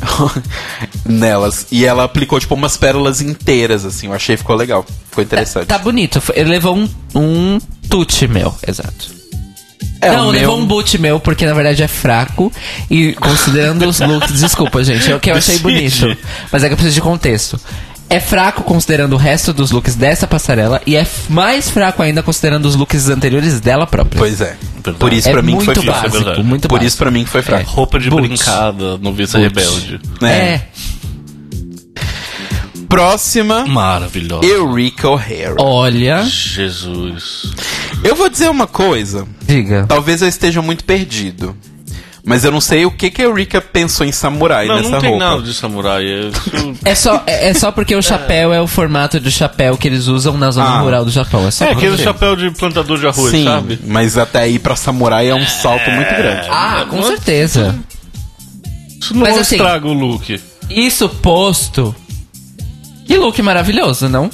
nelas e ela aplicou tipo umas pérolas inteiras assim, eu achei que ficou legal, ficou interessante. Tá bonito. Ele levou um, um tute meu, exato. É, não, o levou meu- um boot meu, porque na verdade é fraco. E considerando os looks. Desculpa, gente, é o que eu achei bonito. Mas é que eu preciso de contexto. É fraco considerando o resto dos looks dessa passarela. E é mais fraco ainda considerando os looks anteriores dela própria. Pois é. Verdade. Por isso é pra mim que muito foi fraco. básico, verdade. muito Por básico. isso pra mim que foi fraco. Roupa de Boots. brincada, noviça Boots. rebelde. É. Próxima, Maravilhosa. Eureka O'Hara. Olha. Jesus. Eu vou dizer uma coisa, Diga. talvez eu esteja muito perdido. Mas eu não sei o que que a Eureka pensou em samurai Não, nessa não tem roupa. nada de samurai. É É só, é, é só porque o chapéu é o formato do chapéu que eles usam na zona Ah. rural do Japão. É só É aquele chapéu de plantador de arroz, Sim, sabe? mas até aí pra samurai é um salto muito grande. Ah, com certeza. Isso não Mas assim- estraga o look. Isso posto. Que look maravilhoso, não?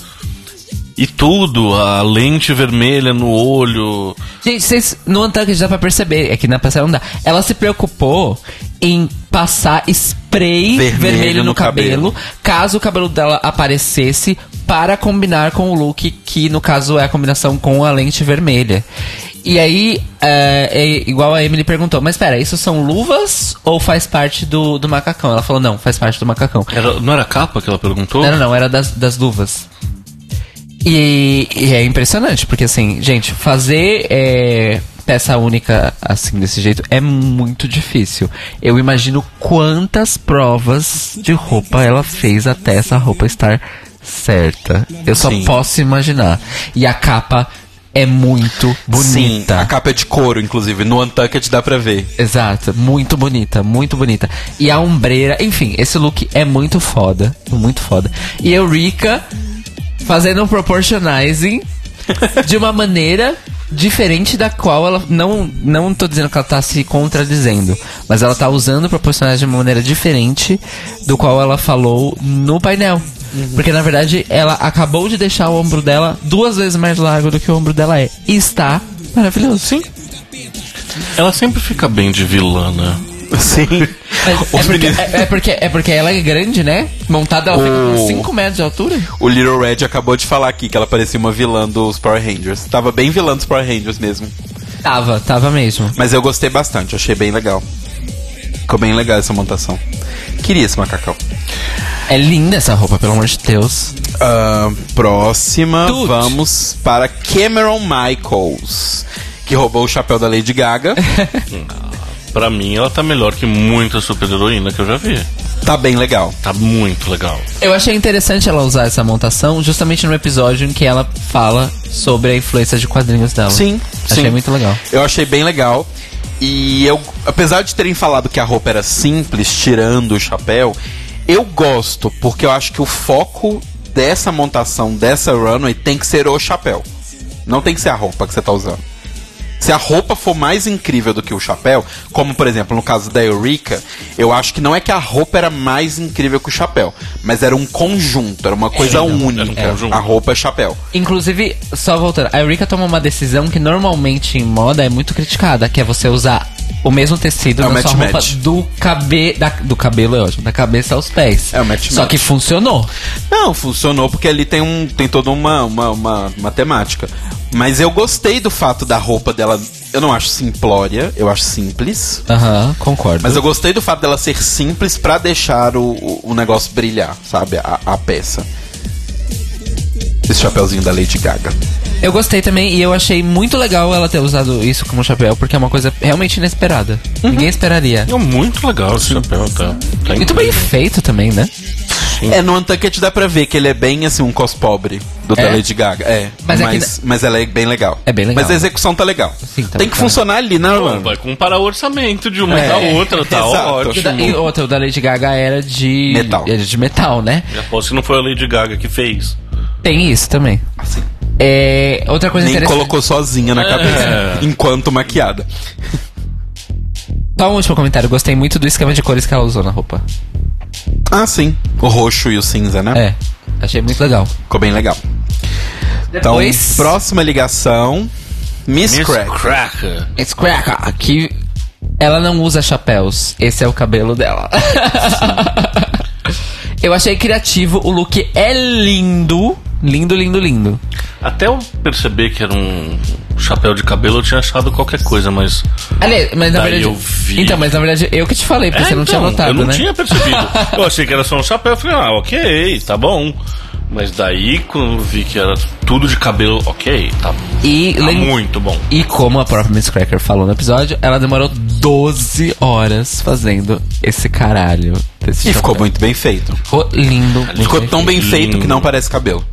E tudo, a lente vermelha no olho. Gente, vocês, no Untucked dá pra perceber, é que na passarela não dá. Ela se preocupou em passar spray Vermelho vermelho, no, no cabelo, caso o cabelo dela aparecesse, para combinar com o look, que no caso é a combinação com a lente vermelha. E aí, é, é igual a Emily perguntou, mas pera, isso são luvas ou faz parte do, do macacão? Ela falou, não, faz parte do macacão. Era, não era a capa que ela perguntou? Não, não, não, era das, das luvas. E, e é impressionante, porque assim, gente, fazer é, peça única assim, desse jeito, é muito difícil. Eu imagino quantas provas de roupa ela fez até essa roupa estar certa. Eu só Sim. posso imaginar. E a capa é muito Sim, bonita. a capa é de couro, inclusive. No Untucked dá pra ver. Exato, muito bonita, muito bonita. E a ombreira, enfim, esse look é muito foda, muito foda. E Eureka fazendo um proportionizing de uma maneira diferente da qual ela não não tô dizendo que ela tá se contradizendo, mas ela tá usando o proporcionagem de uma maneira diferente do qual ela falou no painel. Porque na verdade ela acabou de deixar o ombro dela duas vezes mais largo do que o ombro dela é. E está maravilhoso. Sim. Ela sempre fica bem de vilã, né? Sim. É, porque, é, é porque, é porque ela é grande, né? Montada ela fica com O- 5 metros de altura. O Little Red acabou de falar aqui que ela parecia uma vilã dos Power Rangers. Tava bem vilã dos Power Rangers mesmo. Tava, tava mesmo. Mas eu gostei bastante, achei bem legal. Ficou bem legal essa montação. Queria esse macacão. É linda essa roupa, pelo amor de Deus. Ah, próxima, Tut. vamos para Cameron Michaels, que roubou o chapéu da Lady Gaga. Pra mim, ela tá melhor que muita super-heroína que eu já vi. tá bem legal. Tá muito legal. Eu achei interessante ela usar essa montação justamente no episódio em que ela fala sobre a influência de quadrinhos dela. Sim, Achei sim. muito legal. Eu achei bem legal. E eu, apesar de terem falado que a roupa era simples, tirando o chapéu, eu gosto, porque eu acho que o foco dessa montação, dessa runway, tem que ser o chapéu. Não tem que ser a roupa que você tá usando. Se a roupa for mais incrível do que o chapéu, como por exemplo no caso da Eureka, eu acho que não é que a roupa era mais incrível que o chapéu, mas era um conjunto, era uma coisa não, única. era um. A roupa é chapéu. Inclusive, só voltando, a Eureka toma uma decisão que normalmente em moda é muito criticada, que é você usar o mesmo tecido É na sua match roupa match. do, cabe, da- do cabelo, é ótimo, da cabeça aos pés. É o match Só match. que funcionou. Não, funcionou porque ali tem, um, tem toda uma, uma, uma, uma temática. Mas eu gostei do fato da roupa dela. Eu não acho simplória, eu acho simples. Aham, concordo. Mas eu gostei do fato dela ser simples pra deixar o, o, o negócio brilhar, sabe? A, a peça. Esse chapeuzinho da Lady Gaga. Eu gostei também e eu achei muito legal ela ter usado isso como chapéu, porque é uma coisa realmente inesperada. Uhum. Ninguém esperaria. É muito legal esse chapéu, tá? tá Muito bem feito também, né? É, no Untucked dá pra ver que ele é bem assim, um cos pobre do da É? Lady Gaga. É, Mas mas, é mas, mas ela é bem legal. É bem legal. Mas a execução tá legal. Sim, tá tem que funcionar ali na Pô, run. vai comparar o orçamento de uma É, da outra, tá exato. E, ótimo. da, e outra, o da Lady Gaga era de. Metal. Era de metal, né? Eu aposto que não foi a Lady Gaga que fez. Tem isso também. Assim. É, outra coisa Nem interessante. colocou sozinha na cabeça, É. enquanto maquiada. Só um último comentário. Gostei muito do esquema de cores que ela usou na roupa. Ah, sim. O roxo e o cinza, né? É. Achei muito legal. Ficou bem legal. Então, Depois- próxima ligação. Miss, Miss Crack. Cracker. It's Cracker. Que ela não usa chapéus. Esse é o cabelo dela. Eu achei criativo. O look é lindo. Lindo, lindo, lindo. Até eu perceber que era um chapéu de cabelo, eu tinha achado qualquer coisa, mas. Ali, mas na Daí verdade. eu vi. Então, mas na verdade eu que te falei, porque É, você não tinha então, notado, Eu não né? tinha percebido. eu achei que era só um chapéu. Eu falei, ah, ok, tá bom. Mas daí, quando eu vi que era tudo de cabelo, ok, tá, E, tá muito bom. e como a própria Miss Cracker falou no episódio, ela demorou 12 horas fazendo esse caralho. Desse E ficou chapéu. muito bem feito. Ficou lindo. Ficou tão bem Lindo. feito que não parece cabelo.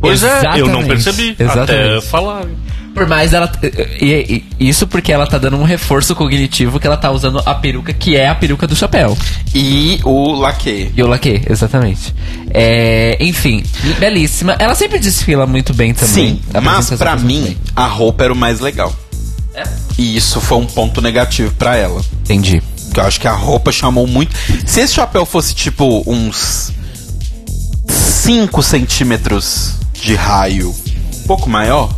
Pois é, eu não Exatamente. percebi. Até Exatamente. falar. Por mais ela. E, e- isso porque ela tá dando um reforço cognitivo que ela tá usando a peruca que é a peruca do chapéu. E o laque. E o laque, exatamente. É, enfim, belíssima. Ela sempre desfila muito bem também. Sim, mas as pra mim, bem. a roupa era o mais legal. E isso foi um ponto negativo pra ela. Entendi. Eu acho que a roupa chamou muito. Se esse chapéu fosse tipo uns 5 centímetros de raio, um pouco maior,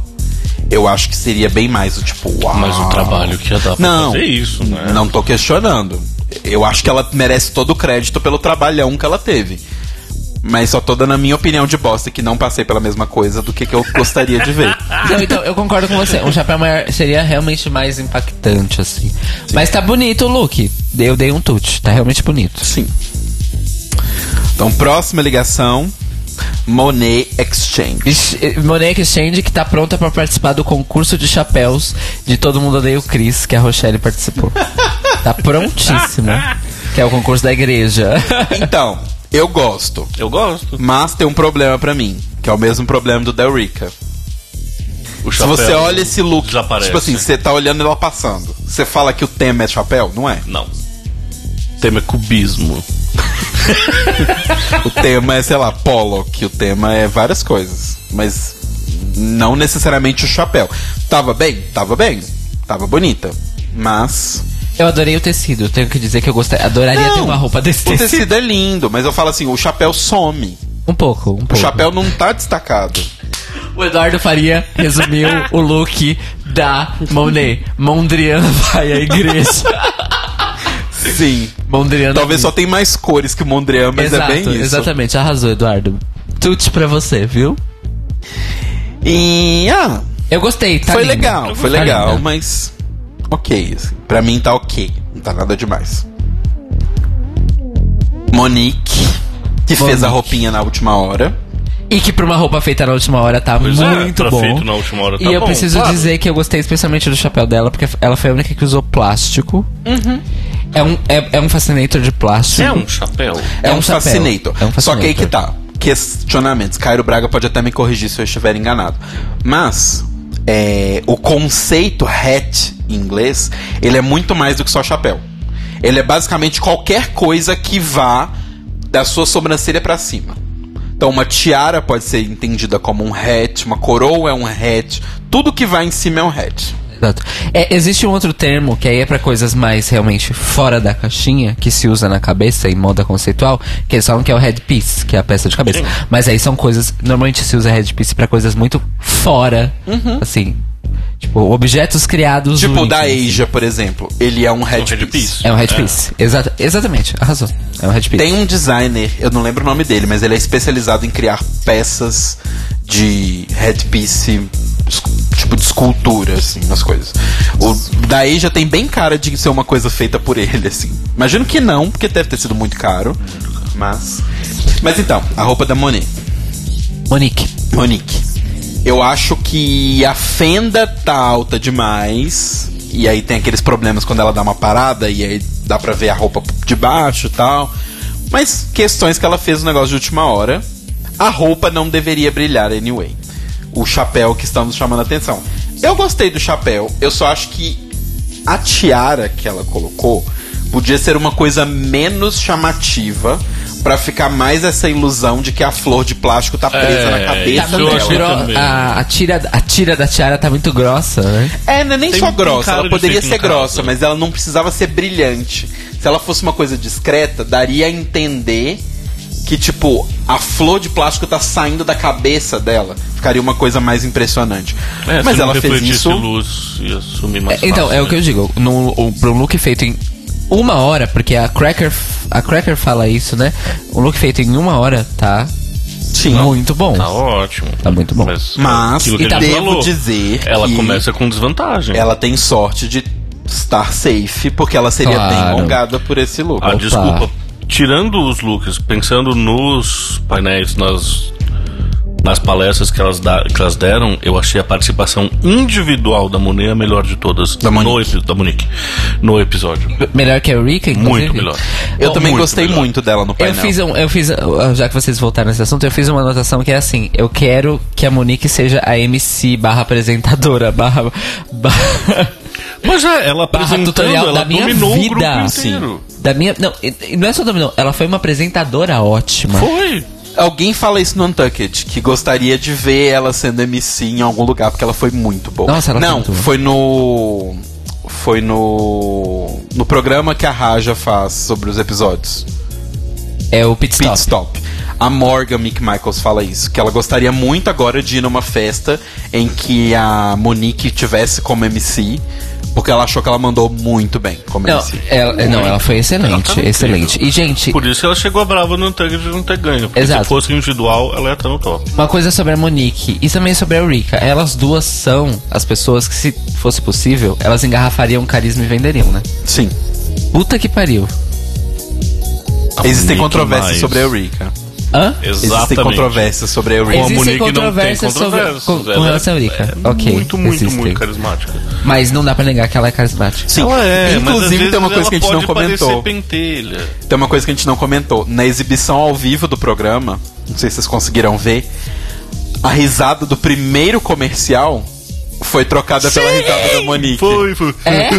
eu acho que seria bem mais o tipo, uau. Mas o trabalho que ia dar pra Não, fazer isso, né? não tô questionando. Eu acho que ela merece todo o crédito pelo trabalhão que ela teve. Mas só tô dando a minha opinião de bosta que não passei pela mesma coisa do que, que eu gostaria de ver. Não, então, eu concordo com você. Um chapéu maior seria realmente mais impactante, assim. Mas tá bonito o look. Eu dei um tute. Tá realmente bonito. Sim. Então, próxima ligação: Monet Exchange. Ex- eh, Monet Exchange que tá pronta pra participar do concurso de chapéus de Todo Mundo Odeia o Chris, que a Rochelle participou. tá prontíssima. Que é o concurso da igreja. Então, eu gosto, Eu gosto. mas tem um problema pra mim, que é o mesmo problema do Del Rica. O Se você olha esse look, desaparece. tipo assim, você tá olhando ela passando, você fala que o tema é chapéu? Não é. Não. O tema é cubismo. O tema é, sei lá, Pollock, o tema é várias coisas, mas não necessariamente o chapéu. Tava bem? Tava bem. Tava bonita. Mas. Eu adorei o tecido. Tenho que dizer que eu gostei. Adoraria ter uma roupa desse O tecido. tecido é lindo, mas eu falo assim, o chapéu some. Um pouco, um pouco. O chapéu não tá destacado. O Eduardo Faria resumiu o look da Monet. Mondrian vai à igreja. Sim. Mondrian Talvez só tem mais cores que o Mondrian, mas Exato, é bem isso. Exatamente, arrasou, Eduardo. Tute pra você, viu? E ah, Eu gostei, tá foi lindo. legal, foi Tá legal, linda. mas ok. Assim, pra mim tá ok. Não tá nada demais. Monique, que fez Monique. a roupinha na última hora. E que pra uma roupa feita na última hora tá Pois é, muito pra bom. feito na última hora tá e eu bom, preciso claro. dizer que eu gostei especialmente do chapéu dela, porque ela foi a única que usou plástico. É, um, é, é um fascinator de plástico. É um chapéu. É, É um, um chapéu. fascinator. É um Só que aí que fascinator. tá. Questionamentos. Cairo Braga pode até me corrigir se eu estiver enganado. Mas é, o conceito hat em inglês, ele é muito mais do que só chapéu. Ele é basicamente qualquer coisa que vá da sua sobrancelha pra cima. Então uma tiara pode ser entendida como um hat, uma coroa é um hat, tudo que vai em cima é um hat. Exato. É, existe um outro termo que aí é pra coisas mais realmente fora da caixinha, que se usa na cabeça em moda conceitual, que eles falam que é o headpiece, que é a peça de cabeça. Mas aí são coisas. Normalmente se usa headpiece pra coisas muito fora, assim. Tipo, objetos criados. Tipo o da. Asia, por exemplo, ele é um headpiece. headpiece. É um headpiece. Exata, exatamente, arrasou. É um headpiece. Tem um designer, eu não lembro o nome dele, mas ele é especializado em criar peças de headpiece, tipo de escultura, assim, nas coisas. O daí já tem bem cara de ser uma coisa feita por ele, assim. Imagino que não, porque deve ter sido muito caro, mas... Mas então, a roupa da Monet. Monique. Monique. Eu acho que a fenda tá alta demais. E aí tem aqueles problemas quando ela dá uma parada e aí dá pra ver a roupa de baixo e tal. Mas questões que ela fez no negócio de última hora. A roupa não deveria brilhar anyway. O chapéu que estamos chamando a atenção. Eu gostei do chapéu, eu só acho que a tiara que ela colocou podia ser uma coisa menos chamativa pra ficar mais essa ilusão de que a flor de plástico tá presa É, na cabeça dela. a, a, tira, a tira da tiara tá muito grossa, né? É, não é nem Tem- só grossa, ela de poderia ser grossa, mas ela não precisava ser brilhante. Se ela fosse uma coisa discreta, daria a entender que, tipo, a flor de plástico tá saindo da cabeça dela. Ficaria uma coisa mais impressionante. É, mas se não ela fez isso. luz ia sumir mais Então, fácil, é o né? que eu digo. No, o, pra um look feito em uma hora, porque a Cracker, a Cracker fala isso, né? Um look feito em uma hora tá Sim. muito bom. Tá ótimo. Tá muito bom. Mas, Mas e tá devo falou, dizer ela que começa com desvantagem. ela tem sorte de estar safe, porque ela seria bem Claro. alongada por esse look. Ah, Opa. desculpa. Tirando os looks, pensando nos painéis, nas, nas palestras que elas, da- que elas deram, eu achei a participação individual da Monet a melhor de todas. Da no, Monique. epi- da Monique. No episódio. Melhor que a Rika, inclusive? Muito melhor. Eu Bom, também muito gostei melhor. muito dela no Eu painel. fiz, um, eu fiz, já que vocês voltaram nesse assunto, eu fiz uma anotação que é assim: eu quero que a Monique seja a MC barra apresentadora barra, barra, Mas é, ela apresentando, tutorial ela da minha dominou o grupo vida. inteiro. Da minha, não, não é só dominou, ela foi uma apresentadora ótima. Foi. Alguém fala isso no Untucked, que gostaria de ver ela sendo MC em algum lugar, porque ela foi muito boa. Nossa, ela foi Não, boa. foi no. Foi no. No programa que a Raja faz sobre os episódios. É o Pit Stop. Pit Stop. A Morgan Mick Michaels fala isso, que ela gostaria muito agora de ir numa festa em que a Monique tivesse como MC, porque ela achou que ela mandou muito bem como Não, ela, não, ela foi excelente, Ela tá excelente. E, gente, Por isso que ela chegou brava no Untugged de não ter ganho. Porque Exato. se fosse individual, ela ia estar no top. uma coisa sobre a Monique e também sobre a Rika. Elas duas são as pessoas que, se fosse possível, elas engarrafariam carisma e venderiam, né? Sim. Puta que pariu. Existem Monique controvérsias mais. sobre a Eureka. Hã? Existem Exatamente. controvérsias sobre a Com a Eureka. Existem Monique não tem controvérsias sobre- controvérsias. com- com Ela relação a Eureka. É Ok, Muito, muito, existem. muito carismática. Mas não dá pra negar que ela é carismática. Sim. Ela é, Inclusive tem uma coisa que a gente não comentou. pentelha. Tem uma coisa que a gente não comentou. Na exibição ao vivo do programa, não sei se vocês conseguiram ver, a risada do primeiro comercial foi trocada pela risada da Monique. Foi, foi. É?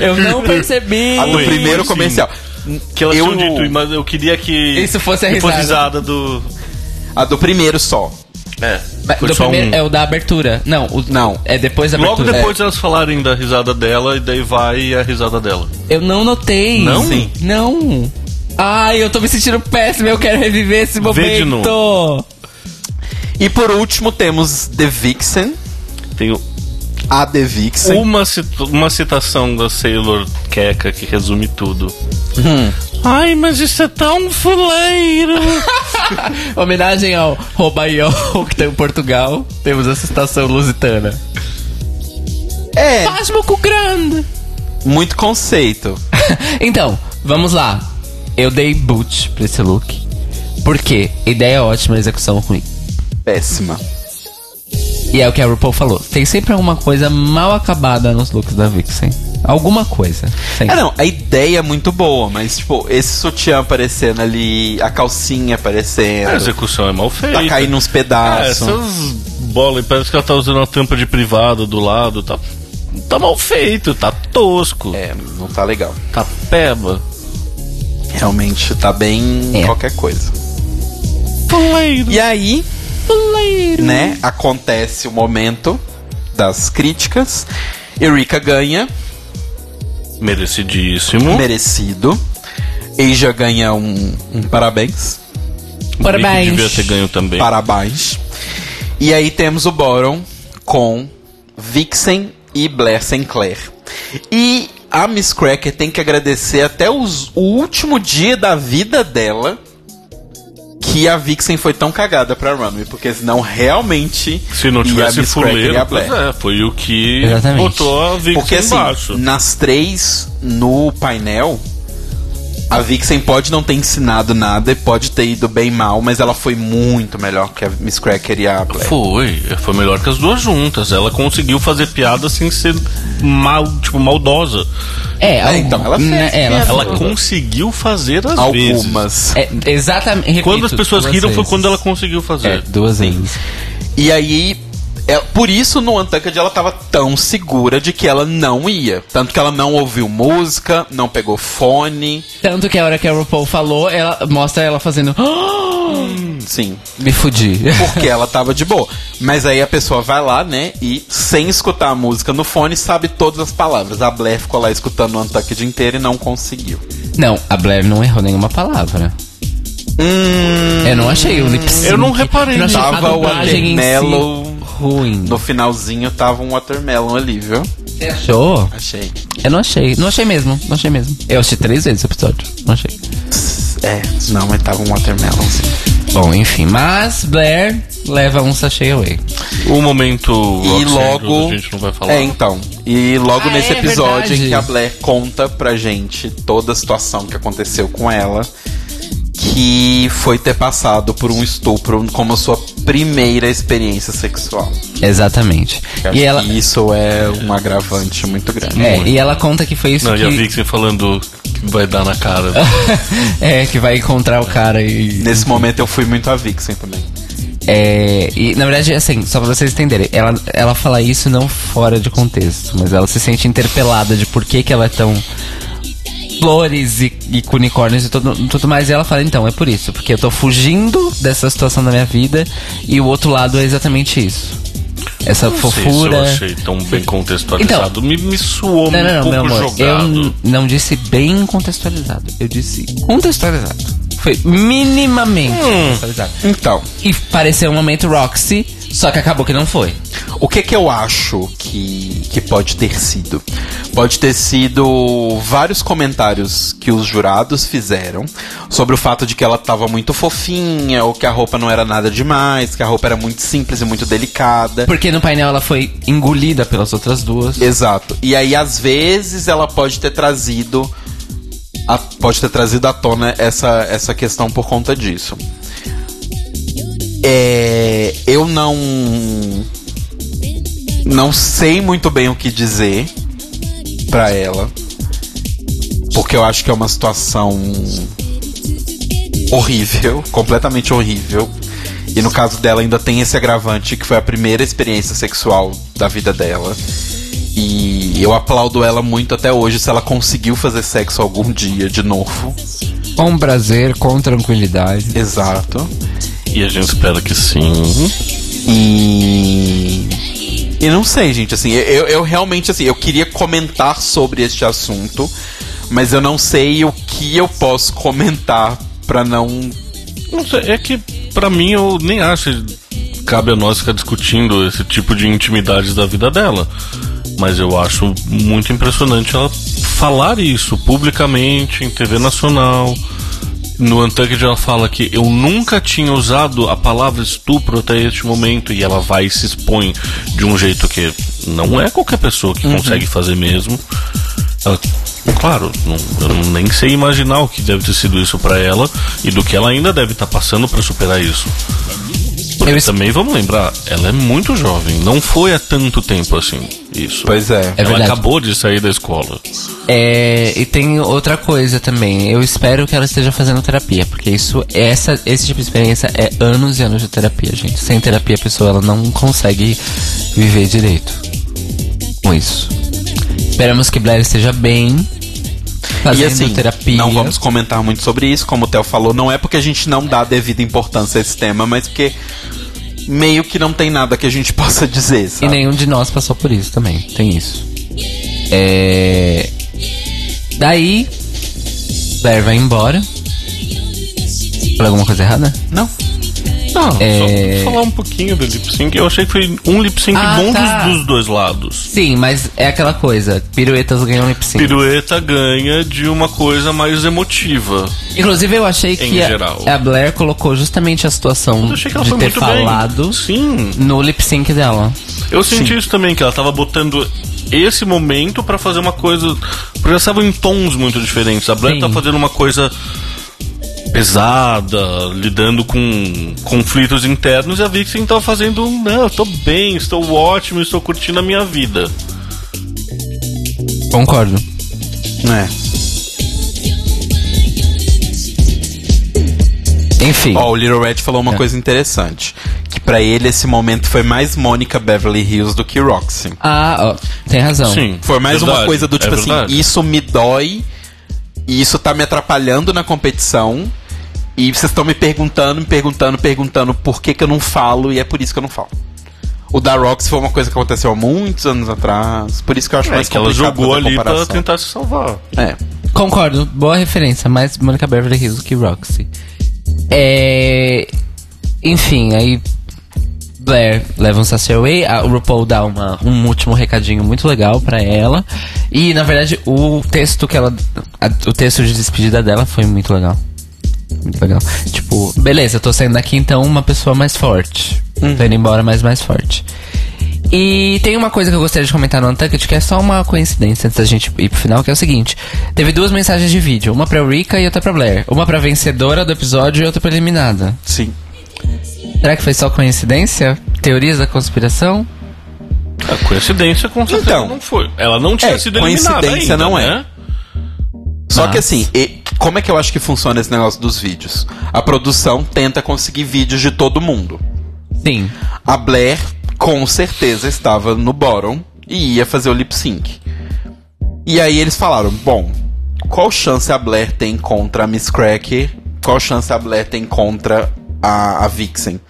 Eu não percebi. A do primeiro sim. comercial. Que elas eu, tinham dito, mas eu queria que. Isso fosse a risada. risada do. A do primeiro só. É. Do só primeiro, um. É o da abertura. Não, o, Não. É depois da Logo abertura. depois elas falarem da risada dela, e daí vai a risada dela. Eu não notei. Não? Sim. Não. Ai, eu tô me sentindo péssimo, eu quero reviver esse Vê de momento. E por último temos The Vixen, Tem a The Vixen. uma, uma citação da Sailor Keka que resume tudo. Hum. Ai, mas isso é tão fuleiro. Homenagem ao Robaião que tem em Portugal. Temos essa estação lusitana. É, Pasmo com grande. muito conceito. então, vamos lá. Eu dei boot pra esse look. Por quê? Ideia ótima, execução ruim. Péssima. E é o que a RuPaul falou. Tem sempre alguma coisa mal acabada nos looks da Vixen. Alguma coisa. Sempre. É, não, a ideia é muito boa, mas, tipo, esse sutiã aparecendo ali, a calcinha aparecendo, A execução é mal feita. tá caindo uns É, pedaços. essas bolas, parece que ela tá usando uma tampa de privado do lado, tá, tá mal feito, tá tosco, É, não tá legal. tá peba. Realmente tá bem É. qualquer coisa. Fuleiro. E aí, né, acontece o momento das críticas. Eureka ganha, Merecidíssimo. merecido. Asia ganha um, um parabéns. Parabéns. Devia ter ganho também. Parabéns. E aí temos o Boron com Vixen e Blair Sinclair. E a Miss Cracker tem que agradecer até os- o último dia da vida dela que a Vixen foi tão cagada pra Runway, porque senão realmente Se não tivesse e fuleiro, é, foi o que Exatamente. botou a Vixen Porque assim, embaixo. nas três no painel, a Vixen pode não ter ensinado nada e pode ter ido bem mal, mas ela foi muito melhor que a Miss Cracker e a Blair. Foi, foi melhor que as duas juntas. Ela conseguiu fazer piada sem ser mal, tipo, maldosa. É, É, então, ela fez né, ela, piada. Ela Ela conseguiu fazer vezes. Algumas. É, exatamente. repito, Quando as pessoas riram foi vezes. quando ela conseguiu fazer. É, duas vezes. E aí, é, por isso no Untucked ela tava tão segura de que ela não ia. Tanto que ela não ouviu música, não pegou fone. Tanto que a hora que a RuPaul falou, ela mostra ela fazendo. Sim, Me fudi. porque ela tava de boa. Mas aí a pessoa vai lá, né, e sem escutar a música no fone, sabe todas as palavras. A Blair ficou lá escutando o Untucked inteiro e não conseguiu. Não, a Blair não errou nenhuma palavra. Hum, Eu não achei o lip sync. Eu não reparei eu não achei Tava o em si Watermelon ruim. no finalzinho tava um watermelon ali, viu? Você achou? Achei. Eu não achei. Não achei mesmo. Não achei mesmo. Eu assisti três vezes esse episódio. Não achei. É, não, mas tava um watermelon, sim. Bom, enfim. Mas Blair leva um sachê away. O momento E logo. A gente não vai falar. É, então. E logo Ah, nesse é episódio verdade. em que a Blair conta pra gente toda a situação que aconteceu com ela, que foi ter passado por um estupro como a sua primeira experiência sexual. Exatamente. Eu E ela. que isso é um agravante muito grande. É, e ela conta que foi isso Não, que. e a Vixen falando que vai dar na cara. é, que vai encontrar o cara e. Nesse momento eu fui muito a Vixen também. É, e na verdade, assim, só pra vocês entenderem, ela, ela fala isso não fora de contexto, mas ela se sente interpelada de por que, que ela é tão flores e, e unicórnios e tudo, tudo mais. E ela fala, então, é por isso, porque eu tô fugindo dessa situação da minha vida e o outro lado é exatamente isso. Essa Não sei se fofura. eu achei tão bem contextualizado. me, me suou Não, não, não, um pouco amor. Eu jogado. n- não disse bem contextualizado. Eu disse contextualizado. Foi minimamente contextualizado. Então, E pareceu um momento Roxy, só que acabou que não foi. O que que eu acho que, que pode ter sido? Pode ter sido vários comentários que os jurados fizeram sobre o fato de que ela tava muito fofinha, ou que a roupa não era nada demais, que a roupa era muito simples e muito delicada. Porque no painel ela foi engolida pelas outras duas. Exato. E aí, às vezes, ela pode ter trazido. a- pode ter trazido à tona essa, essa questão por conta disso. É, eu não. Não sei muito bem o que dizer pra ela. Porque eu acho que é uma situação horrível, completamente horrível. E no caso dela ainda tem esse agravante que foi a primeira experiência sexual da vida dela. E eu aplaudo ela muito até hoje se ela conseguiu fazer sexo algum dia de novo. Com prazer, com tranquilidade. Exato. E a gente espera que sim. E. E não sei, gente, assim, eu, eu realmente, assim, eu queria comentar sobre este assunto, mas eu não sei o que eu posso comentar pra não. Não sei, é que pra mim eu nem acho que cabe a nós ficar discutindo esse tipo de intimidades da vida dela. Mas eu acho muito impressionante ela falar isso publicamente em TV nacional. No Untucked ela fala que eu nunca tinha usado a palavra estupro até este momento e ela vai e se expõe de um jeito que não é qualquer pessoa que consegue fazer mesmo. Ela- claro, não- eu nem sei imaginar o que deve ter sido isso pra ela e do que ela ainda deve estar passando pra superar isso. Porque Eu es- também vamos lembrar, ela é muito jovem, não foi há tanto tempo assim isso. Pois é. É ela verdade. acabou de sair da escola. É, e tem outra coisa também. Eu espero que ela esteja fazendo terapia, porque isso, essa, esse tipo de experiência é anos e anos de terapia, gente. Sem terapia a pessoa ela não consegue viver direito com isso. Esperamos que Blair esteja bem, E fazendo assim, terapia. não vamos comentar muito sobre isso, como o Theo falou, não é porque a gente não dá devida importância a esse tema, mas porque meio que não tem nada que a gente possa dizer, E sabe? nenhum de nós passou por isso também. Tem isso. É... Daí, Blair vai embora. Falei alguma coisa errada? Não. Não, É. só falar um pouquinho do lip sync. Eu achei que foi um lip sync Ah, bom tá. dos, dos dois lados. Sim, mas é aquela coisa. Piruetas ganham lip sync. Pirueta ganha de uma coisa mais emotiva. Inclusive, eu achei que a, a Blair colocou justamente a situação Eu achei que ela de ter falado. Sim. no lip sync dela. Eu senti isso também, que ela tava botando esse momento pra fazer uma coisa. Porque elas estavam em tons muito diferentes. A Blair Sim. tá fazendo uma coisa pesada, lidando com conflitos internos, e a Vixen tava fazendo. Não, eu tô bem, estou ótimo, estou curtindo a minha vida. Concordo. É. Enfim. Ó, o Little Red falou uma É. coisa interessante. Que pra ele esse momento foi mais Mônica Beverly Hills do que Roxy. Ah, ó, tem razão. Sim. Foi mais uma verdade, coisa do é tipo assim, verdade. isso me dói e isso tá me atrapalhando na competição. E vocês estão me perguntando, me perguntando, perguntando por que, que eu não falo, e é por isso que eu não falo. O da Roxy foi uma coisa que aconteceu há muitos anos atrás, por isso que eu acho É mais que ela complicado jogou ali pra tentar se salvar. É. Concordo, boa referência, mais Monica Beverly Hills do que Roxy. É. Enfim, aí. Blair leva um Sassy Away, a- o RuPaul dá uma, um último recadinho muito legal pra ela. E na verdade o texto que ela. a- o texto de despedida dela foi muito legal. Muito legal. Tipo, beleza, eu tô saindo daqui então uma pessoa mais forte. Tô indo embora, mas mais forte. E tem uma coisa que eu gostaria de comentar no Untucked, que é só uma coincidência antes da gente ir pro final, que é o seguinte. Teve duas mensagens de vídeo, uma pra Rika e outra pra Blair. Uma pra vencedora do episódio e outra pra eliminada. Sim. Será que foi só coincidência? Teorias da conspiração? A coincidência com certeza Então. não foi. Ela não tinha É, sido eliminada coincidência ainda, não é. né? Só Mas- que assim, e- como é que eu acho que funciona esse negócio dos vídeos? A produção tenta conseguir vídeos de todo mundo. Sim. A Blair, com certeza, estava no bottom e ia fazer o lip sync. E aí eles falaram: bom, qual chance a Blair tem contra a Miss Cracker? Qual chance a Blair tem contra a, a Vixen?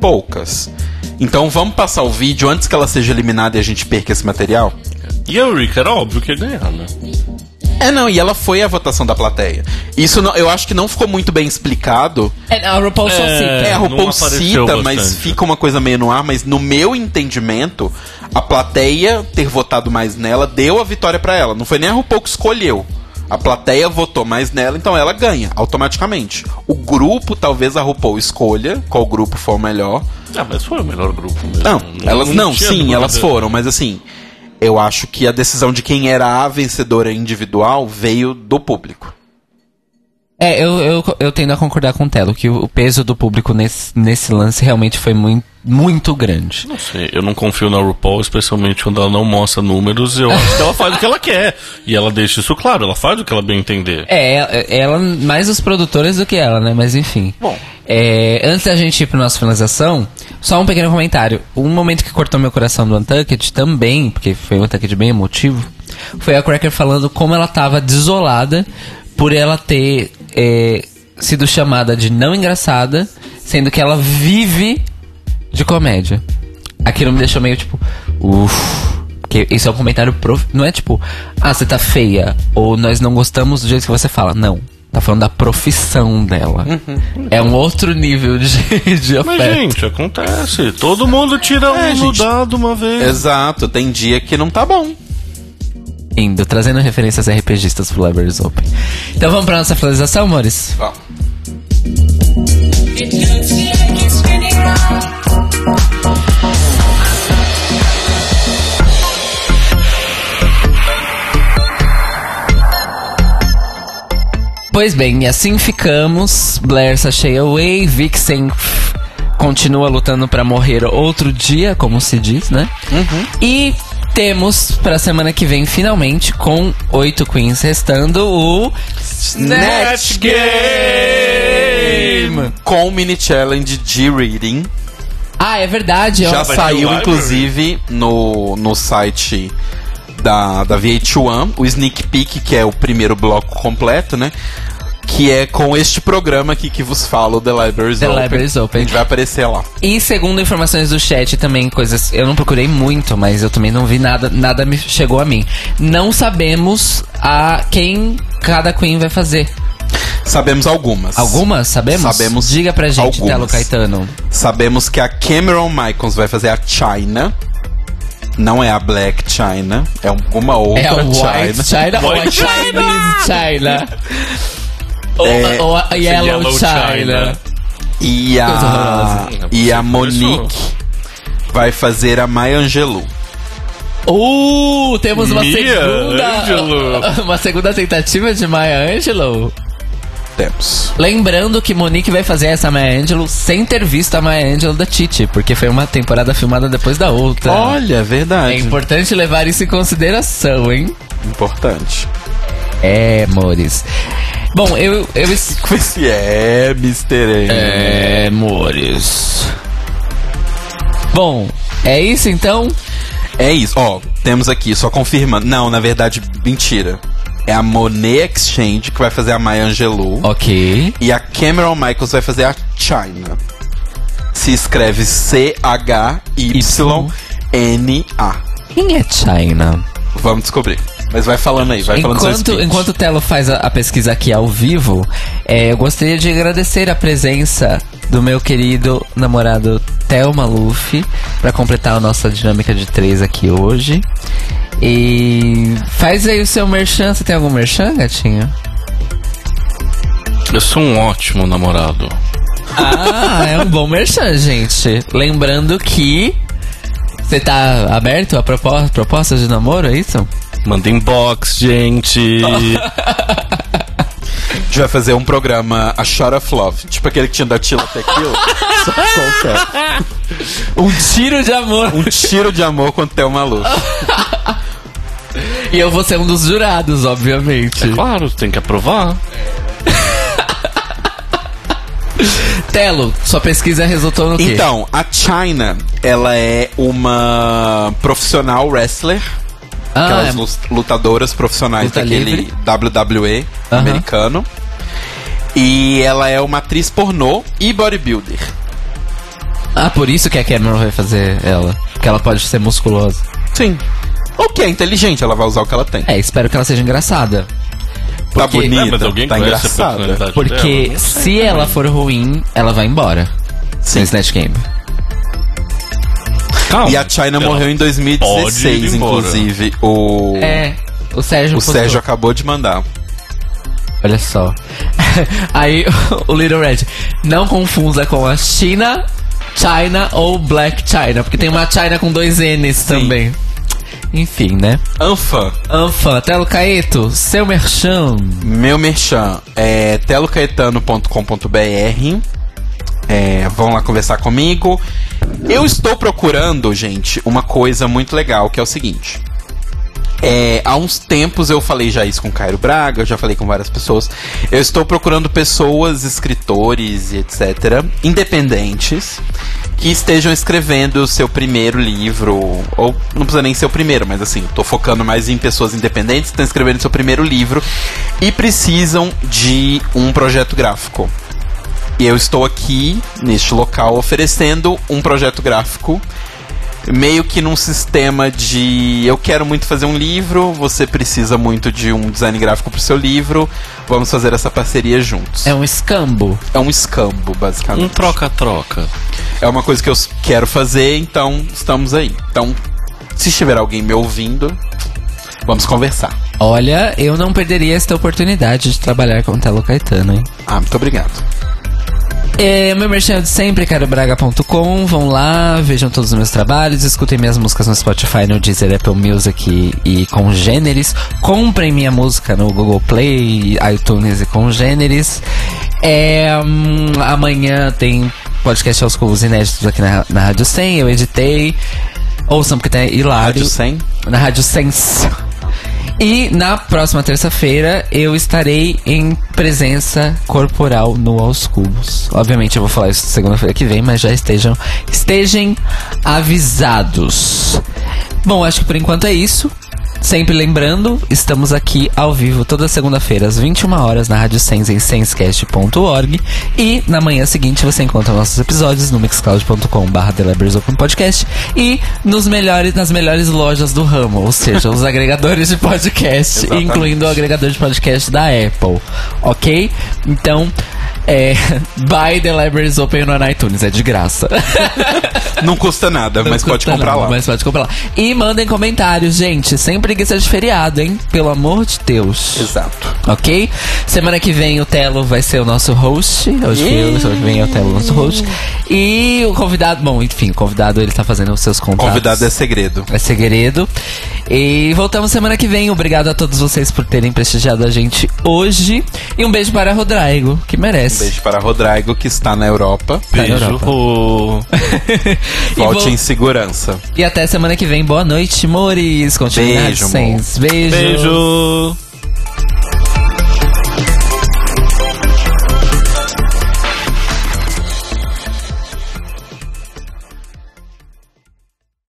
Poucas. Então vamos passar o vídeo antes que ela seja eliminada e a gente perca esse material? E a Rick era óbvio que ia ganhar, né? É, não, e ela foi a votação da plateia. Isso não- eu acho que não ficou muito bem explicado. É, a RuPaul só É. cita. É, a RuPaul cita, mas bastante. fica uma coisa meio no ar. Mas no meu entendimento, a plateia ter votado mais nela deu a vitória pra ela. Não foi nem a RuPaul que escolheu. A plateia votou mais nela, então ela ganha automaticamente. O grupo, talvez a RuPaul escolha qual grupo for o melhor. Ah, mas foi o melhor grupo mesmo. Não, elas não, sim, elas foram, mas assim, eu acho que a decisão de quem era a vencedora individual veio do público. É, eu, eu, eu tendo a concordar com o Telo, que o peso do público nesse, nesse lance realmente foi muito, muito grande. Não sei, eu não confio na RuPaul, especialmente quando ela não mostra números. Eu acho que ela faz o que ela quer. E ela deixa isso claro, ela faz o que ela bem entender. É, é- ela, mais os produtores do que ela, né? Mas enfim. Bom. É, antes da gente ir pra nossa finalização, só um pequeno comentário. Um momento que cortou meu coração do Untucked também, porque foi um Untucked bem emotivo, foi a Cracker falando como ela tava desolada por ela ter é, sido chamada de não engraçada, sendo que ela vive de comédia. Aquilo me deixou meio tipo, uff. Porque isso é um comentário prof... Não é tipo, ah, você tá feia. Ou nós não gostamos do jeito que você fala. Não. Tá falando da profissão dela. É um outro nível de, de Mas, oferta. gente, acontece. Todo mundo tira É, um gente. dado uma vez. Exato, tem dia que não tá bom. Indo, trazendo referências RPGistas pro Libraries Open. Então vamos pra nossa finalização, amores? Round. Pois bem, e assim ficamos. Blair Sashay away, Vixen continua lutando pra morrer outro dia, como se diz, né? E temos pra semana que vem, finalmente, com oito queens restando, o Snatch Game! Com o mini challenge de reading. Ah, é verdade. Já saiu, inclusive, no, no site da, da VH1, o Sneak Peek, que é o primeiro bloco completo, né? Que é com este programa aqui que vos falo, The Libraries The Open. Libraries Open. A gente vai aparecer lá. E segundo informações do chat também, coisas. Eu não procurei muito, mas eu também não vi nada, nada me chegou a mim. Não sabemos a quem cada Queen vai fazer. Sabemos algumas. Algumas? Sabemos? Sabemos Diga pra gente, algumas. Telo Caetano. Sabemos que a Cameron Michaels vai fazer a China. Não é a Black China, é um- uma outra É a White China. China ou a White Chinese China? Ou, É, ou a Yellow, Yellow China. China. E a, e a Monique vai fazer a Maya Angelou. Uh, temos uma Mia segunda. Angelou. Uma segunda tentativa de Maya Angelou. Temos. Lembrando que Monique vai fazer essa Maya Angelou sem ter visto a Maya Angelou da Titi, porque foi uma temporada filmada depois da outra. Olha, É verdade. importante levar isso em consideração, hein? Importante. É, amores. Bom, eu. eu es- Esse é, Mr. M. é, amores. Bom, é isso então? É isso. Ó, temos aqui, só confirma. Não, na verdade, mentira. É a Monet Exchange que vai fazer a Maya Angelou. Ok. E a Cameron Michaels vai fazer a China. Se escreve C-H-Y-N-A. Quem é China? Vamos descobrir. Mas vai falando aí, vai falando seu Enquanto, enquanto o Telo faz a, a pesquisa aqui ao vivo, é, eu gostaria de agradecer a presença do meu querido namorado Theo Maluf para completar a nossa dinâmica de três aqui hoje. E faz aí o seu merchan. Você tem algum merchan, gatinho? Eu sou um ótimo namorado. Ah, é um bom merchan, gente. Lembrando que você tá aberto a propo propostas de namoro, é isso? Manda inbox, gente. A gente vai fazer um programa A Shot of Love. Tipo aquele que tinha da Tila Tequila. só qualquer. Um tiro de amor. Um tiro de amor com o Theo Maluf. E eu vou ser um dos jurados, obviamente. claro, tem que aprovar. Telo, sua pesquisa resultou no quê? Então, a China, ela é uma profissional wrestler. Ah, aquelas é- lu- lutadoras profissionais Luta daquele livre. WWE Aham. americano. E ela é uma atriz pornô e bodybuilder. ah, por isso que a Cameron vai fazer ela. Porque ela pode ser musculosa. Sim. O que é inteligente, ela vai usar o que ela tem. É, espero que ela seja engraçada. tá porque- bonita, É, mas alguém tá engraçada. Porque dela? se ela for ruim, ela vai embora. Sem Snatch Game. Calma. E a China Ela morreu em pode 2016, ir embora. inclusive. O, É, o Sérgio o postou. Sérgio acabou de mandar. Olha só. Aí o Little Red. Não confunda com a China, China ou Black China. Porque tem uma China com dois N's também. Enfim, né? Anfã, Anfã, Telo Caeto, seu merchan. meu merchan é telocaetano.com.br. É, vão lá conversar comigo. Eu estou procurando, gente, uma coisa muito legal, que é o seguinte. É, há uns tempos eu falei já isso com Cairo Braga, eu já falei com várias pessoas. Eu estou procurando pessoas, escritores e etc., independentes, que estejam escrevendo o seu primeiro livro, ou não precisa nem ser o primeiro, mas assim, estou focando mais em pessoas independentes que estão escrevendo seu primeiro livro e precisam de um projeto gráfico. E eu estou aqui, neste local, oferecendo um projeto gráfico meio que num sistema de eu quero muito fazer um livro, você precisa muito de um design gráfico pro seu livro, vamos fazer essa parceria juntos. É um escambo. É um escambo, basicamente. Um troca-troca. É uma coisa que eu quero fazer, então estamos aí. Então, se estiver alguém me ouvindo, vamos conversar. Olha, eu não perderia esta oportunidade de trabalhar com o Telo Caetano, hein? Ah, muito obrigado. É, meu merchan é de sempre, carobraga.com. Vão lá, vejam todos os meus trabalhos, escutem minhas músicas no Spotify, no Deezer, Apple Music e, e congêneres. Comprem minha música no Google Play, iTunes e congêneres. É, hum, amanhã tem podcast aos covos inéditos aqui na, na Rádio 100, eu editei. Ouçam porque tem hilário. Rádio 100. Na Rádio Sense. E na próxima terça-feira eu estarei em presença corporal no Aos Cubos. Obviamente eu vou falar isso segunda-feira que vem, mas já estejam, estejam avisados. Bom, acho que por enquanto é isso. Sempre lembrando, estamos aqui ao vivo toda segunda-feira às 21 horas na Rádio Sense em sensecast.org e na manhã seguinte você encontra nossos episódios no mixcloud.com/barra Podcast e nos melhores nas melhores lojas do ramo, ou seja, os agregadores de podcast, incluindo o agregador de podcast da Apple, ok? Então, é, buy the libraries open no iTunes, é de graça. Não custa nada, mas Não pode custa comprar nada, lá. Mas pode comprar lá. E mandem comentários, gente. Sem preguiça de feriado, hein? Pelo amor de Deus. Exato. Ok? Semana que vem o Telo vai ser o nosso host. Hoje semana que vem é o Telo o nosso host. E o convidado, bom, enfim, o convidado ele tá fazendo os seus contratos. Convidado é segredo. É segredo. E voltamos semana que vem. Obrigado a todos vocês por terem prestigiado a gente hoje. E um beijo para Rodrigo, que merece. Beijo para Rodrigo, que está na Europa. Tá na Beijo. Europa. E Volte vol- em segurança. E até semana que vem. Boa noite, Mores. Continue Beijo. Beijo. Beijo.